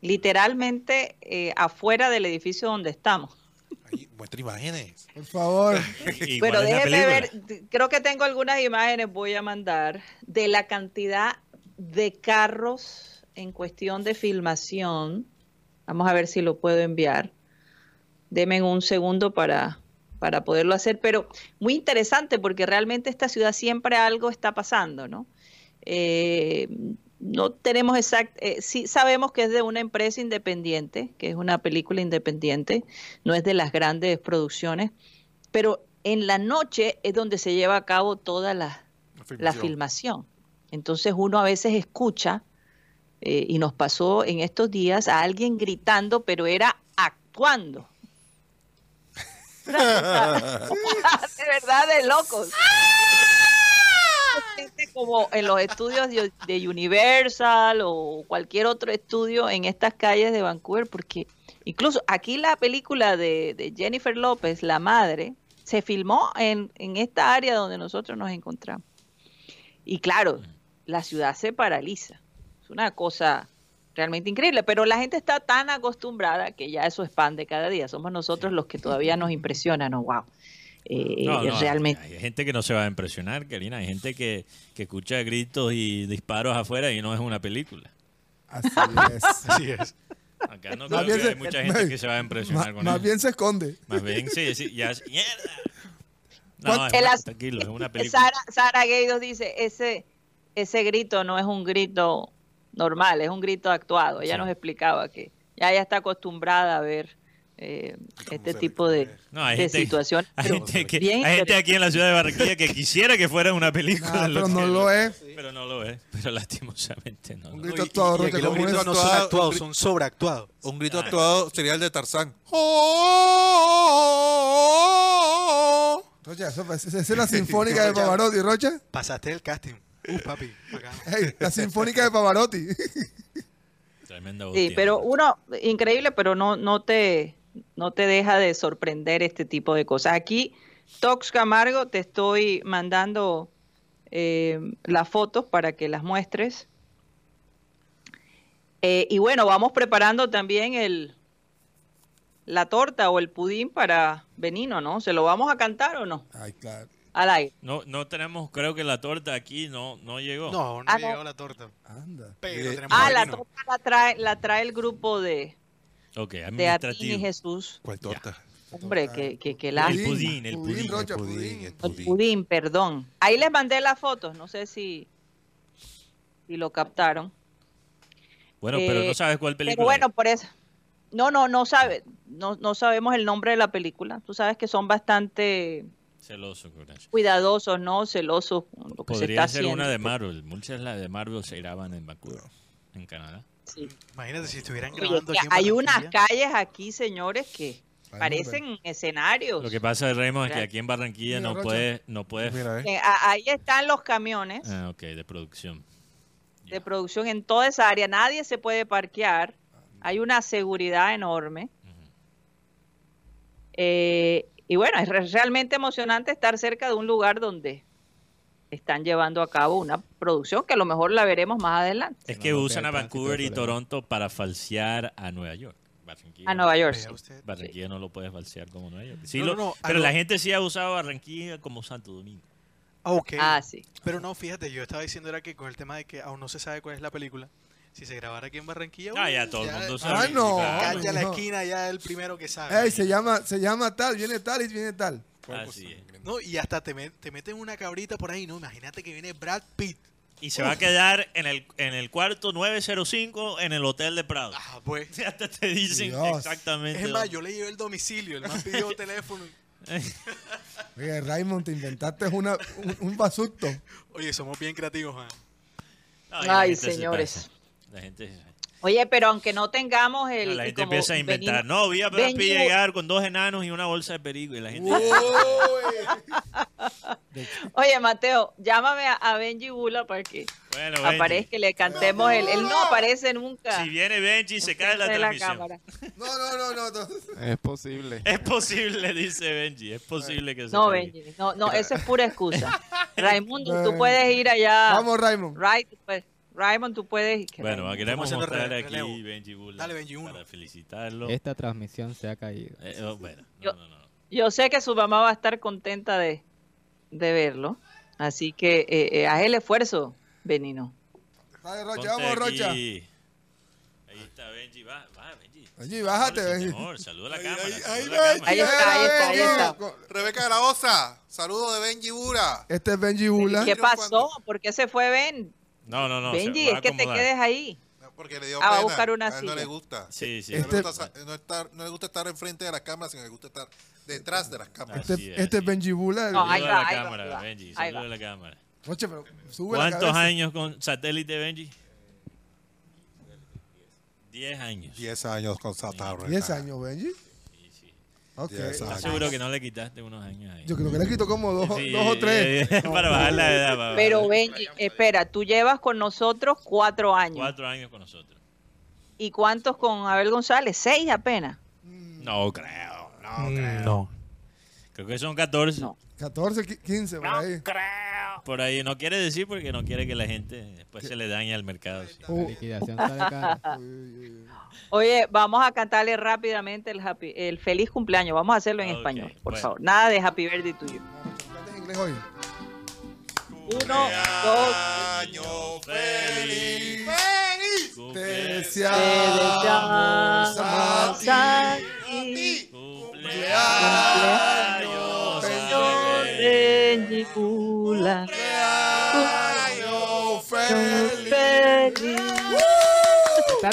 literalmente eh, afuera del edificio donde estamos. Muestra imágenes. Por favor. [laughs] ¿Y Pero déjenme ver, creo que tengo algunas imágenes, voy a mandar, de la cantidad de carros en cuestión de filmación. Vamos a ver si lo puedo enviar. Deme un segundo para, para poderlo hacer, pero muy interesante porque realmente esta ciudad siempre algo está pasando, ¿no? Eh, no tenemos exact, eh, sí sabemos que es de una empresa independiente, que es una película independiente, no es de las grandes producciones, pero en la noche es donde se lleva a cabo toda la, la filmación. Entonces uno a veces escucha, eh, y nos pasó en estos días, a alguien gritando, pero era actuando. [laughs] De verdad de locos. [laughs] Gente Como en los estudios de, de Universal o cualquier otro estudio en estas calles de Vancouver, porque incluso aquí la película de, de Jennifer López, La Madre, se filmó en, en esta área donde nosotros nos encontramos. Y claro, la ciudad se paraliza. Es una cosa realmente increíble, pero la gente está tan acostumbrada que ya eso expande cada día. Somos nosotros los que todavía nos impresionan, ¿no? Wow. Eh, No, no, realmente. Hay gente que no se va a impresionar, Karina. Hay gente que, que escucha gritos y disparos afuera y no es una película. Así [laughs] es. Así es. Acá no Más creo bien que se- hay mucha gente que se va a impresionar con más eso. bien se esconde. Más bien, sí, sí, ya es- ¡Mierda! [laughs] No, ¿Cuánto- es El tranquilo, es una [laughs] película. Sara, Sara Gaydos dice, ese, ese grito no es un grito normal, es un grito actuado. Ella Sí. nos explicaba que ya ella está acostumbrada a ver eh, este tipo de, No, hay de gente, situaciones. hay gente, que, bien hay gente interesante. aquí en la ciudad de Barranquilla que quisiera que fuera una película. Lo pero no lo es. Pero no lo es. Pero lastimosamente no. Un grito Y- y- actuado, y Rocha, aquí los ¿cómo gritos no son Actuado, actuados, son sobreactuados. Un grito Ah. actuado sería el de Tarzán. [laughs] Rocha, eso- esa es la [laughs] sinfónica de Pavarotti, Rocha. Pasaste el casting. Uh, papi. Hey, la sinfónica de Pavarotti. Tremenda Sí, pero uno, increíble, pero no, no, te, no te deja de sorprender este tipo de cosas. Aquí, Tox Camargo, te estoy mandando eh, las fotos para que las muestres. Eh, y bueno, vamos preparando también el la torta o el pudín para Benino, ¿no? ¿Se lo vamos a cantar o no? Ay, claro. Al aire. No, no tenemos, creo que la torta aquí no, no llegó. No, no Ah, no. llegado la torta. Anda. Pero Eh, tenemos Ah, la torta la trae, la trae el grupo de, Ok, de Atín y administrativo. Jesús. ¿Cuál torta? Hombre, que, que, que El lástima. pudín, el Pudín, pudín. Rocha, El pudín, pudín. el El pudín. pudín, perdón. Ahí les mandé las fotos, no sé si, si lo captaron. Bueno, pero Eh, no sabes cuál película. Pero bueno, por eso. no, no, no sabe, no, no sabemos el nombre de la película. Tú sabes que son bastante Celoso eso. cuidadosos, ¿no? Celosos lo que se Podría está ser una de. Marvel. Muchas de las de Marvel se graban en Vancouver, en Canadá. Sí. Imagínate si estuvieran grabando aquí hay unas calles aquí, señores, que parecen escenarios. Lo que pasa, Raymond, es que aquí en Barranquilla Mira, no puedes, no puedes. Mira, eh. Eh, ahí están los camiones Ah, ok, de producción. de producción en toda esa área. Nadie se puede parquear. Hay una seguridad enorme. Eh, y bueno, es re- realmente emocionante estar cerca de un lugar donde están llevando a cabo una producción que a lo mejor la veremos más adelante. Es que usan a Vancouver y. Toronto para falsear a Nueva York. Barranquilla, A Nueva York. Sí. Barranquilla no lo puedes falsear como Nueva York. Sí No, lo- no, pero lo- la gente sí ha usado Barranquilla como Santo Domingo. Ah. Ah, sí. Pero no, fíjate, yo estaba diciendo era que con el tema de que aún no se sabe cuál es la película, si se grabara aquí en Barranquilla, Ah, ya todo el mundo Ah, sabe. no. claro. Calla la esquina ya el primero que sabe. Ey, se llama, se llama tal, viene tal y viene tal. Así es. No, y hasta te, met- te meten una cabrita por ahí, ¿no? Imagínate que viene Brad Pitt. Y se va a quedar en el, en el cuarto 905 en el Hotel de Prado. Ah, pues. [laughs] Hasta te dicen Dios. exactamente. Es más, yo le llevé el domicilio, el man pidió teléfono. [laughs] Oye, Raymond, te inventaste una, un, un basuto. Oye, somos bien creativos, man. Ay, señores. Pasa. La gente, Oye, pero aunque no tengamos el... no, la gente como empieza a inventar. No, vi a Brad Pitt llegar con dos enanos y una bolsa de perico. Y la gente. [laughs] Oye, Mateo, llámame a, a Benji Bula para que Bueno, aparezca y le cantemos el... Él no aparece nunca. Si viene Benji, se cae la transmisión. cámara. No, no, no, no. no. Es posible. Es posible, dice Benji. Es posible que se No, caiga. Benji, no, no, esa es pura excusa. [laughs] Raimundo, tú puedes ir allá. Vamos, Raymond. Right, tú puedes- Raymond, tú puedes. que Bueno, Raymond- queremos mostrar aquí relevo. Benji Bula Dale, Benji, uno. para felicitarlo. Esta transmisión se ha caído. Eh, oh, bueno, Yo- no, no, no. Yo sé que su mamá va a estar contenta de, de verlo. Así que eh, eh, haz el esfuerzo, Benino. Dale, Rocha, Ponte vamos, Rocha. aquí. Ahí está Benji, va, va Benji. Benji, bájate, Benji. amor, saluda a la Ay, cámara. ay, saluda ay, a la cámara. Ahí está, ahí está, ahí está. Rebeca de la Osa, saludo de Benji Bura. Este es Benji Bula. ¿Qué pasó? ¿Por qué se fue Ben? No, no, no. Benji, es que te quedes ahí. No, Porque le dio Ah, va a pena. buscar una a él no le gusta. Sí, sí. No, Este- le gusta, no estar- no le gusta estar enfrente de las cámaras, sino le gusta estar detrás de las cámaras. Este, Así es, este es. Benji Bula. No, ahí va, la ahí cámara, va. Benji. Ahí Saluda va. la cámara. Rocha, pero sube la ¿Cuántos cabeza. años con satélite, Benji? Diez años. 10 años con Saturn. 10 años, Benji. Ok. Diez ¿Estás años. seguro que no le quitaste unos años ahí? Yo creo que le quito como dos, Sí, dos o tres. [laughs] para bajar la edad. para Pero bajar. Benji, espera, tú llevas con nosotros cuatro años. Cuatro años con nosotros. ¿Y cuántos con Abel González? Seis apenas. No creo, no Mm, creo. No. Creo que son 14. No. 14, qui- 15, por ahí. Por ahí no quiere decir porque no quiere que la gente después se le dañe al mercado. sí. Uh, Liquidación Oye, vamos a cantarle rápidamente el, happy- el feliz cumpleaños. Vamos a hacerlo en Ok, español, por bueno. favor. Nada de Happy Birthday tuyo. En inglés hoy. Uno, dos, Año feliz. Te te deseamos a a ti. Cumpleaños, Señor feliz. Feliz.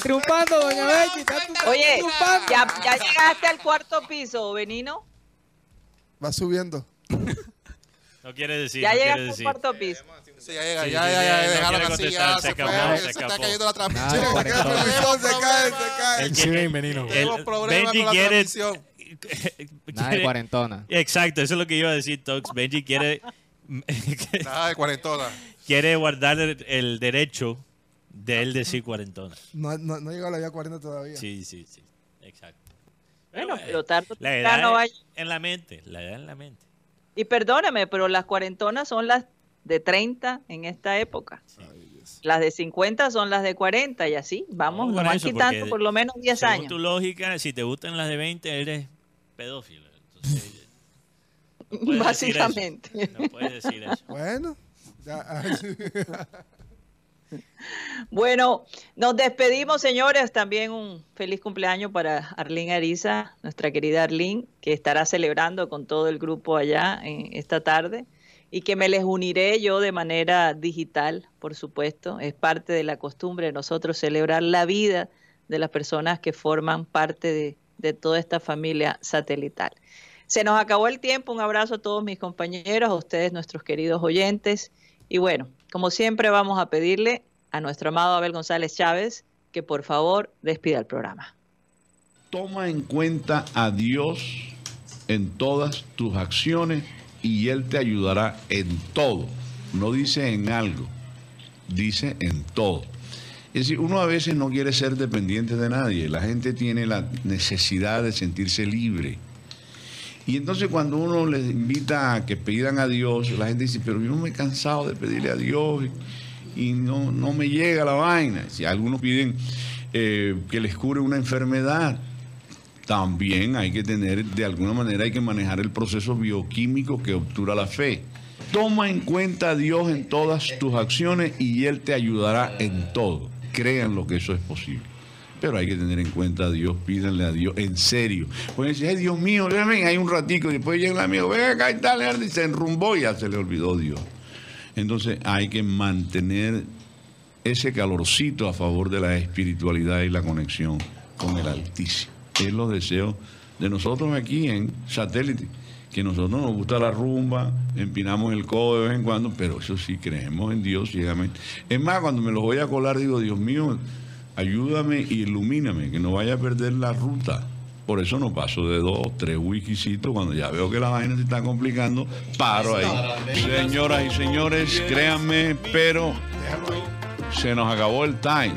Triunfando, doña Benji. Está, está Oye, triunfando. ¿ya, ya llegaste al cuarto piso, Benino? Va subiendo. No quiere decir, Ya no quiere llegaste al decir. cuarto piso. Sí, ya llega, Sí, ya, sí, ya, ya, no dejaron quiere así, ya se, se fue, escapó, se se está escapó. cayendo la transmisión. Se cae, se cae, se cae. El Sí, que- bienvenido. Tenemos problemas Benji con la quiere, transmisión. [laughs] Nada de cuarentona. Exacto, eso es lo que iba a decir, Tox. Benji quiere, Nada de cuarentona. [laughs] quiere guardar el, el derecho de él decir cuarentona. No, no, no llegado a la vida 40 todavía. Sí, sí, sí. Exacto. Bueno, bueno, pero tarde La edad va- es en la mente, la edad en la mente. Y perdóname, pero las cuarentonas son las de 30 en esta época. Las de 50 son las de 40 y así. Vamos, No, nos van quitando por lo menos 10 Según años. tu lógica, si te gustan las de 20, eres pedófilo. Entonces, no puedes decir eso. Básicamente. No puedes decir eso. Bueno. ya, [laughs] [laughs] Bueno, nos despedimos, señores. También un feliz cumpleaños para Arlene Ariza, nuestra querida Arlene, que estará celebrando con todo el grupo allá esta tarde y que me les uniré yo de manera digital, por supuesto. Es parte de la costumbre de nosotros celebrar la vida de las personas que forman parte de, de toda esta familia satelital. Se nos acabó el tiempo. Un abrazo a todos mis compañeros, a ustedes, nuestros queridos oyentes. Y bueno, como siempre, vamos a pedirle a nuestro amado Abel González Chávez que por favor despida el programa. Toma en cuenta a Dios en todas tus acciones y Él te ayudará en todo. No dice en algo, dice en todo. Es decir, uno a veces no quiere ser dependiente de nadie. La gente tiene la necesidad de sentirse libre. Y entonces cuando uno les invita a que pidan a Dios, la gente dice, pero yo no me he cansado de pedirle a Dios y, no, no me llega la vaina. Si algunos piden eh, que les cure una enfermedad, también hay que tener, de alguna manera hay que manejar el proceso bioquímico que obtura la fe. Toma en cuenta a Dios en todas tus acciones y Él te ayudará en todo. Crean lo que eso es posible. Pero hay que tener en cuenta a Dios, pídanle a Dios, en serio. Pueden decir, ay Dios mío, ven, hay un ratico, y después llega el amigo, ven acá y tal, y se enrumbó y ya se le olvidó Dios. Entonces hay que mantener ese calorcito a favor de la espiritualidad y la conexión con el Altísimo. Es los deseos de nosotros aquí en satélite, que nosotros nos gusta la rumba, empinamos el codo de vez en cuando, pero eso sí, creemos en Dios ciegamente. Es más, cuando me los voy a colar, digo, Dios mío, ayúdame y ilumíname, que no vaya a perder la ruta. Por eso no paso de dos, tres wikisitos. Cuando ya veo que la vaina se está complicando, paro ahí. Señoras y señores, créanme, pero se nos acabó el time.